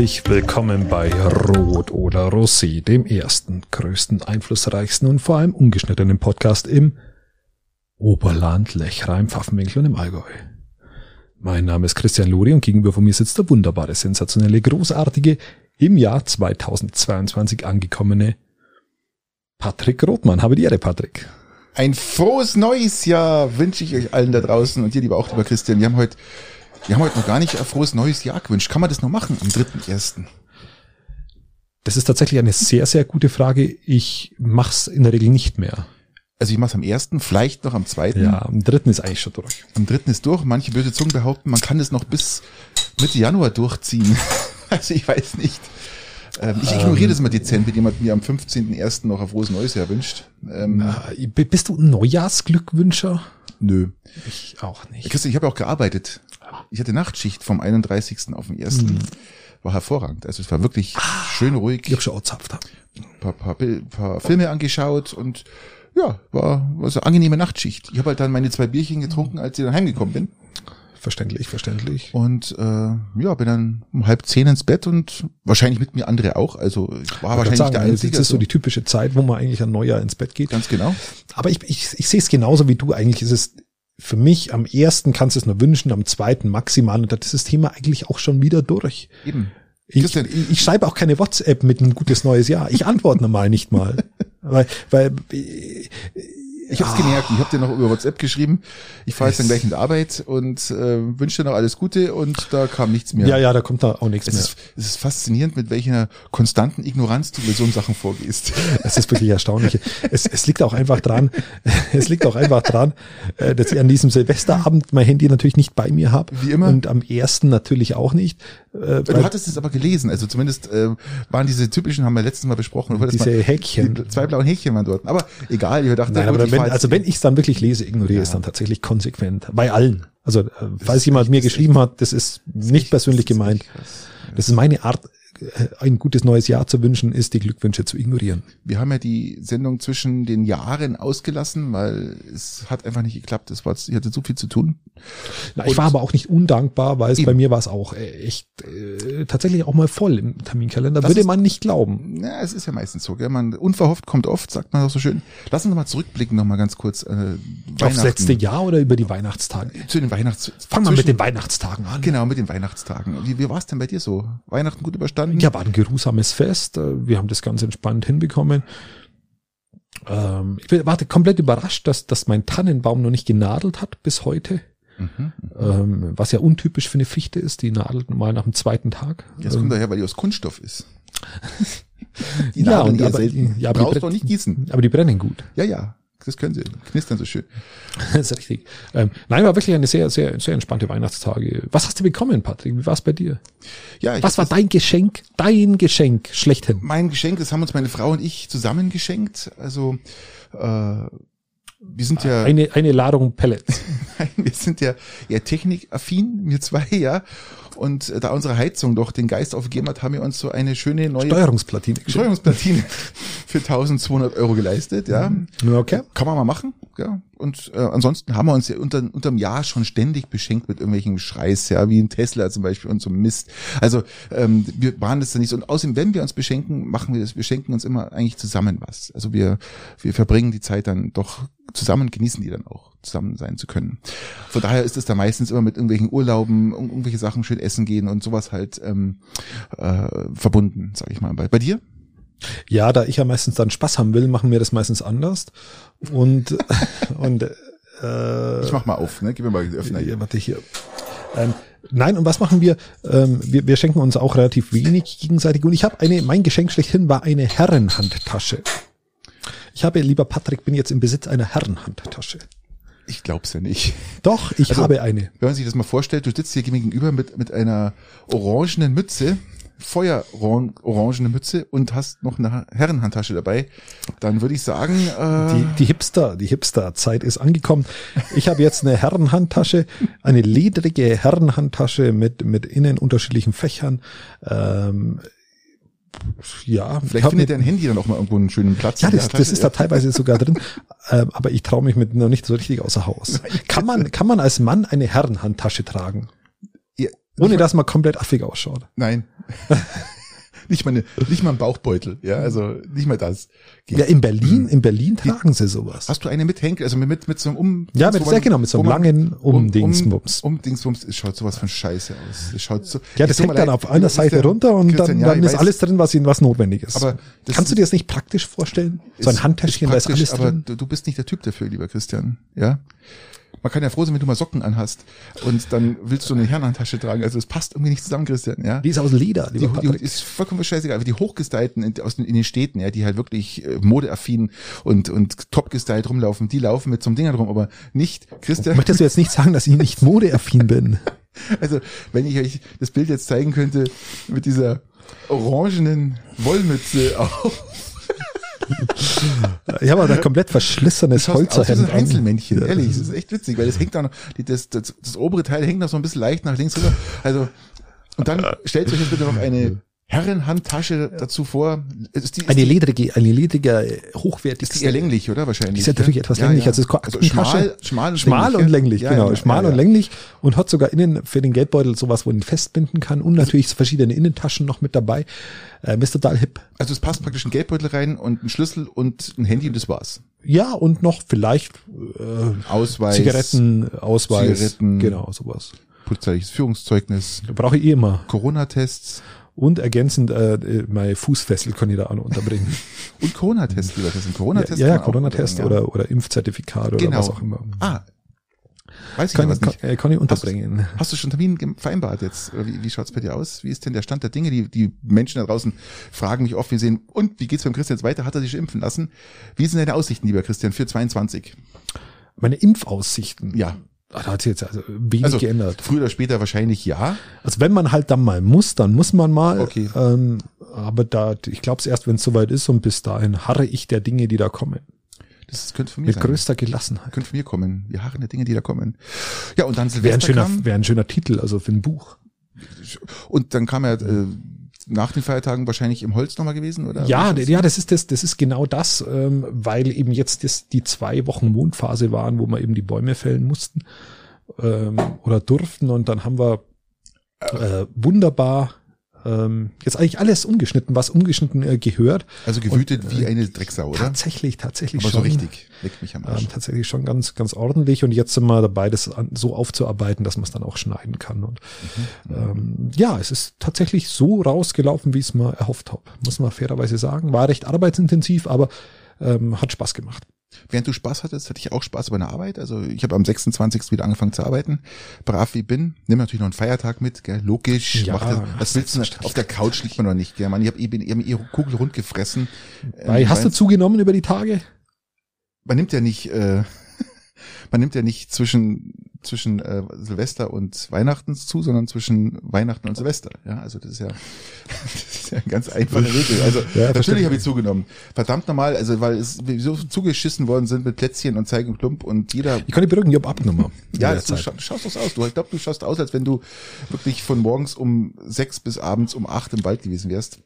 Herzlich willkommen bei Rot oder Rosé, dem ersten, größten, einflussreichsten und vor allem ungeschnittenen Podcast im Oberland, Lechreim, Pfaffenwinkel und im Allgäu. Mein Name ist Christian Luri und gegenüber von mir sitzt der wunderbare, sensationelle, großartige, im Jahr 2022 angekommene Patrick Rothmann. Habe die Ehre, Patrick. Ein frohes neues Jahr wünsche ich euch allen da draußen und dir, lieber auch, lieber Christian. Wir haben heute, wir haben heute noch gar nicht ein frohes neues Jahr gewünscht. Kann man das noch machen am 3.1.? Das ist tatsächlich eine sehr, sehr gute Frage. Ich mach's in der Regel nicht mehr. Also ich mache es am ersten, vielleicht noch am zweiten. Ja, am dritten ist eigentlich schon durch. Am dritten ist durch. Manche böse Zungen behaupten, man kann es noch bis Mitte Januar durchziehen. also ich weiß nicht. Ähm, ich ignoriere das mal dezent, wenn jemand mir am 15.01. noch ein frohes Neues Jahr wünscht. Ähm, Äh, Bist du ein Neujahrsglückwünscher? Nö. Ich auch nicht. Christian, ich habe ja auch gearbeitet. Ich hatte Nachtschicht vom 31. auf den 1. War hervorragend. Also es war wirklich schön ruhig. Ich hab schon outzapft. paar, paar, Bil- paar Filme angeschaut und ja, war, war so eine angenehme Nachtschicht. Ich habe halt dann meine zwei Bierchen getrunken, als ich dann heimgekommen bin. Verständlich, verständlich. Und äh, ja, bin dann um halb zehn ins Bett und wahrscheinlich mit mir andere auch. Also ich war Ich wahrscheinlich sagen, der also Einzige. Das ist so so. die typische Zeit, wo man eigentlich an Neujahr ins Bett geht. Ganz genau. Aber ich, ich, ich sehe es genauso wie du. Eigentlich ist es für mich am ersten kannst du es nur wünschen, am zweiten maximal. Und da ist das Thema eigentlich auch schon wieder durch. Eben. Ich, Christian. ich, ich schreibe auch keine WhatsApp mit ein gutes neues Jahr. Ich antworte normal nicht mal. Weil, weil Ich habe es gemerkt. Ich habe dir noch über WhatsApp geschrieben. Ich fahre jetzt dann gleich in die Arbeit und äh, wünsche dir noch alles Gute und da kam nichts mehr. ja, ja, da kommt da auch nichts Es mehr. ist, es ist faszinierend, mit welcher konstanten Ignoranz du mit so Sachen vorgehst. Es ist wirklich erstaunlich. Es, es liegt auch einfach dran, es liegt auch einfach dran, äh, dass ich an diesem Silvesterabend mein Handy natürlich nicht bei mir habe. Wie immer. Und am ersten natürlich auch nicht. Äh, Du hattest es aber gelesen, also zumindest äh, waren diese typischen, haben wir letztes Mal besprochen, Diese mal, Häkchen. Die zwei blauen Häkchen waren dort. Aber egal, ich dachte, Nein, gut, aber ich wenn, also wenn ich es dann wirklich lese, ignoriere ich es dann tatsächlich konsequent. Bei allen. Also äh, falls jemand mir geschrieben hat, das ist nicht persönlich gemeint. Das ist meine Art, ein gutes neues Jahr zu wünschen, ist die Glückwünsche zu ignorieren. Wir haben ja die Sendung zwischen den Jahren ausgelassen, weil es hat einfach nicht geklappt. Es war, ich hatte so viel zu tun. Na, ich war aber auch nicht undankbar, weil es Eben. bei mir war es auch äh, echt äh, tatsächlich auch mal voll im Terminkalender. Das Würde ist- man nicht glauben. Ja, es ist ja meistens so, gell? Man, unverhofft kommt oft, sagt man doch so schön. Lass uns mal zurückblicken, noch mal ganz kurz. Äh, Aufs letzte Jahr oder über die Weihnachtstage? Zu den Weihnachts... Fangen wir mit den Weihnachtstagen an. Genau, mit den Weihnachtstagen. Wie, wie war es denn bei dir so? Weihnachten gut überstanden? Ja, war ein geruhsames Fest. Äh, Wir haben das ganz entspannt hinbekommen. Ähm, ich bin- war komplett überrascht, dass, dass mein Tannenbaum noch nicht genadelt hat bis heute. Mhm. Ähm, was ja untypisch für eine Fichte ist. Die nadelt mal nach dem zweiten Tag. Das Ähm, kommt daher, weil die aus Kunststoff ist. Die Ja, und aber- ja, aber die Brauchst Bre- doch nicht gießen. aber die brennen gut. Ja, ja. Das können sie. Knistern so schön. das ist richtig. Ähm, nein, war wirklich eine sehr, sehr, sehr entspannte Weihnachtstage. Was hast du bekommen, Patrick? Wie war es bei dir? Ja, ich Was war dein Geschenk? Dein Geschenk schlechthin. mein Geschenk? Das haben uns meine Frau und ich zusammen geschenkt. Also, äh, wir sind ja, Eine, eine Ladung Pellets. wir sind ja eher technikaffin, wir zwei, ja. Und äh, da unsere Heizung doch den Geist aufgegeben hat, haben wir uns so eine schöne neue Steuerungsplatine. Steuerungsplatine für 1200 Euro geleistet, ja. Okay. Kann man mal machen, ja. Und äh, ansonsten haben wir uns ja unter, unterm Jahr schon ständig beschenkt mit irgendwelchen Scheiß, ja, wie ein Tesla zum Beispiel und so Mist. Also ähm, wir waren das da nicht so. Und außerdem, wenn wir uns beschenken, machen wir das, wir schenken uns immer eigentlich zusammen was. Also wir, wir verbringen die Zeit dann doch zusammen und genießen die dann auch, zusammen sein zu können. Von daher ist es da meistens immer mit irgendwelchen Urlauben, irgendwelche Sachen schön essen gehen und sowas halt ähm, äh, verbunden, sag ich mal. Bei, bei dir? Ja, da ich ja meistens dann Spaß haben will, machen wir das meistens anders. Und, und äh, Ich mach mal auf, ne? Gib mir mal den Öffner hier. Warte hier. Ähm, nein, und was machen wir? Ähm, wir? Wir schenken uns auch relativ wenig gegenseitig. Und ich habe eine, mein Geschenk schlechthin war eine Herrenhandtasche. Ich habe, lieber Patrick, bin jetzt im Besitz einer Herrenhandtasche. Ich glaub's ja nicht. Doch, ich Also- habe eine. Wenn man sich das mal vorstellt, du sitzt hier gegenüber mit, mit einer orangenen Mütze, feuerorangene Mütze und hast noch eine Herrenhandtasche dabei, dann würde ich sagen, äh, Die, die Hipster, die Hipster-Zeit ist angekommen. Ich habe jetzt eine Herrenhandtasche, eine ledrige Herrenhandtasche mit, mit innen unterschiedlichen Fächern. Ähm, ja, vielleicht findet dein Handy dann auch mal irgendwo einen schönen Platz. Ja, das, das ist da teilweise sogar drin, ähm, aber ich traue mich mit noch nicht so richtig außer Haus. Kann man, kann man als Mann eine Herrenhandtasche tragen? Ohne dass man komplett affig ausschaut. Nein. nicht mal eine, nicht mal ein Bauchbeutel, ja, also nicht mal das. Geht. Ja, in Berlin, in Berlin tragen sie sowas. Hast du eine mit Henkel, also mit, mit so einem Um... Ja, mit, sehr genau, mit so einem man- langen um, Umdingsbums. Um, um Dingsbums, es schaut sowas von scheiße aus. Es schaut so, Ja, das hängt dann leid, auf einer Seite der- runter und dann, ja, dann ist weiß, alles drin, was, ihnen- was notwendig ist. Aber Kannst du dir das nicht praktisch vorstellen? So ein Handtäschchen, da ist alles aber drin. du, du bist nicht der Typ dafür, lieber Christian, ja? Man kann ja froh sein, wenn du mal Socken anhast und dann willst du eine Herrenhandtasche tragen. Also es passt irgendwie nicht zusammen, Christian, ja? Die ist aus Leder, Die, die Patrick. ist vollkommen scheißegal, aber die Hochgestylten in, aus den, in den Städten, ja, die halt wirklich äh, modeaffin und, und top gestylt rumlaufen, die laufen mit so einem Ding rum, aber nicht Christian. Möchtest du jetzt nicht sagen, dass ich nicht modeaffin bin? Also, wenn ich euch das Bild jetzt zeigen könnte mit dieser orangenen Wollmütze auf, Ich habe da komplett verschlissenes Holzerhemd ein Einzelmännchen, Ja. ehrlich, das ist echt witzig, weil das hängt da noch, das, das, das obere Teil hängt noch so ein bisschen leicht nach links rüber, also, und dann stellt euch jetzt bitte noch eine Herrenhandtasche dazu vor, ist die, ist Eine ledrige, eine ledrige, äh, hochwertige. ist die eher länglich, oder wahrscheinlich? Ist ja natürlich etwas Ja, länglich, ja. also es ist also schmal, schmal und Schmal länglich, und länglich, Ja, genau. ja, Schmal ja, und ja. länglich und hat sogar innen für den Geldbeutel sowas, wo man ihn festbinden kann und natürlich verschiedene Innentaschen noch mit dabei. Ähm, ist total hip. Also es passt praktisch ein Geldbeutel rein und ein Schlüssel und ein Handy und das war's. Ja, und noch vielleicht äh, Ausweis, Zigaretten, Ausweis, Zigaretten. genau, sowas. polizeiliches Führungszeugnis, Brauche ich eh immer. Corona-Tests Und ergänzend äh, meine Fußfessel kann ich da auch noch unterbringen. und Corona-Tests, lieber Christian. ja, Corona-Tests ja, ja Corona-Test oder, oder Impfzertifikat oder Genau. was auch immer. Ah, weiß ich Kann, noch was kann, nicht. äh, kann ich unterbringen. Hast du schon einen Termin vereinbart jetzt? Oder wie, wie schaut's bei dir aus? Wie ist denn der Stand der Dinge? Die, die Menschen da draußen fragen mich oft, wir sehen, und wie geht's beim Christian jetzt weiter? Hat er sich impfen lassen? Wie sind deine Aussichten, lieber Christian, für 22? Meine Impfaussichten. Ja. Ah, Da hat sich jetzt also wenig Also geändert. früher oder später wahrscheinlich ja. Also wenn man halt dann mal muss, dann muss man mal. Okay. Ähm, aber da, ich glaube es erst, wenn es soweit ist und bis dahin harre ich der Dinge, die da kommen. Das könnte von mir Mit sein. größter Gelassenheit. Könnte von mir kommen. Wir harren der Dinge, die da kommen. Ja, und dann Wäre ein, Silvester schöner, kam. wär ein schöner Titel, also für ein Buch. Und dann kam er äh, nach den Feiertagen wahrscheinlich im Holz nochmal gewesen, oder? Ja, ja, das ist das, das ist genau das, ähm, weil eben jetzt das, die zwei Wochen Mondphase waren, wo wir eben die Bäume fällen mussten ähm, oder durften und dann haben wir äh, wunderbar ähm, jetzt eigentlich alles umgeschnitten, was umgeschnitten äh, gehört. Also gewütet Und, wie äh, eine Drecksau, oder? Tatsächlich, tatsächlich Aber so schon. richtig. Leckt mich am Arsch. Ähm, tatsächlich schon ganz, ganz ordentlich. Und jetzt sind wir dabei, das an, so aufzuarbeiten, dass man es dann auch schneiden kann. Und Mhm. ähm, ja, es ist tatsächlich so rausgelaufen, wie ich es mal erhofft habe. Muss man fairerweise sagen. War recht arbeitsintensiv, aber ähm, hat Spaß gemacht. Während du Spaß hattest, hatte ich auch Spaß bei der Arbeit. Also ich habe am 26. wieder angefangen zu arbeiten. Brav wie bin. Nimm natürlich noch einen Feiertag mit, gell? Logisch. Ja, das, was willst du? Auf der Couch liegt man noch nicht, gell? Mann, ich habe eben hab mir ihre Kugel rund gefressen. Weil, Ähm, hast du zugenommen über die Tage? man nimmt ja nicht, äh, man nimmt ja nicht zwischen zwischen äh, Silvester und Weihnachten zu, sondern zwischen Weihnachten und Silvester. Ja, also das ist ja, das ist ja eine ganz einfache Regel. Also Ja, natürlich habe ich zugenommen. Verdammt normal, also weil es wir so zugeschissen worden sind mit Plätzchen und Zeig und Klump und jeder Ich kann die beruhigen, ich hab abgenommen. ja, du scha schaust das aus. Du, ich glaube, du schaust aus, als wenn du wirklich von morgens um sechs bis abends um acht im Wald gewesen wärst.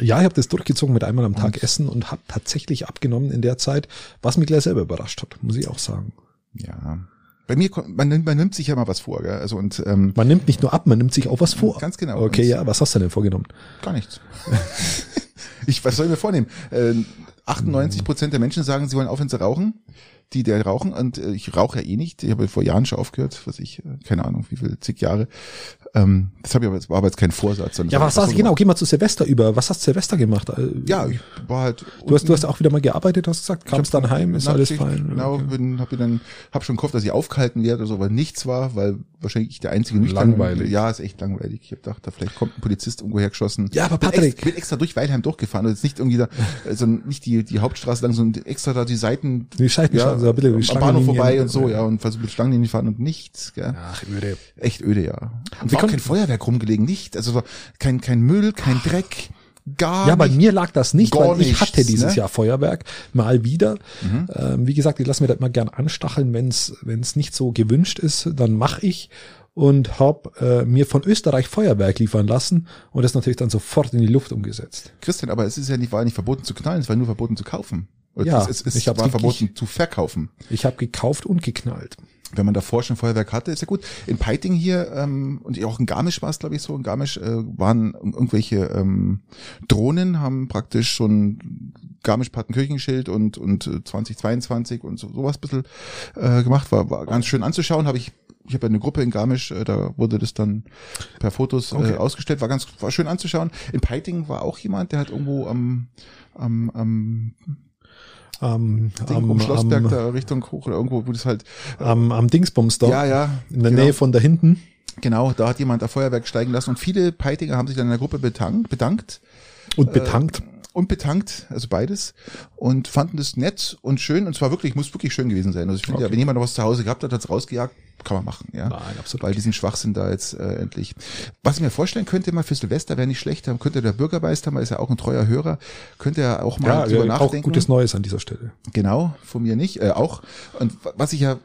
Ja, ich habe das durchgezogen mit einmal am Tag Essen und habe tatsächlich abgenommen in der Zeit, was mich gleich selber überrascht hat, muss ich auch sagen. Ja. Bei mir, man, nimmt- man nimmt sich ja mal was vor, gell? Also und ähm, Man nimmt nicht nur ab, man nimmt sich auch was vor. Ganz genau. Okay, Und- ja, was hast du denn vorgenommen? Gar nichts. ich, was soll ich mir vornehmen? Äh, 98 Prozent der Menschen sagen, sie wollen aufhören zu rauchen. Die, der rauchen, und äh, ich rauche ja eh nicht. Ich habe vor Jahren schon aufgehört, was ich, äh, keine Ahnung, wie viel, zig Jahre. Ähm, das habe ich aber, war aber jetzt kein Vorsatz. sondern Ja, was hast du, genau, geh mal zu Silvester über. Was hast du Silvester gemacht? Äh, Ja, ich war halt. Du hast, du hast auch wieder mal gearbeitet, hast gesagt, kamst dann heim, ist alles fein. Genau, Okay. bin, hab mir dann, hab schon gehofft, dass ich aufgehalten werde oder so, aber nichts war, weil wahrscheinlich ich der einzige nüchtern. Langweilig. Ja, ist echt langweilig. Ich hab gedacht, da vielleicht kommt ein Polizist irgendwo hergeschossen. Ja, aber Bin Patrick- Extra, bin extra durch Weilheim durchgefahren, also jetzt nicht irgendwie da, also nicht die, die Hauptstraße lang, sondern extra da die Seiten, Die Seitenstraße, so ein bisschen wie am Bahnhof vorbei und so, ja, und versucht mit Schlangenlinien fahren und nichts, gell. Ach, öde. Echt öde, ja. Und Wir war auch kein Feuerwerk rumgelegen, nicht, also kein, kein Müll, kein Dreck, gar Ja, bei nicht. mir lag das nicht, weil ich nichts, hatte dieses ne? Mhm. Jahr Feuerwerk mal wieder. Ähm, wie gesagt, ich lasse mir das immer gern anstacheln, wenn es nicht so gewünscht ist, dann mache ich und habe äh, mir von Österreich Feuerwerk liefern lassen und das natürlich dann sofort in die Luft umgesetzt. Christian, aber es ist ja nicht, war nicht verboten zu knallen, es war nur verboten zu kaufen. Ja, es, es, es ich war verboten zu verkaufen. Ich habe gekauft und geknallt. wenn man davor schon Feuerwerk hatte, ist ja gut. In Peiting hier ähm, und auch in Garmisch war es, glaube ich, so. In Garmisch äh, waren irgendwelche ähm, Drohnen, haben praktisch schon Garmisch-Partenkirchenschild und und 2022 und so, sowas bisschen äh, gemacht. War, war ganz schön anzuschauen. Habe ich ich habe ja eine Gruppe in Garmisch, äh, da wurde das dann per Fotos äh, Okay. ausgestellt, war ganz war schön anzuschauen. In Peiting war auch jemand, der hat irgendwo am am, am Am, Ding am, um Schlossberg am, da Richtung hoch oder irgendwo, wo das halt am, am Dingsbums da. ja ja In der genau. Nähe von da hinten. Genau, da hat jemand ein Feuerwerk steigen lassen und viele Peitinger haben sich dann in der Gruppe bedankt, bedankt Und betankt. Und betankt, also beides, und fanden das nett und schön und zwar wirklich, muss wirklich schön gewesen sein. Also ich finde ja, Okay. wenn jemand noch was zu Hause gehabt hat, hat's rausgejagt, kann man machen, ja. Nein, absolut. Weil diesen Schwachsinn da jetzt äh, endlich. Was ich mir vorstellen könnte, mal für Silvester wäre nicht schlecht, dann könnte der Bürgermeister, mal ist ja auch ein treuer Hörer, könnte er auch mal ja, drüber ja, auch nachdenken. gutes Neues an dieser Stelle. Genau, von mir nicht. Äh, auch. Und wa- was ich ja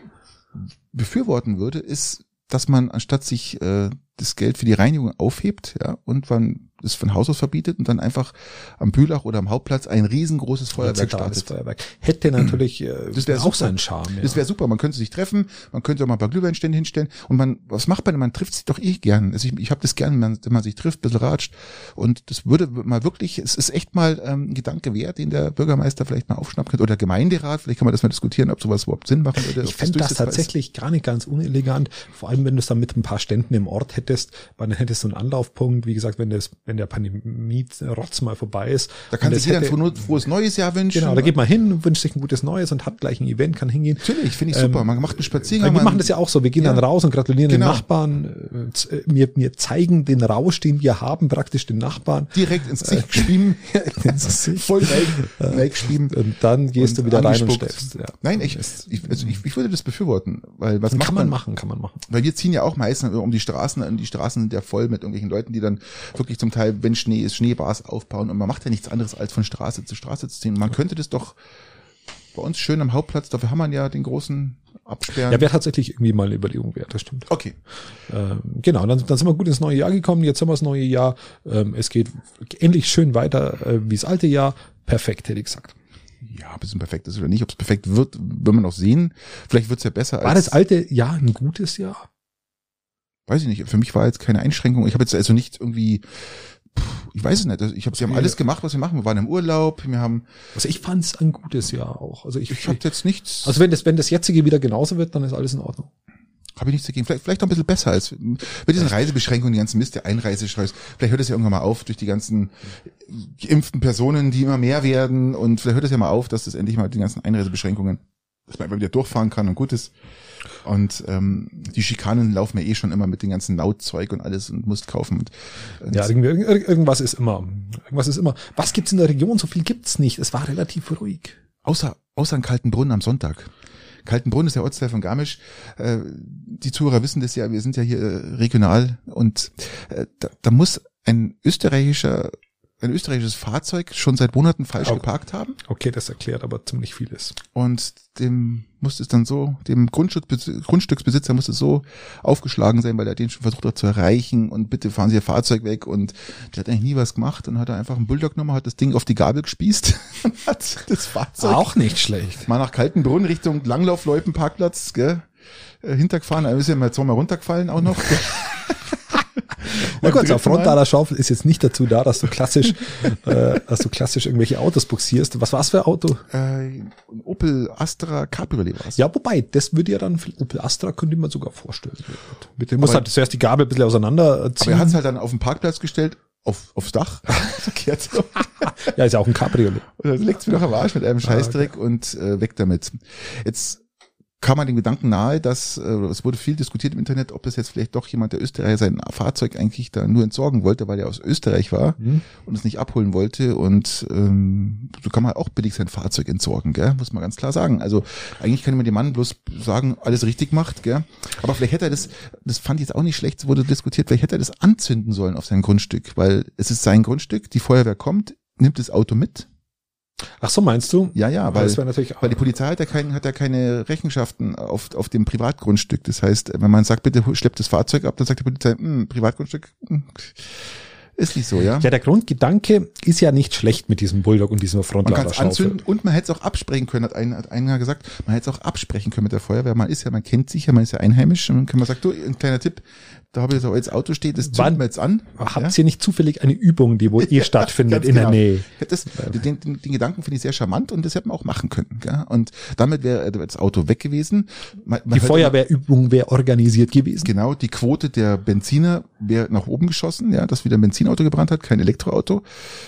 befürworten würde, ist, dass man anstatt sich äh, das Geld für die Reinigung aufhebt, ja, und man das von Haus aus verbietet und dann einfach am Bühlach oder am Hauptplatz ein riesengroßes Feuerwerk startet. Feuerwerk. Hätte natürlich äh, Das wär auch super. seinen Charme. Ja. Das wäre super. Man könnte sich treffen, man könnte auch mal ein paar Glühweinstände hinstellen und man, was macht man denn? Man trifft sich doch eh gern. Also ich, ich habe das gern, wenn man, wenn man sich trifft, ein bisschen ratscht und das würde mal wirklich, es ist echt mal ähm, ein Gedanke wert, den der Bürgermeister vielleicht mal aufschnappen könnte oder der Gemeinderat, vielleicht kann man das mal diskutieren, ob sowas überhaupt Sinn machen würde. Ich fände das ist. tatsächlich gar nicht ganz unelegant, vor allem wenn du es dann mit ein paar Ständen im Ort hättest, weil dann hättest du einen Anlaufpunkt, wie gesagt, wenn das, wenn der Pandemie-Rotz mal vorbei ist. Da kann sich jeder ein frohes- neues Jahr wünschen. Genau, da geht man hin, wünscht sich ein gutes Neues und hat gleich ein Event, kann hingehen. Natürlich, finde ich super. Man macht einen Spaziergang. Wir man- machen das ja auch so. Wir gehen Ja. dann raus und gratulieren Genau. den Nachbarn. äh, z- äh, Wir, wir zeigen den Rausch, den wir haben, praktisch den Nachbarn. direkt ins Gesicht geschrieben. ins Gesicht. Voll weg, weggeschrieben. Und dann gehst Und du wieder rein und stellst. Ja. Nein, ich, ich, also ich, ich würde das befürworten, weil was macht Kann man machen, kann man machen. Weil wir ziehen ja auch meistens um die Straßen, und die Straßen sind ja voll mit irgendwelchen Leuten, die dann wirklich zum Teil, wenn Schnee ist, Schneebars aufbauen und man macht ja nichts anderes, als von Straße zu Straße zu ziehen. Man könnte das doch bei uns schön am Hauptplatz, dafür haben wir ja den großen Absperren. Ja, wäre tatsächlich irgendwie mal eine Überlegung wert, das stimmt. okay. Ähm, genau, dann, dann sind wir gut ins neue Jahr gekommen. Jetzt haben wir das neue Jahr. Ähm, es geht endlich schön weiter äh, wie das alte Jahr. Perfekt, hätte ich gesagt. Ja, ob es ein perfekt ist oder nicht, ob es perfekt wird, wird man noch sehen. Vielleicht wird es ja besser War das alte Jahr ein gutes Jahr? Weiß ich nicht, für mich war jetzt keine Einschränkung. Ich habe jetzt also nicht irgendwie, ich weiß es nicht. Also ich habe, wir haben alles gemacht, was wir machen. Wir waren im Urlaub, wir haben, Also ich fand es ein gutes Jahr auch. Also ich, ich habe jetzt nichts, also wenn das, wenn das jetzige wieder genauso wird, dann ist alles in Ordnung. habe ich nichts dagegen. Vielleicht, vielleicht auch ein bisschen besser als mit diesen Reisebeschränkungen, die ganzen Mist, der Einreisescheiß. Vielleicht hört es ja irgendwann mal auf durch die ganzen geimpften Personen, die immer mehr werden und vielleicht hört es ja mal auf, dass das endlich mal die ganzen Einreisebeschränkungen, dass man einfach wieder durchfahren kann und gut ist. Und ähm, die Schikanen laufen ja eh schon immer mit dem ganzen Lautzeug und alles und musst kaufen. Und, und Ja, irgendwie, irg- irgendwas ist immer. Irgendwas ist immer. Was gibt's in der Region? So viel gibt's nicht. Es war relativ ruhig. Außer, außer in Kaltenbrunn am Sonntag. Kaltenbrunn ist der Ortsteil von Garmisch. Äh, die Zuhörer wissen das ja, wir sind ja hier äh, regional und äh, da, da muss ein österreichischer, ein österreichisches Fahrzeug schon seit Monaten falsch Auch. geparkt haben Okay, das erklärt aber ziemlich vieles. und dem muss es dann so, dem Grundstücksbesitzer, Grundstücksbesitzer muss es so aufgeschlagen sein, weil er den schon versucht hat zu erreichen und bitte fahren Sie Ihr Fahrzeug weg und der hat eigentlich nie was gemacht und hat er einfach einen Bulldog genommen, hat das Ding auf die Gabel gespießt und hat das Fahrzeug Auch nicht schlecht. mal nach Kaltenbrunn Richtung Langlaufloipenparkplatz, gell? Äh, hintergefahren, da ist ja mal zweimal runtergefallen auch noch. Na gut, dritten auf frontaler Schaufel ist jetzt nicht dazu da, dass du klassisch, äh, dass du klassisch irgendwelche Autos buxierst. Was war's für ein Auto? Äh, ein Opel Astra Cabriolet war's. Ja, wobei, das würde ja dann Opel Astra könnte man sogar vorstellen. Mit dem muss halt zuerst die Gabel ein bisschen Aber auseinanderziehen. er hat es halt dann auf den Parkplatz gestellt, auf, aufs Dach. So. ja, ist ja auch ein Cabriolet. Und dann leckt's mir doch am Arsch mit einem Scheißdreck und äh, weg damit. Jetzt kam man dem Gedanken nahe, dass äh, es wurde viel diskutiert im Internet, ob das jetzt vielleicht doch jemand der Österreicher sein Fahrzeug eigentlich da nur entsorgen wollte, weil er aus Österreich war Hm? und es nicht abholen wollte. Und ähm, so kann man auch billig sein Fahrzeug entsorgen, gell? muss man ganz klar sagen. Also eigentlich kann man dem Mann bloß sagen, alles richtig macht, gell? Aber vielleicht hätte er das, das fand ich jetzt auch nicht schlecht, es wurde diskutiert, vielleicht hätte er das anzünden sollen auf sein Grundstück, weil es ist sein Grundstück, die Feuerwehr kommt, nimmt das Auto mit Ach so, meinst du? ja, ja, weil, weil die Polizei hat ja, kein, hat ja keine Rechenschaften auf, auf dem Privatgrundstück. Das heißt, wenn man sagt, bitte schleppt das Fahrzeug ab, dann sagt die Polizei, hm, Privatgrundstück hm, Ist nicht so, ja? Ja, der Grundgedanke ist ja nicht schlecht mit diesem Bulldog und dieser Man kann es anzünden und man hätte es auch absprechen können, hat, ein, hat einer gesagt, man hätte es auch absprechen können mit der Feuerwehr. Man ist ja, man kennt sich ja, man ist ja einheimisch und dann kann man sagen, du, ein kleiner Tipp, da habe ich so als Auto steht, das Wann- zünden wir jetzt an. Habt ihr nicht zufällig eine Übung, die wohl eh stattfindet in der genau. Nähe? Ja, Das, den, den, den Gedanken finde ich sehr charmant und das hätte man auch machen können. Gell? Und damit wäre das Auto weg gewesen. Man, man Die Feuerwehrübung wäre organisiert gewesen. Genau, die Quote der Benziner wäre nach oben geschossen, ja, dass wieder ein Benzinauto gebrannt hat, kein Elektroauto.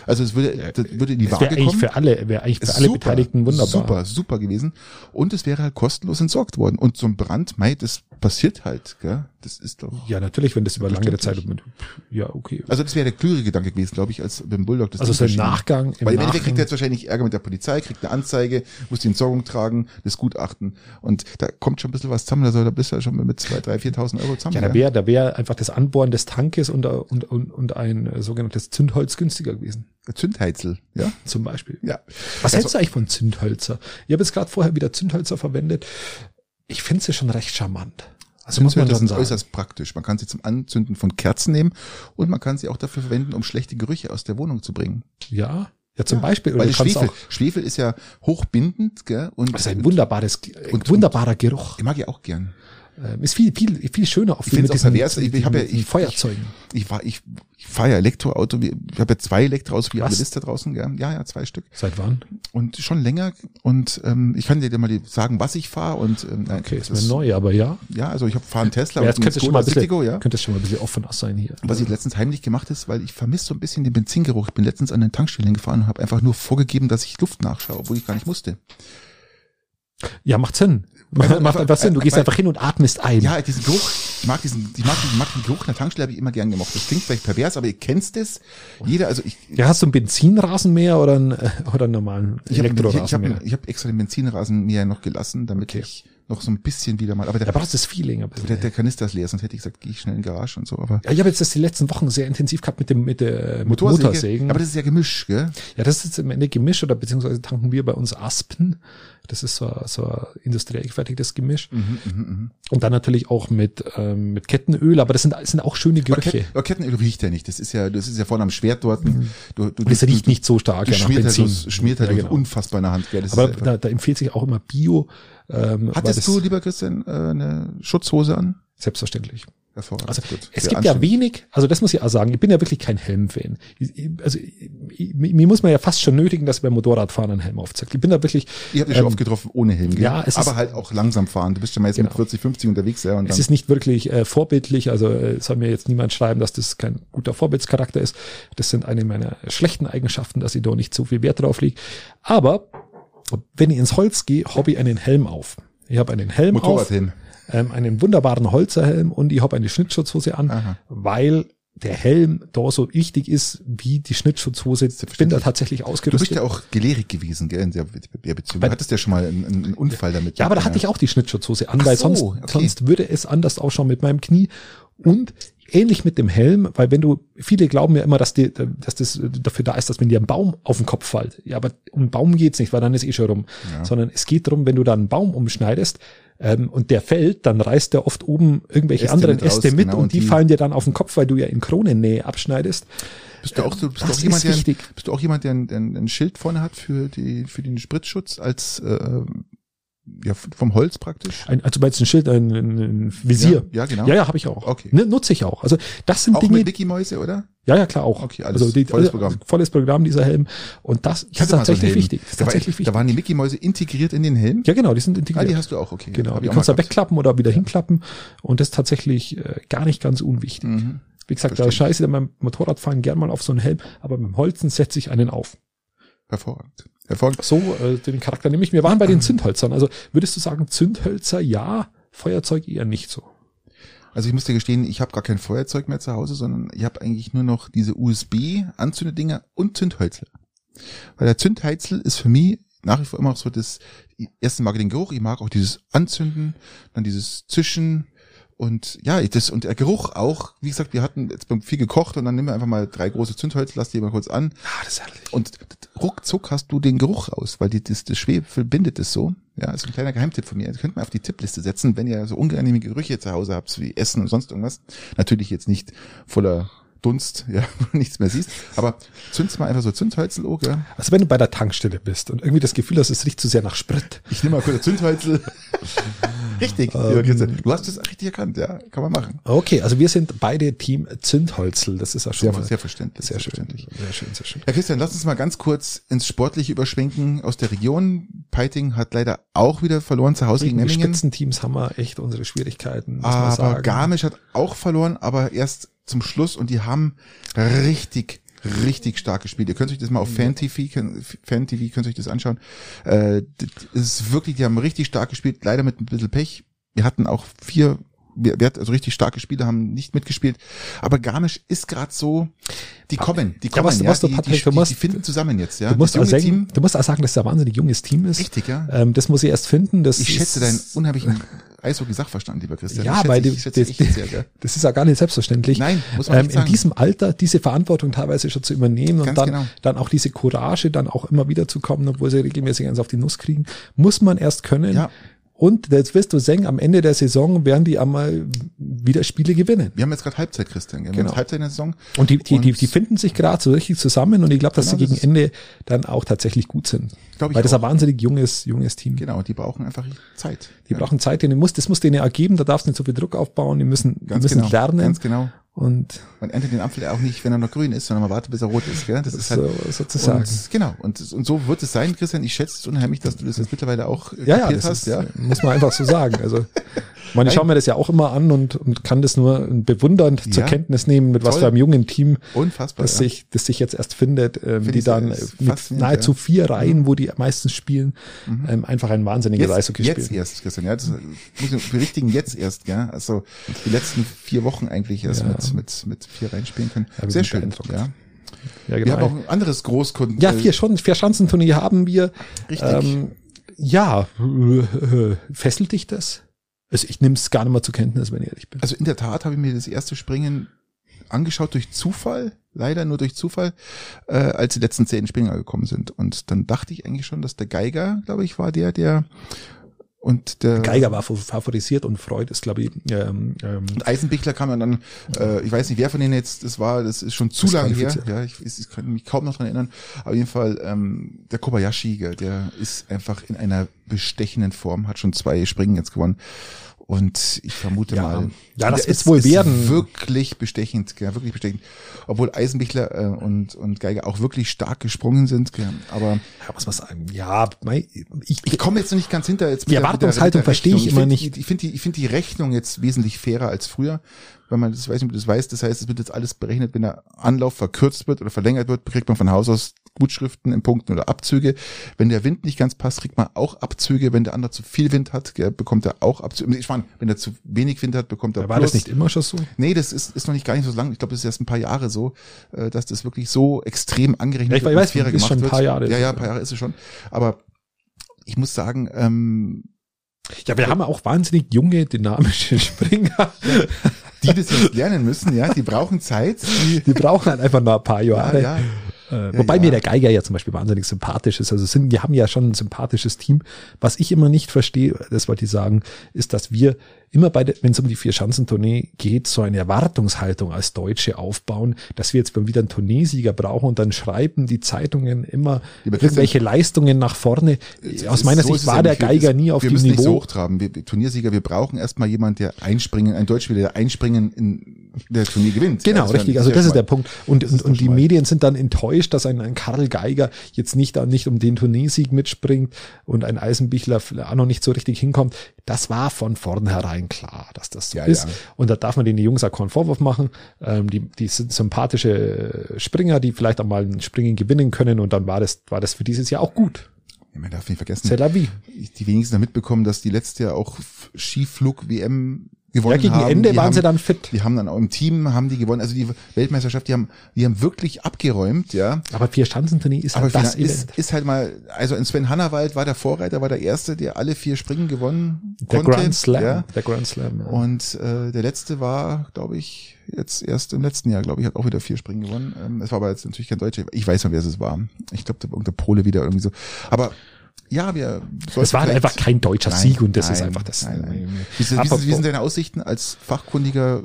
Also es würde, das würde in die Das Waage wäre eigentlich kommen. für alle, wäre eigentlich für alle Super, Beteiligten wunderbar. Super, super gewesen. Und es wäre halt kostenlos entsorgt worden. Und so ein Brand, mei, das passiert halt, gell? Das ist doch. Ja, natürlich, wenn das über lange Zeit, ja, okay. Also das wäre der klügere Gedanke gewesen, glaube ich, als beim Bulldog. Das Also so im. Nachgang, im Weil im Endeffekt kriegt er jetzt wahrscheinlich Ärger mit der Polizei, kriegt eine Anzeige, muss die Entsorgung tragen, das Gutachten. Und da kommt schon ein bisschen was zusammen. Da soll da bist du ja schon mit zwei, drei, 4.000 Euro zusammen. Ja, da wäre da wär einfach das Anbohren des Tankes und, und, und, und ein sogenanntes Zündholz günstiger gewesen. Zündheizel, ja? Zum Beispiel. Ja. Was Also- hältst du eigentlich von Zündhölzer? Ich habe jetzt gerade vorher wieder Zündhölzer verwendet. Ich finde sie schon recht charmant. Also muss man das sagen. äußerst praktisch. Man kann sie zum Anzünden von Kerzen nehmen und man kann sie auch dafür verwenden, um schlechte Gerüche aus der Wohnung zu bringen. Ja, ja zum Beispiel. Weil Schwefel, Schwefel ist ja hochbindend, gell? Und das ist ein wunderbares, ein und- wunderbarer Geruch. ich mag ja auch gern. Ähm, ist viel, viel, viel schöner Ich find's mit diesen, pervers. Ich- ich ja- ich- Feuerzeugen. Ich war, ich, ich fahre ja Elektroauto. Ich habe ja zwei Elektroautos, wie alle da draußen? Ja, ja, zwei Stück. Seit wann? Und schon länger. Und ähm, ich kann dir mal sagen, was ich fahre. Und ähm, nein, Okay, ist mir neu, aber ja. Ja, also ich fahre einen Tesla ja jetzt könnte schon mal ein bisschen, Citigo, ja. könnte schon mal ein bisschen offener sein hier. Was ich letztens heimlich gemacht ist, weil ich vermisse so ein bisschen den Benzingeruch. Ich bin letztens an den Tankstellen gefahren und habe einfach nur vorgegeben, dass ich Luft nachschaue, obwohl ich gar nicht musste. Ja, macht Sinn. Macht einfach Sinn. Du gehst weil- einfach hin und atmest ein. Ja, diesen Geruch, ich mag diesen, ich mag diesen, mag den Geruch einer Tankstelle, habe ich immer gern gemocht. Das klingt vielleicht pervers, aber ihr kennt es. Jeder, also ich, Ja, hast du einen Benzinrasenmäher oder einen, äh, oder einen normalen ich habe ich, hab, Elektrorasenmäher? ich hab extra den Benzinrasen mir noch gelassen, damit Okay. ich noch so ein bisschen wieder mal, aber Da der, brauchst du das Feeling. Aber der, der Kanister ist leer, sonst hätte ich gesagt, gehe ich schnell in die Garage und so, aber ja, ich habe jetzt das die letzten Wochen sehr intensiv gehabt mit dem mit der mit Motorsäge, Motorsägen. aber das ist ja Gemisch, gell? ja, das ist im Ende Gemisch oder beziehungsweise tanken wir bei uns Aspen. Das ist so, so ein industriell gefertigtes Gemisch. Mhm, Und dann natürlich auch mit, ähm, mit Kettenöl, aber das sind, das sind auch schöne Aber, Gerüche. Ket, aber Kettenöl riecht ja nicht. Das ist ja, das ist ja vorne am Schwert dort. Du, du, du, Und es riecht nicht so stark du ja, nach schmiert halt, so, schmiert halt ja, genau. unfassbar in der Hand, gell? Das Aber da, da empfiehlt sich auch immer Bio. Ähm, Hattest das- du, lieber Christian, äh, eine Schutzhose an? Selbstverständlich. Hervorragend. Also gut. es Sehr gibt ja wenig, also das muss ich auch sagen, ich bin ja wirklich kein Helm-Fan. Also ich- mir muss man ja fast schon nötigen, dass ich beim Motorradfahren einen Helm aufzeigt. Ich bin da wirklich, Ich habe dich schon ähm, oft getroffen ohne Helm, gell? ja, es aber ist- halt auch langsam fahren. Du bist ja meist mit Genau. 40, 50 unterwegs, ja. Und es ist nicht wirklich äh, vorbildlich, also äh, soll mir jetzt niemand schreiben, dass das kein guter Vorbildscharakter ist. Das sind eine meiner schlechten Eigenschaften, dass ich da nicht so viel Wert drauf lege. Aber wenn ich ins Holz gehe, ich einen Helm auf. Ich habe einen Helm auf. Ähm, einen wunderbaren Holzerhelm und ich habe eine Schnittschutzhose an, Aha. weil der Helm da so wichtig ist wie die Schnittschutzhose. Ich bin da tatsächlich Du bist ausgerüstet. ja auch gelehrig gewesen, gell, in der, der Beziehung. Du hattest ja schon mal einen, einen Unfall damit. ja, aber da hatte ich auch die Schnittschutzhose an, Ach weil so, sonst, okay. sonst würde es anders ausschauen mit meinem Knie. Und ähnlich mit dem Helm, weil wenn du, viele glauben ja immer, dass, die, dass das dafür da ist, dass wenn dir ein Baum auf den Kopf fällt. Ja, aber um einen Baum geht's nicht, weil dann ist eh schon rum. Ja. Sondern es geht darum, wenn du da einen Baum umschneidest, ähm, und der fällt, dann reißt der oft oben irgendwelche Äste anderen mit raus, Äste mit genau, und die, die- fallen dir dann auf den Kopf, weil du ja in Kronennähe abschneidest. Bist du auch, so, bist du das auch jemand, der, wichtig. bist du auch jemand, der ein, der ein Schild vorne hat für die, für den Spritzschutz als, äh, ja, vom Holz praktisch? Ein, also meinst du ein Schild, ein, ein, ein Visier? Ja, ja, genau. Ja, ja, habe ich auch. Okay. Ne, nutze ich auch. Also das sind Auch Dinge, mit Mickey-Mäuse, oder? ja, ja, klar auch. Okay, alles also die, volles also Programm. volles Programm dieser Helm. Und das, ist so tatsächlich Helm. wichtig. Ist Da, war, tatsächlich da wichtig. waren die Mickey-Mäuse integriert in den Helm? Ja, genau, die sind Ah, integriert. die hast du auch, okay. genau, die auch kannst du gehabt. wegklappen oder wieder hinklappen. Und das ist tatsächlich äh, gar nicht ganz unwichtig. Mhm. Wie gesagt, da Verstehe. scheiße ich beim Motorradfahren gern mal auf so einen Helm, aber beim Holzen setze ich einen auf. Hervorragend. Hervorragend. So, äh, den Charakter nehme ich. Wir waren bei den Zündhölzern. Also würdest du sagen, Zündhölzer ja, Feuerzeug eher nicht so? Also ich muss dir gestehen, ich habe gar kein Feuerzeug mehr zu Hause, sondern ich habe eigentlich nur noch diese USB-Anzündedinger und Zündhölzel. Weil der Zündheizel ist für mich nach wie vor immer auch so das, erste mag ich den Geruch, ich mag auch dieses Anzünden, dann dieses Zischen und ja, das und der Geruch auch, wie gesagt, wir hatten jetzt viel gekocht und dann nehmen wir einfach mal drei große Zündhölzer, lass die mal kurz an Ah, das ist herrlich. und ruckzuck hast du den Geruch aus, weil die, das, das Schwefel bindet es so. Ja, ist ein kleiner Geheimtipp von mir. Das könnt man auf die Tippliste setzen, wenn ihr so unangenehme Gerüche zu Hause habt, wie Essen und sonst irgendwas. Natürlich jetzt nicht voller Dunst, ja, wo du nichts mehr siehst. Aber zünd's mal einfach so Zündhölzel oh, gell? Also wenn du bei der Tankstelle bist und irgendwie das Gefühl hast, es riecht zu sehr nach Sprit. Ich nehme mal kurz Zündhölzel. richtig, Ähm. Du hast das richtig erkannt, ja, kann man machen. Okay, also wir sind beide Team Zündholzel. Das ist auch schon Sehr, mal sehr verständlich. sehr schön. verständlich. Sehr schön, sehr schön. Ja, Christian, lass uns mal ganz kurz ins Sportliche überschwenken aus der Region. Peiting hat leider auch wieder verloren zu Hause gegen Gegen die Memmingen. Spitzenteams haben wir echt unsere Schwierigkeiten, Aber. Garmisch hat auch verloren, aber erst zum Schluss und die haben richtig, richtig stark gespielt. Ihr könnt euch das mal auf FanTV, FanTV könnt euch das anschauen. Äh, das ist wirklich, die haben richtig stark gespielt, leider mit ein bisschen Pech. Wir hatten auch vier, hatten also richtig starke Spieler, haben nicht mitgespielt. Aber Garmisch ist gerade so, die kommen, die Ja, kommen, was du- ja, was die, Patrick, die, du musst- die finden zusammen jetzt, ja. Du musst, Das auch sagen, du musst auch sagen, dass es ein wahnsinnig junges Team ist. Richtig, ja. Ähm, das muss ich erst finden. Das Ich schätze deinen unheimlichen Eishockey-Sachverstand, lieber Christian. Ja, weil ich, das, sehr, das ist ja gar nicht selbstverständlich. Nein, muss man ähm, in diesem Alter diese Verantwortung teilweise schon zu übernehmen und Ganz dann, genau. dann auch diese Courage, dann auch immer wieder zu kommen, obwohl sie regelmäßig eins auf die Nuss kriegen, muss man erst können. Ja. Und jetzt wirst du sehen, am Ende der Saison werden die einmal wieder Spiele gewinnen. Wir haben jetzt gerade Halbzeit, Christian. Wir Genau. Halbzeit in der Saison. Und die, die, die, Und- die finden sich gerade so richtig zusammen und ich glaube, dass Genau, sie gegen das Ende dann auch tatsächlich gut sind. Glaub ich Weil das auch. ein wahnsinnig junges, junges Team. Genau, die brauchen einfach Zeit. Die brauchen Zeit, denen muss, das muss denen ergeben, da darfst du nicht so viel Druck aufbauen, die müssen, die Ganz müssen genau, lernen. ganz genau. Und Man erntet den Apfel auch nicht, wenn er noch grün ist, sondern man wartet, bis er rot ist. Gell? Das ist halt so, sozusagen. Und, genau. Und, und so wird es sein, Christian. Ich schätze es unheimlich, dass du das jetzt mittlerweile auch äh, ja, ja, das hast. ist, ja. muss man einfach so sagen. Also, ich meine, ich schaue mir das ja auch immer an und, und kann das nur bewundernd zur Ja. Kenntnis nehmen, mit was Toll. für einem jungen Team, Unfassbar. das ja. sich, das sich jetzt erst findet, ähm, Find die dann äh, mit nahezu. Mhm. vier Reihen, wo die meistens spielen, ähm, einfach ein wahnsinniges Jetzt, Eishockey jetzt spielen. erst, Christian. Ja, das muss ich berichtigen, jetzt erst. Gell? Also die letzten vier Wochen eigentlich erst Ja. mit, mit, mit vier reinspielen können. Ja, wir Sehr schön. Ja. Ja, Wir genau. haben auch ein anderes Großkunden. Ja, vier schon, vier Schanzenturnier haben wir. Richtig. Ähm, ja, fesselt dich das? Also ich nehme es gar nicht mal zur Kenntnis, wenn ich ehrlich bin. Also in der Tat habe ich mir das erste Springen angeschaut durch Zufall, leider nur durch Zufall, äh, als die letzten zehn Springer gekommen sind. Und dann dachte ich eigentlich schon, dass der Geiger, glaube ich, war der, der und der Geiger war favorisiert und Freud ist, glaube ich, ähm, ähm, und Eisenbichler kam dann, äh, ich weiß nicht, wer von denen jetzt das war, das ist schon zu lange her. Ja, ich, ich kann mich kaum noch dran erinnern. Auf jeden Fall, ähm, der Kobayashi, der ist einfach in einer bestechenden Form, hat schon zwei Springen jetzt gewonnen. Und ich vermute Ja. mal, Ja, das der wird's wohl werden. Wirklich bestechend, gell, wirklich bestechend. Obwohl Eisenbichler äh, und, und Geiger auch wirklich stark gesprungen sind. Aber ja, was man sagen, ja, mei, ich, ich komme jetzt noch nicht ganz hinter. Jetzt Die Erwartungshaltung verstehe ich immer nicht. Ich finde die, ich finde die Rechnung jetzt wesentlich fairer als früher, weil man das weiß nicht, das weißt. Das heißt, es wird jetzt alles berechnet, wenn der Anlauf verkürzt wird oder verlängert wird, kriegt man von Haus aus Gutschriften in Punkten oder Abzüge. Wenn der Wind nicht ganz passt, kriegt man auch Abzüge. Wenn der andere zu viel Wind hat, bekommt er auch Abzüge. Ich meine, wenn er zu wenig Wind hat, bekommt er war Plus. das nicht immer schon so? Nee, das ist, ist noch nicht gar nicht so lang. Ich glaube, das ist erst ein paar Jahre so, äh, dass das wirklich so extrem angerechnet ich wird und weiß, ist schon ein paar wird. Jahre. Ja, ja, ein paar Jahre ist es schon. Aber ich muss sagen, ähm, Ja, wir haben auch wahnsinnig junge, dynamische Springer. Die das jetzt lernen müssen, ja, die brauchen Zeit. Die, Die brauchen halt einfach noch ein paar ja, Jahre. ja. Äh, Ja, wobei ja. mir der Geiger ja zum Beispiel wahnsinnig sympathisch ist. Also sind, wir haben ja schon ein sympathisches Team. Was ich immer nicht verstehe, das wollte ich sagen, ist, dass wir immer bei, der- wenn es um die Vier-Schanzentournee geht, so eine Erwartungshaltung als Deutsche aufbauen, dass wir jetzt mal wieder einen Tourneesieger brauchen und dann schreiben die Zeitungen immer irgendwelche Leistungen nach vorne. Aus meiner So Sicht ist war der. Wir- Geiger nie auf wir dem müssen Nicht so Niveau. hochtraben. Wir, wir Turniersieger, wir brauchen erstmal jemand, der einspringen, ein Deutschspieler, der einspringen in der Turnier gewinnt. Genau, das richtig. Also das ist der mal- Punkt. Und, und, ist und die mal- Medien sind dann enttäuscht, dass ein, ein Karl Geiger jetzt nicht, nicht um den Turniersieg mitspringt und ein Eisenbichler auch noch nicht so richtig hinkommt. Das war von vornherein klar, dass das so Ja, ist. ja. Und da darf man den Jungs auch keinen Vorwurf machen. Ähm, die, die sind sympathische Springer, die vielleicht auch mal ein Springen gewinnen können. Und dann war das, war das für dieses Jahr auch gut. Ja, man darf nicht vergessen, die wenigsten haben mitbekommen, dass die letzte Jahr auch Skiflug-WM gewonnen Ja, gegen haben. Ende die waren haben, sie dann fit. Die haben dann auch im Team, haben die gewonnen. Also die Weltmeisterschaft, die haben, die haben wirklich abgeräumt, ja. Aber vier Schanzentournee ist Aber halt das ist, ist halt mal, also in Sven Hannawald war der Vorreiter, war der Erste, der alle vier Springen gewonnen Der konnte. Grand Slam. Ja. Der Grand Slam. Ja. Und äh, der letzte war, glaube ich, jetzt erst im letzten Jahr, glaube ich, hat auch wieder vier Springen gewonnen. Ähm, es war aber jetzt natürlich kein Deutscher. Ich weiß noch, wer es war. Ich glaube, der, der Pole wieder irgendwie so. Aber ja, wir Es war einfach kein deutscher Nein, Sieg und das ist nein, einfach das. Nein, nein. Wie, sind, wie, wie sind deine Aussichten als fachkundiger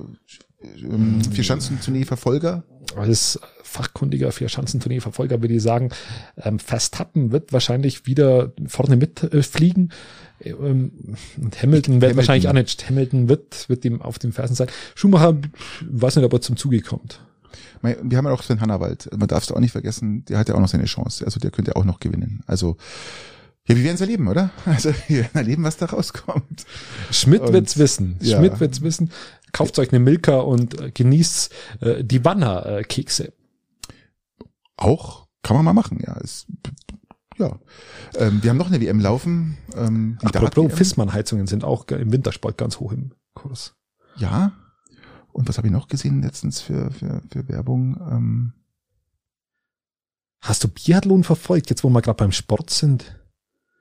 ähm, Vierschanzentournee-Verfolger? Als fachkundiger Vierschanzentournee-Verfolger würde ich sagen, ähm, Verstappen wird wahrscheinlich wieder vorne mitfliegen. Äh, ähm, und Hamilton wird Hamilton. wahrscheinlich auch nicht. Hamilton wird, wird ihm auf den Fersen sein. Schumacher, weiß nicht, ob er zum Zuge kommt. Wir haben ja auch Sven Hannawald. Man darf es auch nicht vergessen. Der hat ja auch noch seine Chance. Also der könnte auch noch gewinnen. Also ja, wir werden es erleben, oder? Also wir werden erleben, was da rauskommt. Schmidt Und- wird's wissen. ja. Schmidt wird's wissen. Kauft euch eine Milka und äh, genießt äh, die Wanner-Kekse. Auch kann man mal machen, ja. Es, ja. Ähm, wir haben noch eine WM laufen. Ähm, die Apropos. Fissmann-Heizungen sind auch im Wintersport ganz hoch im Kurs. Ja. Und was habe ich noch gesehen letztens für, für, für Werbung? Ähm, Hast du Biathlon verfolgt, jetzt wo wir gerade beim Sport sind?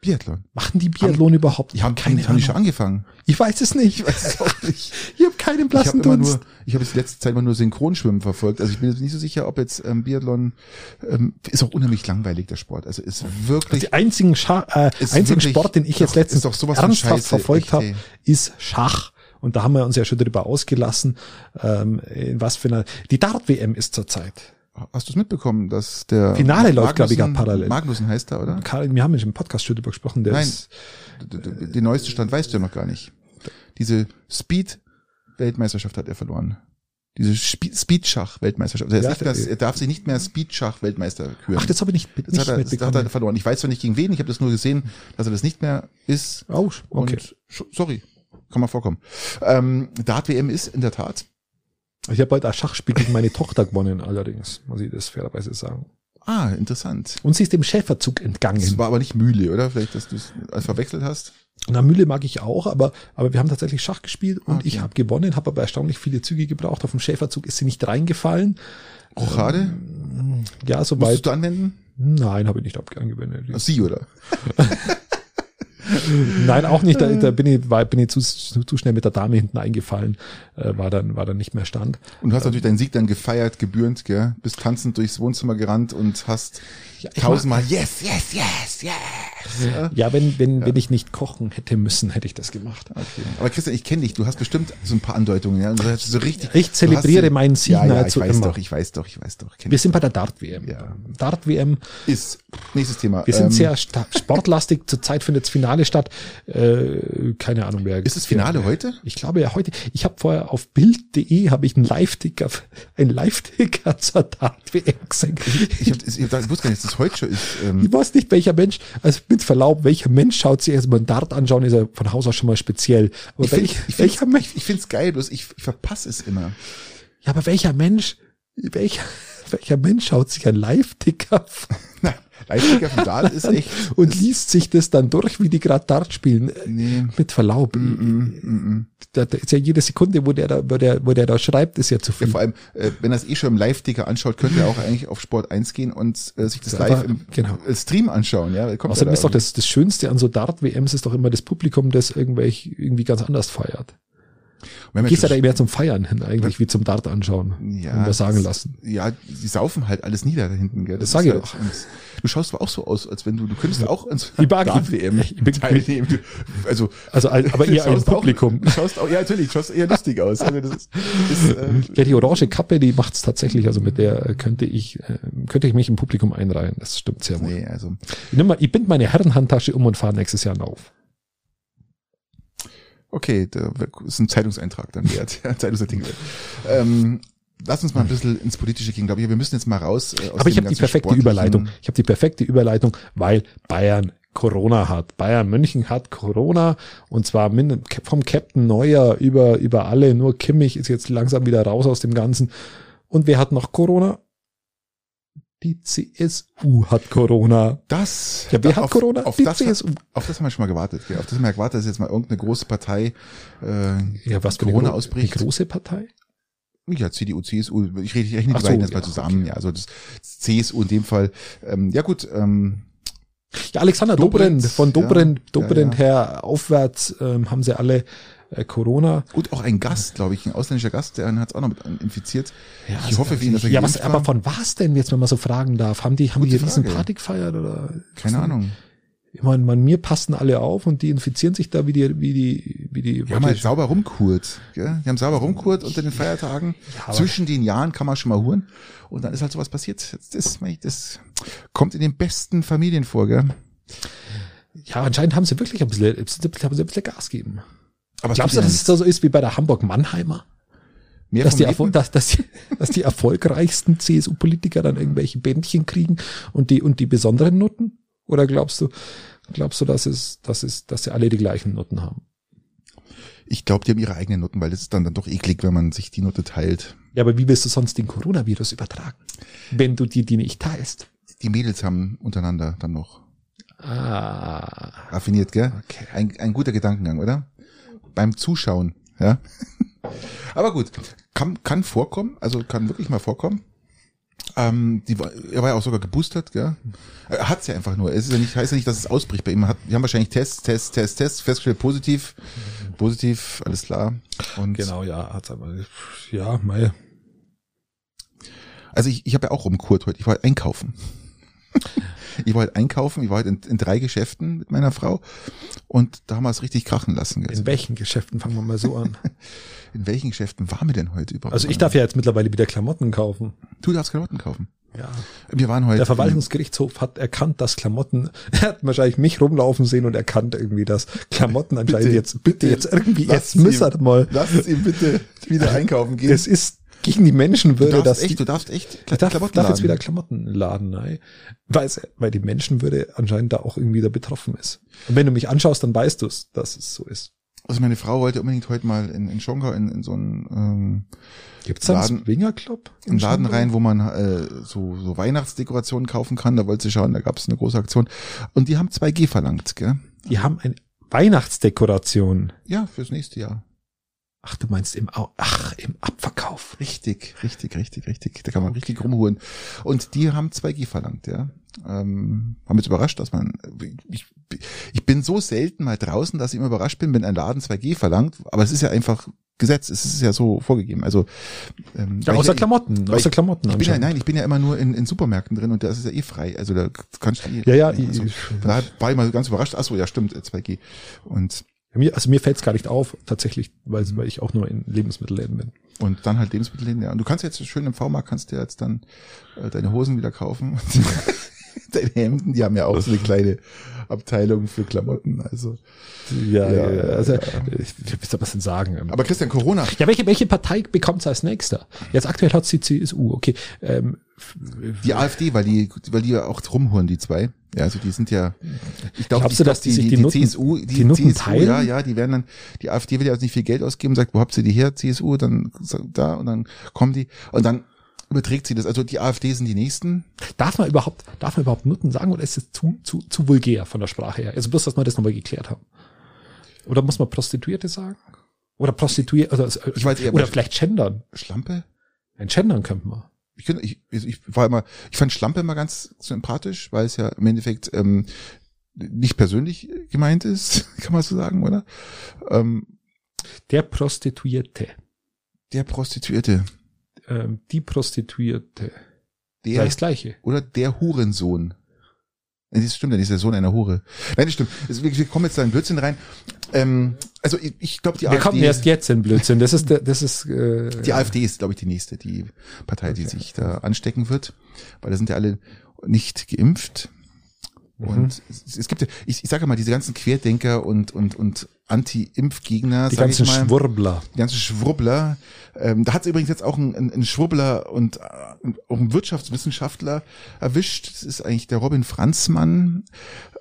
Biathlon. Machen die Biathlon überhaupt? Ich habe keine haben, haben die schon angefangen? Ich weiß es nicht. Ich weiß es auch nicht. Ich habe keinen Ich blassen immer Dunst. nur, ich habe jetzt letzte Zeit immer nur Synchronschwimmen verfolgt. Also ich bin jetzt nicht so sicher, ob jetzt ähm, Biathlon ähm, ist auch unheimlich langweilig der Sport. Also ist wirklich Die einzigen, Scha äh, einzigen wirklich- Sport, den ich jetzt letztens doch sowas ernsthaft Scheiße. verfolgt habe, ist Schach. Und da haben wir uns ja schon darüber ausgelassen, ähm, in was für einer. Die Dart-WM ist zurzeit. Hast du es mitbekommen, dass der Finale läuft, glaub ich, Magnussen- parallel. Magnussen heißt er, oder? Karl, wir haben ja schon im Podcast schon drüber gesprochen. Der Nein. ist, d- Den neuesten Stand weißt du ja noch gar nicht. Diese Speed-Weltmeisterschaft hat er verloren. Diese Spe- Speed-Schach-Weltmeisterschaft. Also er, Ja, nicht mehr, er darf sich nicht mehr Speed-Schach-Weltmeister küren. ach, das habe ich nicht, das, nicht hat er, das hat er mitbekommen. verloren. Ich weiß zwar nicht gegen wen, ich habe das nur gesehen, dass er das nicht mehr ist. Oh, okay. Und sorry, kann mal vorkommen. Ähm, Dart-WM ist in der Tat. Ich habe heute ein Schachspiel gegen meine Tochter gewonnen, allerdings, muss ich das fairerweise sagen. Ah, interessant. Und sie ist dem Schäferzug entgangen. Das war aber nicht Mühle, oder? Vielleicht, dass du es verwechselt hast. Na, Mühle mag ich auch, aber, aber wir haben tatsächlich Schach gespielt und Okay. ich habe gewonnen, habe aber erstaunlich viele Züge gebraucht. Auf dem Schäferzug ist sie nicht reingefallen. Rochade? Ja, soweit. Musstest du anwenden? Nein, habe ich nicht angewendet. Sie, oder? Nein, auch nicht. Da, da bin ich, war, bin ich zu, zu, zu schnell mit der Dame hinten eingefallen, äh, war dann, war dann nicht mehr Stand. Und du hast natürlich deinen Sieg dann gefeiert, gebührend, gell? Bist tanzend durchs Wohnzimmer gerannt und hast ich tausendmal yes, yes, yes, yes. Ja. Ja, wenn, wenn, wenn ich nicht kochen hätte müssen, hätte ich das gemacht. Okay. Aber Christian, ich kenne dich. Du hast bestimmt so ein paar Andeutungen, ja? Du hast so richtig. Ich zelebriere du hast meinen Sieg ja, ja, ich weiß immer. doch, ich weiß doch, ich weiß doch. Kenn Wir sind bei der Dart-WM. Ja. Dart-WM, ist nächstes Thema. wir sind Ähm, sehr sportlastig. Zurzeit findet das Finale statt. Äh, keine Ahnung, wer. Ist das Finale wer, heute? Ich glaube ja heute. Ich habe vorher auf Bild.de habe ich einen Live-Ticker, einen Live-Ticker zur Dart-WM gesehen. Ich, hab, ich, hab, ich wusste gar nicht, dass heute schon ist. Ähm, Ich weiß nicht, welcher Mensch, also mit Verlaub, welcher Mensch schaut sich erstmal einen Dart anschauen, ist ja von Haus aus schon mal speziell. Aber ich find- welch, ich find's- ich finde es geil, bloß ich, ich verpasse es immer. ja, aber welcher Mensch, welcher, welcher Mensch schaut sich einen Live-Ticker Na, Leipziger Dahl ist echt. und liest sich das dann durch, wie die gerade Dart spielen? Nee. Mit Verlaub. Da, da ist ja jede Sekunde, wo der da, wo der, wo der da schreibt, ist ja zu Ja, viel. vor allem, äh, wenn er es eh schon im Live-Ticker anschaut, könnte er auch eigentlich auf Sport 1 gehen und äh, sich das Ja, live im genau. äh, Stream anschauen. Ja, Da kommt Außerdem ja ist da doch das, das Schönste an so Dart-WMs ist doch immer das Publikum, das irgendwelch, irgendwie ganz anders feiert. Gehst ja da mehr zum Feiern hin eigentlich, wie zum Dart anschauen. Ja, Ja, das sagen das- lassen. Ja, die saufen halt alles nieder da hinten, gell? Das ist sag ich halt, doch. und Du schaust zwar auch so aus, als wenn du, du könntest auch ins Ich mag- WM ich bin- teilnehmen. Du- Also, Also, al- aber eher auch- Publikum. Du schaust auch, ja, natürlich, du schaust eher lustig aus. Also das ist, ist ähm, Ja, die orange Kappe, die macht's tatsächlich. Also mit der äh, könnte ich, äh, könnte ich mich im Publikum einreihen. Das stimmt sehr wohl. nee, also, Ich, nimm mal, ich bind meine Herrenhandtasche um und fahre nächstes Jahr auf. Okay, da ist ein Zeitungseintrag dann wert, ja, Zeitungsartikel. Ähm, lass uns mal ein bisschen ins Politische gehen, glaube ich. Wir müssen jetzt mal raus. Äh, aus Aber ich habe die perfekte Überleitung. Ich habe die perfekte Überleitung, weil Bayern Corona hat. Bayern München hat Corona und zwar vom Captain Neuer über, über alle. Nur Kimmich ist jetzt langsam wieder raus aus dem Ganzen. Und wer hat noch Corona? Die CSU hat Corona. Das, Ja, wer da- hat auf, Corona? Auf Die das, CSU. auf das haben wir schon mal gewartet. Gell? Auf das haben wir gewartet, dass jetzt mal irgendeine große Partei äh, Ja, was Corona eine, ausbricht. Eine große Partei? Ja, CDU, CSU, ich rede, ich rechne die so, beiden jetzt mal ja, zusammen, okay. ja, also das CSU in dem Fall. Ähm, ja gut, ähm, Ja, Alexander Dobrindt, Dobrindt, von Dobrindt, ja, Dobrindt ja. her aufwärts ähm, haben sie alle Corona. und auch ein Gast, glaube ich, ein ausländischer Gast, der hat es auch noch mit infiziert. Ja, ich hoffe für ihn, dass er Ja, was, aber von was denn jetzt, wenn man so fragen darf? Haben die, haben Gute die riesen Frage. Party gefeiert oder? Keine Ahnung. Ich meine, man, mir passen alle auf und die infizieren sich da wie die, wie die, wie die, Die haben halt sauber rumkurt. Gell? Die haben sauber rumkurt unter den Feiertagen. aber- Zwischen den Jahren kann man schon mal huren. Und dann ist halt sowas passiert. Das, das kommt in den besten Familien vor, gell? ja, anscheinend haben sie wirklich ein bisschen, haben sie ein bisschen Gas gegeben. Aber Glaubst du, dass es so ist wie bei der Hamburg-Mannheimer? mehr Dass die, dass, dass, die, dass die erfolgreichsten CSU-Politiker dann irgendwelche Bändchen kriegen und die, und die besonderen Noten? Oder glaubst du, glaubst du, dass es, dass es, dass sie alle die gleichen Noten haben? Ich glaube, die haben ihre eigenen Noten, weil es ist dann, dann doch eklig, wenn man sich die Note teilt. Ja, aber wie willst du sonst den Coronavirus übertragen? Wenn du dir die nicht teilst. Die Mädels haben untereinander dann noch Ah. raffiniert, gell? Okay. Ein, ein guter Gedankengang, oder? Beim Zuschauen, ja. Aber gut, kann, kann vorkommen, also kann wirklich mal vorkommen. Ähm, die, war- er war ja auch sogar geboostert, gell? Er hat's ja einfach nur. Es ist ja nicht, heißt ja nicht, dass es ausbricht bei ihm. Hat, die haben wahrscheinlich Tests, Tests, Tests, Tests, festgestellt, positiv, positiv, alles klar. Und Genau, ja, hat's aber, ja, mei. Also ich, ich habe ja auch rumkurt heute. Ich war einkaufen. ich war heute einkaufen, ich war heute in, in drei Geschäften mit meiner Frau und da haben wir es richtig krachen lassen. gell? In welchen Geschäften fangen wir mal so an? In welchen Geschäften waren wir denn heute überhaupt? Also ich darf ja jetzt mittlerweile wieder Klamotten kaufen. Du darfst Klamotten kaufen. Ja. Wir waren heute. Der Verwaltungsgerichtshof hat erkannt, dass Klamotten, er hat wahrscheinlich mich rumlaufen sehen und erkannt irgendwie, dass Klamotten anscheinend Bitte, jetzt, bitte jetzt irgendwie, jetzt müsst ihr mal. Lass uns ihm bitte wieder einkaufen gehen. Es ist gegen die du Menschenwürde, darfst dass echt, die, du darfst echt ich darf, Klamotten darf jetzt wieder Klamotten laden, nein. Weil, weil die Menschenwürde anscheinend da auch irgendwie da betroffen ist. Und wenn du mich anschaust, dann weißt du es, dass es so ist. Also meine Frau wollte unbedingt heute mal in, in Schongau in, in so einen ähm, Gibt's da einen Laden- Swingerclub? einen Laden rein, wo man äh, so, so Weihnachtsdekorationen kaufen kann. Da wollte sie schauen, da gab es eine große Aktion. Und die haben 2G verlangt, gell? Die haben eine Weihnachtsdekoration. Ja, fürs nächste Jahr. Ach, du meinst im, Au ach, im Abverkauf. Richtig, richtig, richtig, richtig. Da kann man richtig rumholen. Und die haben 2G verlangt, ja. Ähm, haben jetzt überrascht, dass man, ich, ich bin so selten mal draußen, dass ich immer überrascht bin, wenn ein Laden 2G verlangt, aber es ist ja einfach Gesetz, es ist ja so vorgegeben. Also, ähm, Ja, außer ich, Klamotten, außer Klamotten Ich bin ja, nein, ich bin ja immer nur in, in Supermärkten drin und da ist es ja eh frei. Also da kannst du eh. Ja, ja, also, ich- da war ich mal ganz überrascht. Ach so, ja, stimmt, äh, 2G. Und Mir, also mir fällt's gar nicht auf, tatsächlich, weil, weil ich auch nur in Lebensmittelläden bin. Und dann halt Lebensmittel ja. Und du kannst jetzt schön im V-Markt kannst du jetzt dann äh, deine Hosen wieder kaufen. deine Hemden, die haben ja auch so eine kleine Abteilung für Klamotten. Also. Ja, Ja, ja, also, ja. ich, wie soll man denn sagen? Aber Christian, Corona. ja, welche, welche Partei bekommt's als nächster? Jetzt aktuell hat's die CSU, okay. Ähm, Die AfD, weil die, weil die ja auch rumhuren, die zwei. Ja, also die sind ja, ich glaube, du, dass die sich die Nutten- CSU, die Nutten teilen? ja, ja, die werden dann, die AfD will ja also nicht viel Geld ausgeben, sagt, wo habt ihr die her, CSU, dann sagt, da, und dann kommen die, und dann überträgt sie das. Also die AfD sind die nächsten. darf man überhaupt, darf man überhaupt Nutten sagen oder ist es zu, zu, zu vulgär von der Sprache her? Also bloß, dass wir das nochmal geklärt haben. Oder muss man Prostituierte sagen? Oder Prostituierte, also, Ich weiß eher, oder vielleicht gendern. Schlampe? Ein gendern könnte man. ich, könnte- ich, also ich war immer, ich fand Schlampe immer ganz sympathisch, weil es ja im Endeffekt ähm, nicht persönlich gemeint ist, kann man so sagen, oder? Ähm, Der Prostituierte. der Prostituierte, Ähm, die Prostituierte. der das Gleiche. oder der Hurensohn. Nee, Das stimmt, dann ist der Sohn einer Hure. Nein, das stimmt. Also wir, wir kommen jetzt da in Blödsinn rein. Ähm, also ich, ich glaube, die Wir AfD, kommen erst jetzt in Blödsinn. Das ist, das ist, äh, die AfD ist, glaube ich, die nächste, die Partei, die sich da anstecken wird, weil da sind ja alle nicht geimpft. Mhm. Und es, es gibt ja, ich, ich sage mal, diese ganzen Querdenker und, und, und Anti-Impfgegner, die ganzen mal, Schwurbler. die ganzen Schwurbler. Ähm, da hat es übrigens jetzt auch ein, ein, ein Schwurbler und äh, auch ein Wirtschaftswissenschaftler erwischt. Das ist eigentlich der Robin Franzmann,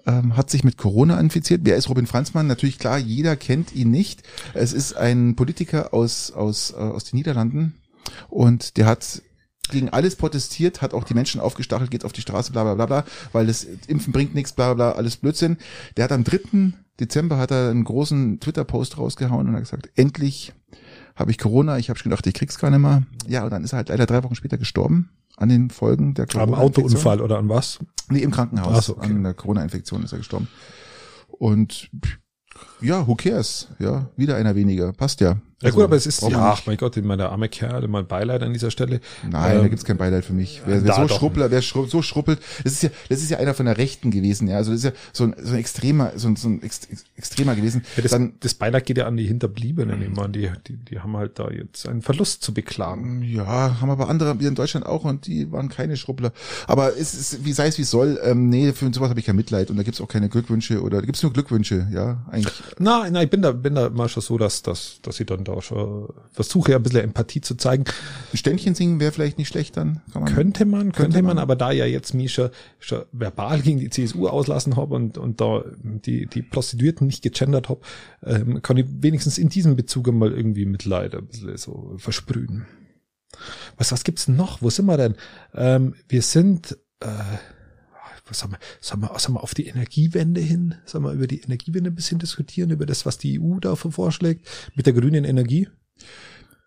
ähm, hat sich mit Corona infiziert. Wer ist Robin Franzmann? Natürlich klar, jeder kennt ihn nicht. Es ist ein Politiker aus, aus, äh, aus den Niederlanden und der hat gegen alles protestiert, hat auch die Menschen aufgestachelt, geht auf die Straße, bla bla bla bla, weil das Impfen bringt nichts, bla bla bla, alles Blödsinn. Der hat am 3. Dezember hat er einen großen Twitter-Post rausgehauen und hat gesagt, endlich habe ich Corona, ich habe schon gedacht, ich krieg's gar nicht mehr. Ja, und dann ist er halt leider drei Wochen später gestorben an den Folgen der Am Corona-Infektion. Autounfall oder an was? Nee, im Krankenhaus. Ach so, okay. An der Corona-Infektion ist er gestorben. Und ja, who cares? Ja, wieder einer weniger. Passt ja. Ja gut, aber es ist, ja, ach mein Gott, mein arme Kerl, mein Beileid an dieser Stelle. Nein, Ähm, da gibt's kein Beileid für mich. Wer, wer so doch. schruppler, wer schru so schruppelt, das ist ja, das ist ja einer von der Rechten gewesen, ja. Also das ist ja so ein, so ein extremer, so ein, so ein ex, ex, extremer gewesen. Ja, das, Dann, das Beileid geht ja an die Hinterbliebenen immer, die, die, die haben halt da jetzt einen Verlust zu beklagen. ja, haben aber andere hier in Deutschland auch und die waren keine Schruppler. Aber es ist, wie sei es wie soll, ähm, nee, für sowas habe ich kein Mitleid und da gibt's auch keine Glückwünsche oder da gibt's nur Glückwünsche, ja, eigentlich. Nein, nein, ich bin da, bin da mal schon so, dass, dass, dass ich dann da schon versuche, ein bisschen Empathie zu zeigen. Ein Ständchen singen wäre vielleicht nicht schlecht dann. Kann man, Könnte man, könnte, man, man. aber da ja jetzt mich schon, schon verbal gegen die CSU auslassen habe und, und da die, die Prostituierten nicht gegendert habe, ähm, kann ich wenigstens in diesem Bezug mal irgendwie Mitleid ein bisschen so versprühen. Was, was gibt's denn noch? Wo sind wir denn? Ähm, wir sind, äh, was haben wir, sollen wir, sollen wir auf die Energiewende hin? Sollen wir über die Energiewende ein bisschen diskutieren, über das, was die EU dafür vorschlägt, mit der grünen Energie?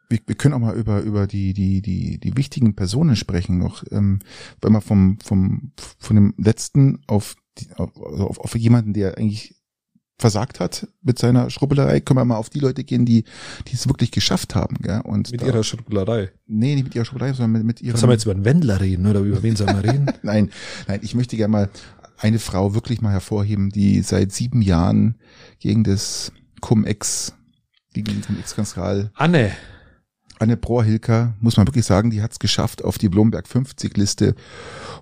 wir, wir können auch mal über über die die die die wichtigen Personen sprechen noch, ähm, wenn man vom vom von dem letzten auf die, auf, also auf, auf jemanden, der eigentlich versagt hat mit seiner Schrubbelerei, können wir mal auf die Leute gehen, die die es wirklich geschafft haben, gell? Und Mit da, ihrer Schrubbelerei. nee, nicht mit ihrer Schrubbelerei, sondern mit, mit ihrem Was haben wir jetzt über einen Wendler reden oder über wen sollen wir reden? Nein, nein, ich möchte gerne mal eine Frau wirklich mal hervorheben, die seit sieben Jahren gegen das Cum-Ex, gegen den Cum-Ex-Skandal Anne. Anne Brohr-Hilker, muss man wirklich sagen, die hat es geschafft auf die Blomberg 50 Liste.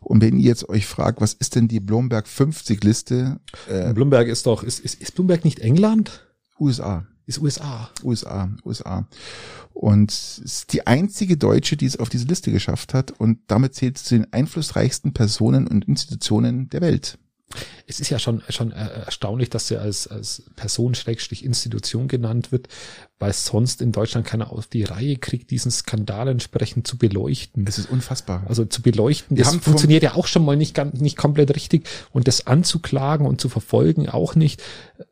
Und wenn ihr jetzt euch fragt, was ist denn die Blomberg 50 Liste? Äh, Bloomberg ist doch, ist, ist, ist Bloomberg nicht England? USA. Ist USA. USA, USA. Und es ist die einzige Deutsche, die es auf diese Liste geschafft hat. Und damit zählt sie zu den einflussreichsten Personen und Institutionen der Welt. Es ist ja schon, schon äh, erstaunlich, dass sie als, als Person Schrägstrich Institution genannt wird, weil sonst in Deutschland keiner auf die Reihe kriegt, diesen Skandal entsprechend zu beleuchten. Es ist unfassbar. Also zu beleuchten, Wir das funktioniert ja auch schon mal nicht ganz, nicht komplett richtig und das anzuklagen und zu verfolgen auch nicht.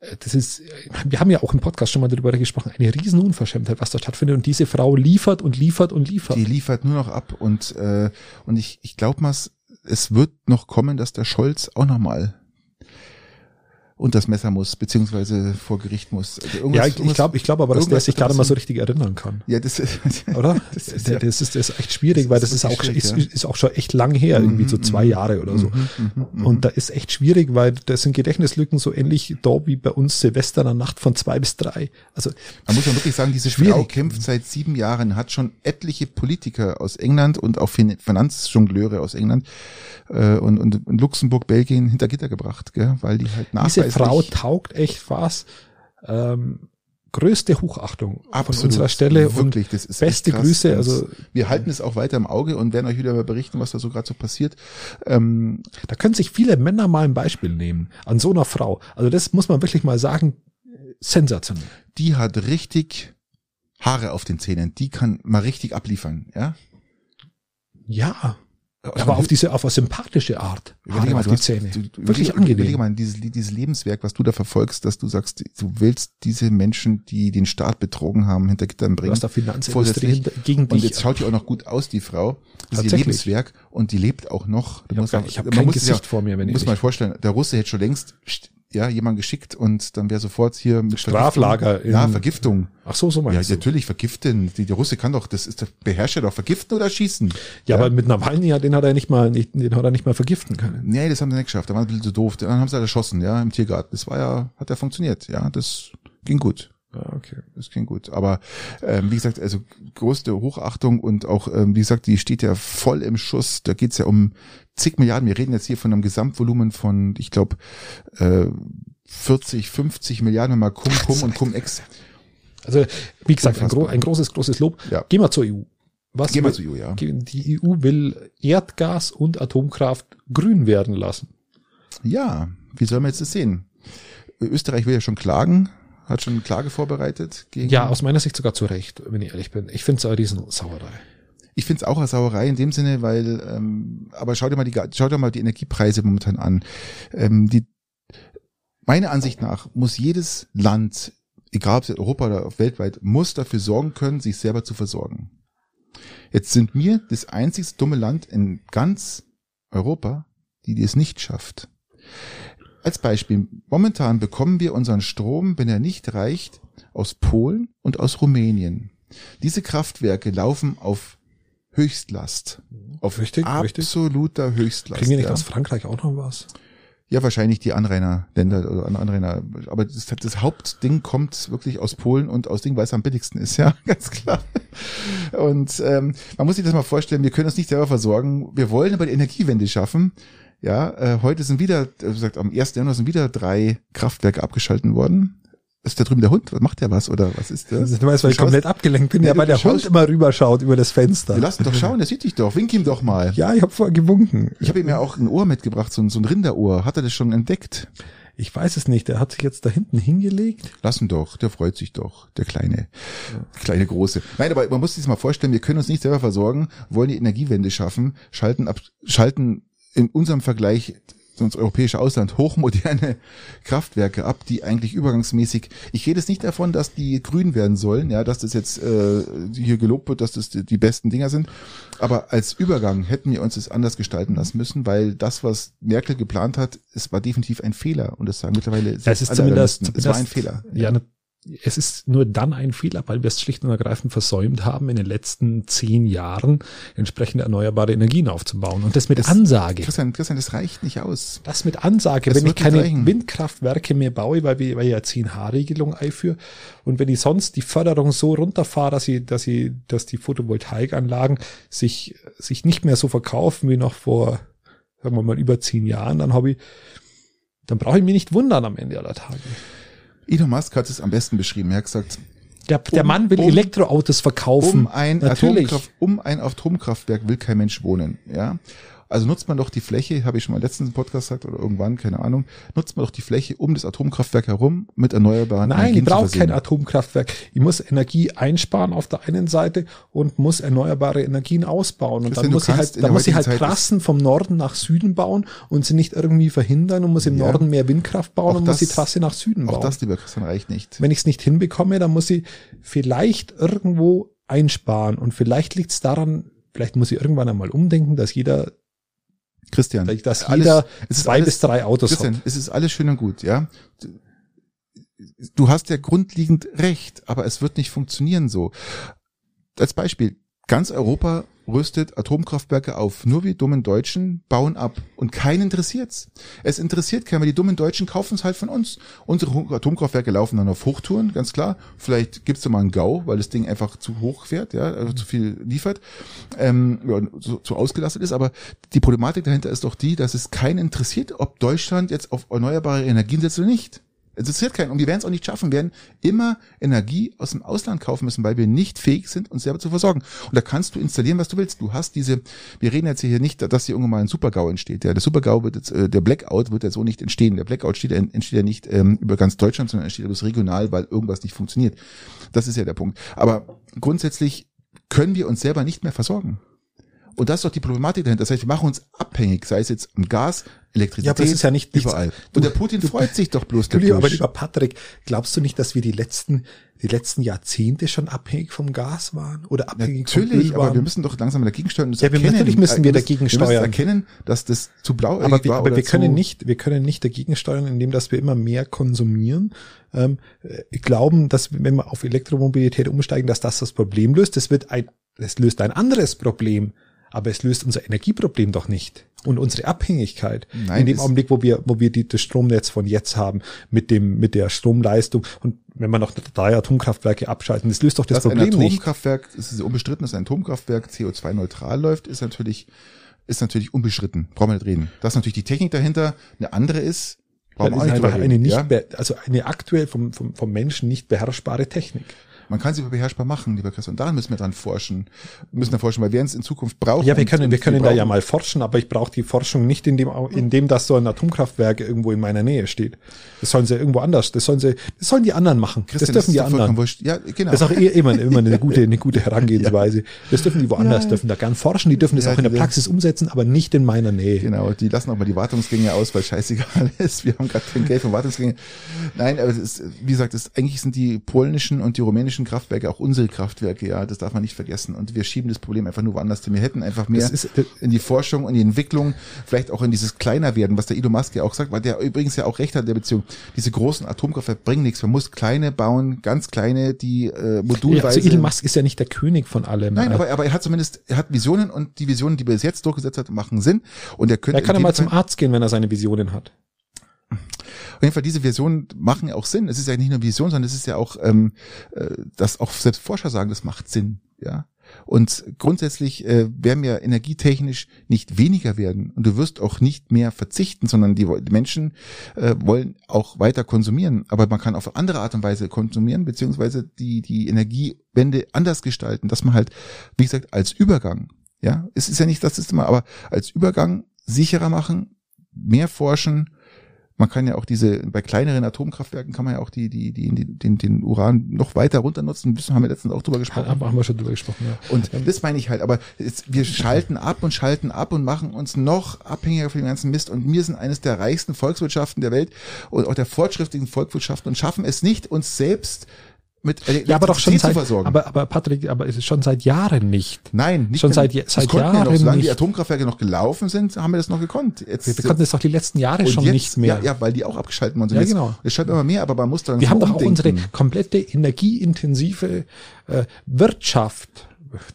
Äh, Das ist, wir haben ja auch im Podcast schon mal darüber gesprochen, eine riesen Unverschämtheit, was da stattfindet und diese Frau liefert und liefert und liefert. Die liefert nur noch ab und äh, und ich ich glaube mal, es wird noch kommen, dass der Scholz auch noch unter das Messer muss beziehungsweise vor Gericht muss. Also ja, ich, ich glaube, ich glaube aber, dass der sich da gerade mal so richtig erinnern kann. Ja, das ist Oder? Das ist ja- das, ist, das ist echt schwierig, weil Das das ist auch, ist, ist auch schon echt lang her, irgendwie so zwei Jahre oder so. Mhm, Und da ist echt schwierig, weil das sind Gedächtnislücken so ähnlich da wie bei uns Silvester in der Nacht von zwei bis drei. Also Man muss man wirklich sagen, diese Schwierig. Frau kämpft seit sieben Jahren, hat schon etliche Politiker aus England und auch Fin- Finanzjongleure aus England äh, und, und, und Luxemburg, Belgien hinter Gitter gebracht, gell? weil die halt diese Frau taugt echt was. Ähm, größte Hochachtung von Absolut, unserer Stelle wirklich, und das ist beste. Grüße. Also wir halten es auch weiter im Auge und werden euch wieder mal berichten, was da so gerade so passiert. Ähm, da können sich viele Männer mal ein Beispiel nehmen an so einer Frau. Also das muss man wirklich mal sagen, sensationell. die hat richtig Haare auf den Zähnen. Die kann mal richtig abliefern, ja? Ja, aber auf diese auf eine sympathische Art. Überlege Haare mal, auf die hast, Zähne. du, du, Wirklich überlege, angenehm. Überlege mal, dieses, dieses Lebenswerk, was du da verfolgst, dass du sagst, du willst diese Menschen, die den Staat betrogen haben, hinter Gittern bringen. hast da Finanzindustrie vorsätzlich. hinter- gegen Und dich. jetzt schaut die auch noch gut aus, die Frau. Das ist ihr. Lebenswerk und die lebt auch noch. Du Ich hab musst gar- auch- ich hab man kein Gesicht vor mir, wenn ich muss mal vorstellen, der Russe hätte schon längst ja jemand geschickt und dann wäre sofort hier mit Straflager. Ja, Vergiftung. Ach so, so Ja, meinst du. natürlich vergiften. Die, der Russe kann doch, das ist der Beherrscher doch vergiften oder schießen. Ja, aber mit Nawalny, ja, den hat er nicht mal, nicht, den hat er nicht mal vergiften können. Nee, das haben sie nicht geschafft. Da waren ein bisschen zu doof. Dann haben sie halt erschossen, ja, im Tiergarten. Das war ja, hat ja funktioniert. Ja, das ging gut. Ja, okay. Das ging gut. Aber ähm, wie gesagt, also größte Hochachtung und auch, ähm, wie gesagt, die steht ja voll im Schuss. Da geht's ja um zig Milliarden. Wir reden jetzt hier von einem Gesamtvolumen von, ich glaube, äh, 40, 50 Milliarden, wenn mal Cum, Cum und Cum-Ex. Also, wie gesagt, ein, gro ein großes, großes Lob. Ja. Gehen wir zur EU. Was Gehen wir will- zu EU, ja. Die EU will Erdgas und Atomkraft grün werden lassen. Ja, wie soll man jetzt das sehen? Österreich will ja schon klagen, hat schon eine Klage vorbereitet gegen. Ja, aus meiner Sicht sogar zu Recht, wenn ich ehrlich bin. Ich finde es eine Riesensauerei. Ich finde es auch eine Sauerei in dem Sinne, weil, ähm, aber schau dir mal die, schau dir mal die Energiepreise momentan an. Ähm, die, meiner Ansicht nach muss jedes Land, egal ob es Europa oder weltweit, muss dafür sorgen können, sich selber zu versorgen. Jetzt sind wir das einzigste dumme Land in ganz Europa, die es nicht schafft. Als Beispiel, momentan bekommen wir unseren Strom, wenn er nicht reicht, aus Polen und aus Rumänien. Diese Kraftwerke laufen auf Höchstlast. Auf Richtig, richtig. absoluter Höchstlast. Kriegen wir nicht ja. aus Frankreich auch noch was? Ja, wahrscheinlich die Anrainerländer oder An- Anrainer. Aber das, das Hauptding kommt wirklich aus Polen und aus Ding, weil es am billigsten ist, ja, ganz klar. Und ähm, man muss sich das mal vorstellen, wir können uns nicht selber versorgen. Wir wollen aber die Energiewende schaffen. Ja, äh, heute sind wieder, äh, wie gesagt, am 1. Januar sind wieder drei Kraftwerke abgeschalten worden. Ist da drüben der Hund? Was macht der was? Oder was ist das? Du weißt, weil ich schaust- komplett abgelenkt bin, Ja, ja, weil der Hund immer rüberschaut über das Fenster. Wir lassen doch schauen, der sieht dich doch. Wink ihm doch mal. Ja, ich habe vorher gewunken. Ich habe ihm ja auch ein Ohr mitgebracht, so ein, so ein Rinderohr. Hat er das schon entdeckt? Ich weiß es nicht. Der hat sich jetzt da hinten hingelegt. Lass ihn doch, der freut sich doch, der kleine, kleine Große. Nein, aber man muss sich das mal vorstellen, wir können uns nicht selber versorgen, wollen die Energiewende schaffen, schalten ab, schalten in unserem Vergleich ins europäische Ausland hochmoderne Kraftwerke ab, die eigentlich übergangsmäßig, ich rede jetzt nicht davon, dass die grün werden sollen, ja, dass das jetzt äh, hier gelobt wird, dass das die, die besten Dinger sind, aber als Übergang hätten wir uns das anders gestalten lassen müssen, weil das, was Merkel geplant hat, es war definitiv ein Fehler und das sagen mittlerweile Es ist zumindest, Analysten. es war ein zumindest- Fehler. Ja, ne, es ist nur dann ein Fehler, weil wir es schlicht und ergreifend versäumt haben, in den letzten zehn Jahren entsprechende erneuerbare Energien aufzubauen. Und das mit Das- Ansage. Christian, Christian, das reicht nicht aus. Das mit Ansage, Das wenn ich keine reichen. Windkraftwerke mehr baue, weil wir, weil ich ja 10H-Regelung einführe und wenn ich sonst die Förderung so runterfahre, dass ich, dass ich, dass die Photovoltaikanlagen sich, sich nicht mehr so verkaufen wie noch vor, sagen wir mal, über zehn Jahren, dann habe ich, dann brauche ich mich nicht wundern am Ende aller Tage. Elon Musk hat es am besten beschrieben. Er hat gesagt, Der, der Um- Mann will um- Elektroautos verkaufen. um ein. Atomkraft, um ein Atomkraftwerk will kein Mensch wohnen. Ja, also nutzt man doch die Fläche, habe ich schon mal letztens im Podcast gesagt oder irgendwann, keine Ahnung, nutzt man doch die Fläche um das Atomkraftwerk herum mit erneuerbaren Nein, ich Energien zu brauche versehen. kein Atomkraftwerk. Ich muss Energie einsparen auf der einen Seite und muss erneuerbare Energien ausbauen. Und Christian, dann muss ich halt, dann muss ich halt Trassen vom Norden nach Süden bauen und sie nicht irgendwie verhindern und muss im Ja. Norden mehr Windkraft bauen Auch und muss das- die Trasse nach Süden Auch bauen. das, lieber Christian, reicht nicht. Wenn ich es nicht hinbekomme, dann muss ich vielleicht irgendwo einsparen und vielleicht liegt es daran, vielleicht muss ich irgendwann einmal umdenken, dass jeder, Christian, dass alles- jeder es ist zwei alles- bis drei Autos Christian, hat. es ist alles schön und gut, ja. Du hast ja grundlegend recht, aber es wird nicht funktionieren so. Als Beispiel, ganz Europa rüstet Atomkraftwerke auf. Nur wir dummen Deutschen bauen ab. Und keinen interessiert's. Es interessiert keinen, weil die dummen Deutschen kaufen es halt von uns. Unsere Atomkraftwerke laufen dann auf Hochtouren, ganz klar. Vielleicht gibt's da mal einen GAU, weil das Ding einfach zu hoch fährt, ja, also zu viel liefert, ähm, ja, zu, zu ausgelastet ist. Aber die Problematik dahinter ist doch die, dass es keinen interessiert, ob Deutschland jetzt auf erneuerbare Energien setzt oder nicht. Es interessiert keinen. Und wir werden es auch nicht schaffen. Wir werden immer Energie aus dem Ausland kaufen müssen, weil wir nicht fähig sind, uns selber zu versorgen. Und da kannst du installieren, was du willst. Du hast diese, wir reden jetzt hier nicht, dass hier irgendwann mal ein Supergau entsteht. Ja, der Supergau wird jetzt, äh, der Blackout wird ja so nicht entstehen. Der Blackout steht, entsteht ja nicht ähm, über ganz Deutschland, sondern entsteht bloß regional, weil irgendwas nicht funktioniert. Das ist ja der Punkt. Aber grundsätzlich können wir uns selber nicht mehr versorgen. Und das ist doch die Problematik dahinter. Das heißt, wir machen uns abhängig, sei es jetzt am Gas, Elektrizität, Ja, aber das ist ja nicht überall. Du- Und der Putin freut sich doch bloß. Du, lieber, aber lieber Patrick, glaubst du nicht, dass wir die letzten, die letzten Jahrzehnte schon abhängig vom Gas waren oder abhängig vom Natürlich, Öl aber waren? wir müssen doch langsam dagegen steuern. und Ja, wir- natürlich müssen wir dagegen Wir steuern. müssen erkennen, dass das zu blau aber wir, war aber wir können nicht, wir können nicht dagegen steuern, indem dass wir immer mehr konsumieren. Ähm, äh, glauben, dass wenn wir auf Elektromobilität umsteigen, dass das das Problem löst. Das wird ein, das löst ein anderes Problem, aber es löst unser Energieproblem doch nicht und unsere Abhängigkeit. Nein, In dem Augenblick, wo wir, wo wir die, das Stromnetz von jetzt haben mit dem, mit der Stromleistung und wenn wir noch drei Atomkraftwerke abschalten, das löst doch das dass ein Problem nicht. Atomkraftwerk, es ist unbestritten, dass ein Atomkraftwerk CO2-neutral läuft, ist natürlich, ist natürlich unbestritten. Brauchen wir nicht reden. Dass natürlich die Technik dahinter eine andere ist, brauchen wir nicht drüber eine reden, nicht, ja? also eine aktuell vom, vom, vom Menschen nicht beherrschbare Technik. Man kann sie aber beherrschbar machen, lieber Christian. Daran müssen wir dran forschen. Wir müssen da forschen, weil wir es in Zukunft brauchen. Ja, wir Und- können, und wir können da brauchen- ja mal forschen, aber ich brauche die Forschung nicht in dem, in dem, dass so ein Atomkraftwerk irgendwo in meiner Nähe steht. Das sollen sie irgendwo anders, das sollen sie, das sollen die anderen machen. Christian, das dürfen ist die anderen. Wurscht. Ja, genau. Das ist auch eh immer, immer eine gute, eine gute Herangehensweise. Das dürfen die woanders, Ja. dürfen da gern forschen, die dürfen das Ja, auch in der Praxis umsetzen, aber nicht in meiner Nähe. Genau, die lassen auch mal die Wartungsgänge aus, weil scheißegal ist. Wir haben gerade kein Geld für Wartungsgänge. Nein, aber es ist, wie gesagt, es, eigentlich sind die polnischen und die rumänischen deutschen Kraftwerke, auch unsere Kraftwerke, ja, das darf man nicht vergessen. Und wir schieben das Problem einfach nur woanders hin. Wir hätten einfach mehr ist- in die Forschung und die Entwicklung, vielleicht auch in dieses kleiner werden, was der Elon Musk ja auch sagt, weil der übrigens ja auch recht hat in der Beziehung. Diese großen Atomkraftwerke bringen nichts. Man muss kleine bauen, ganz kleine, die äh, Ja, modulweise. also Elon Musk ist ja nicht der König von allem. Nein, Äh, aber, aber er hat zumindest, er hat Visionen und die Visionen, die er bis jetzt durchgesetzt hat, machen Sinn. Und er könnte er kann ja mal dem zum Fall- Arzt gehen, wenn er seine Visionen hat. Jeden Fall, diese Visionen machen auch Sinn. Es ist ja nicht nur Vision, sondern es ist ja auch, ähm, äh, dass auch selbst Forscher sagen, das macht Sinn. Ja. Und grundsätzlich äh, werden wir energietechnisch nicht weniger werden und du wirst auch nicht mehr verzichten, sondern die, die Menschen äh, wollen auch weiter konsumieren. Aber man kann auf andere Art und Weise konsumieren, beziehungsweise die, die Energiewende anders gestalten, dass man halt, wie gesagt, als Übergang, ja, es ist ja nicht das immer, aber als Übergang sicherer machen, mehr forschen, man kann ja auch diese, bei kleineren Atomkraftwerken kann man ja auch die, die, die, die den, den Uran noch weiter runter nutzen. Das haben wir letztens auch drüber gesprochen. Haben, haben wir schon drüber gesprochen, ja. Und das meine ich halt, aber jetzt, wir schalten ab und schalten ab und machen uns noch abhängiger von dem ganzen Mist. Und wir sind eines der reichsten Volkswirtschaften der Welt und auch der fortschrittlichen Volkswirtschaften und schaffen es nicht, uns selbst mit Ja, aber doch schon seit, zu versorgen. aber, aber Patrick, aber es ist schon seit Jahren nicht. Nein, nicht schon mehr- seit- das seit Jahren noch, solange die nicht. Atomkraftwerke noch gelaufen sind, haben wir das noch gekonnt. Jetzt, Wir, wir konnten es doch die letzten Jahre schon jetzt, nicht mehr. Ja, ja, weil die auch abgeschaltet worden sind. Ja, Jetzt- genau. Es schalten immer mehr, aber man muss dann Wir haben doch auch unsere umdenken. komplette energieintensive äh, Wirtschaft,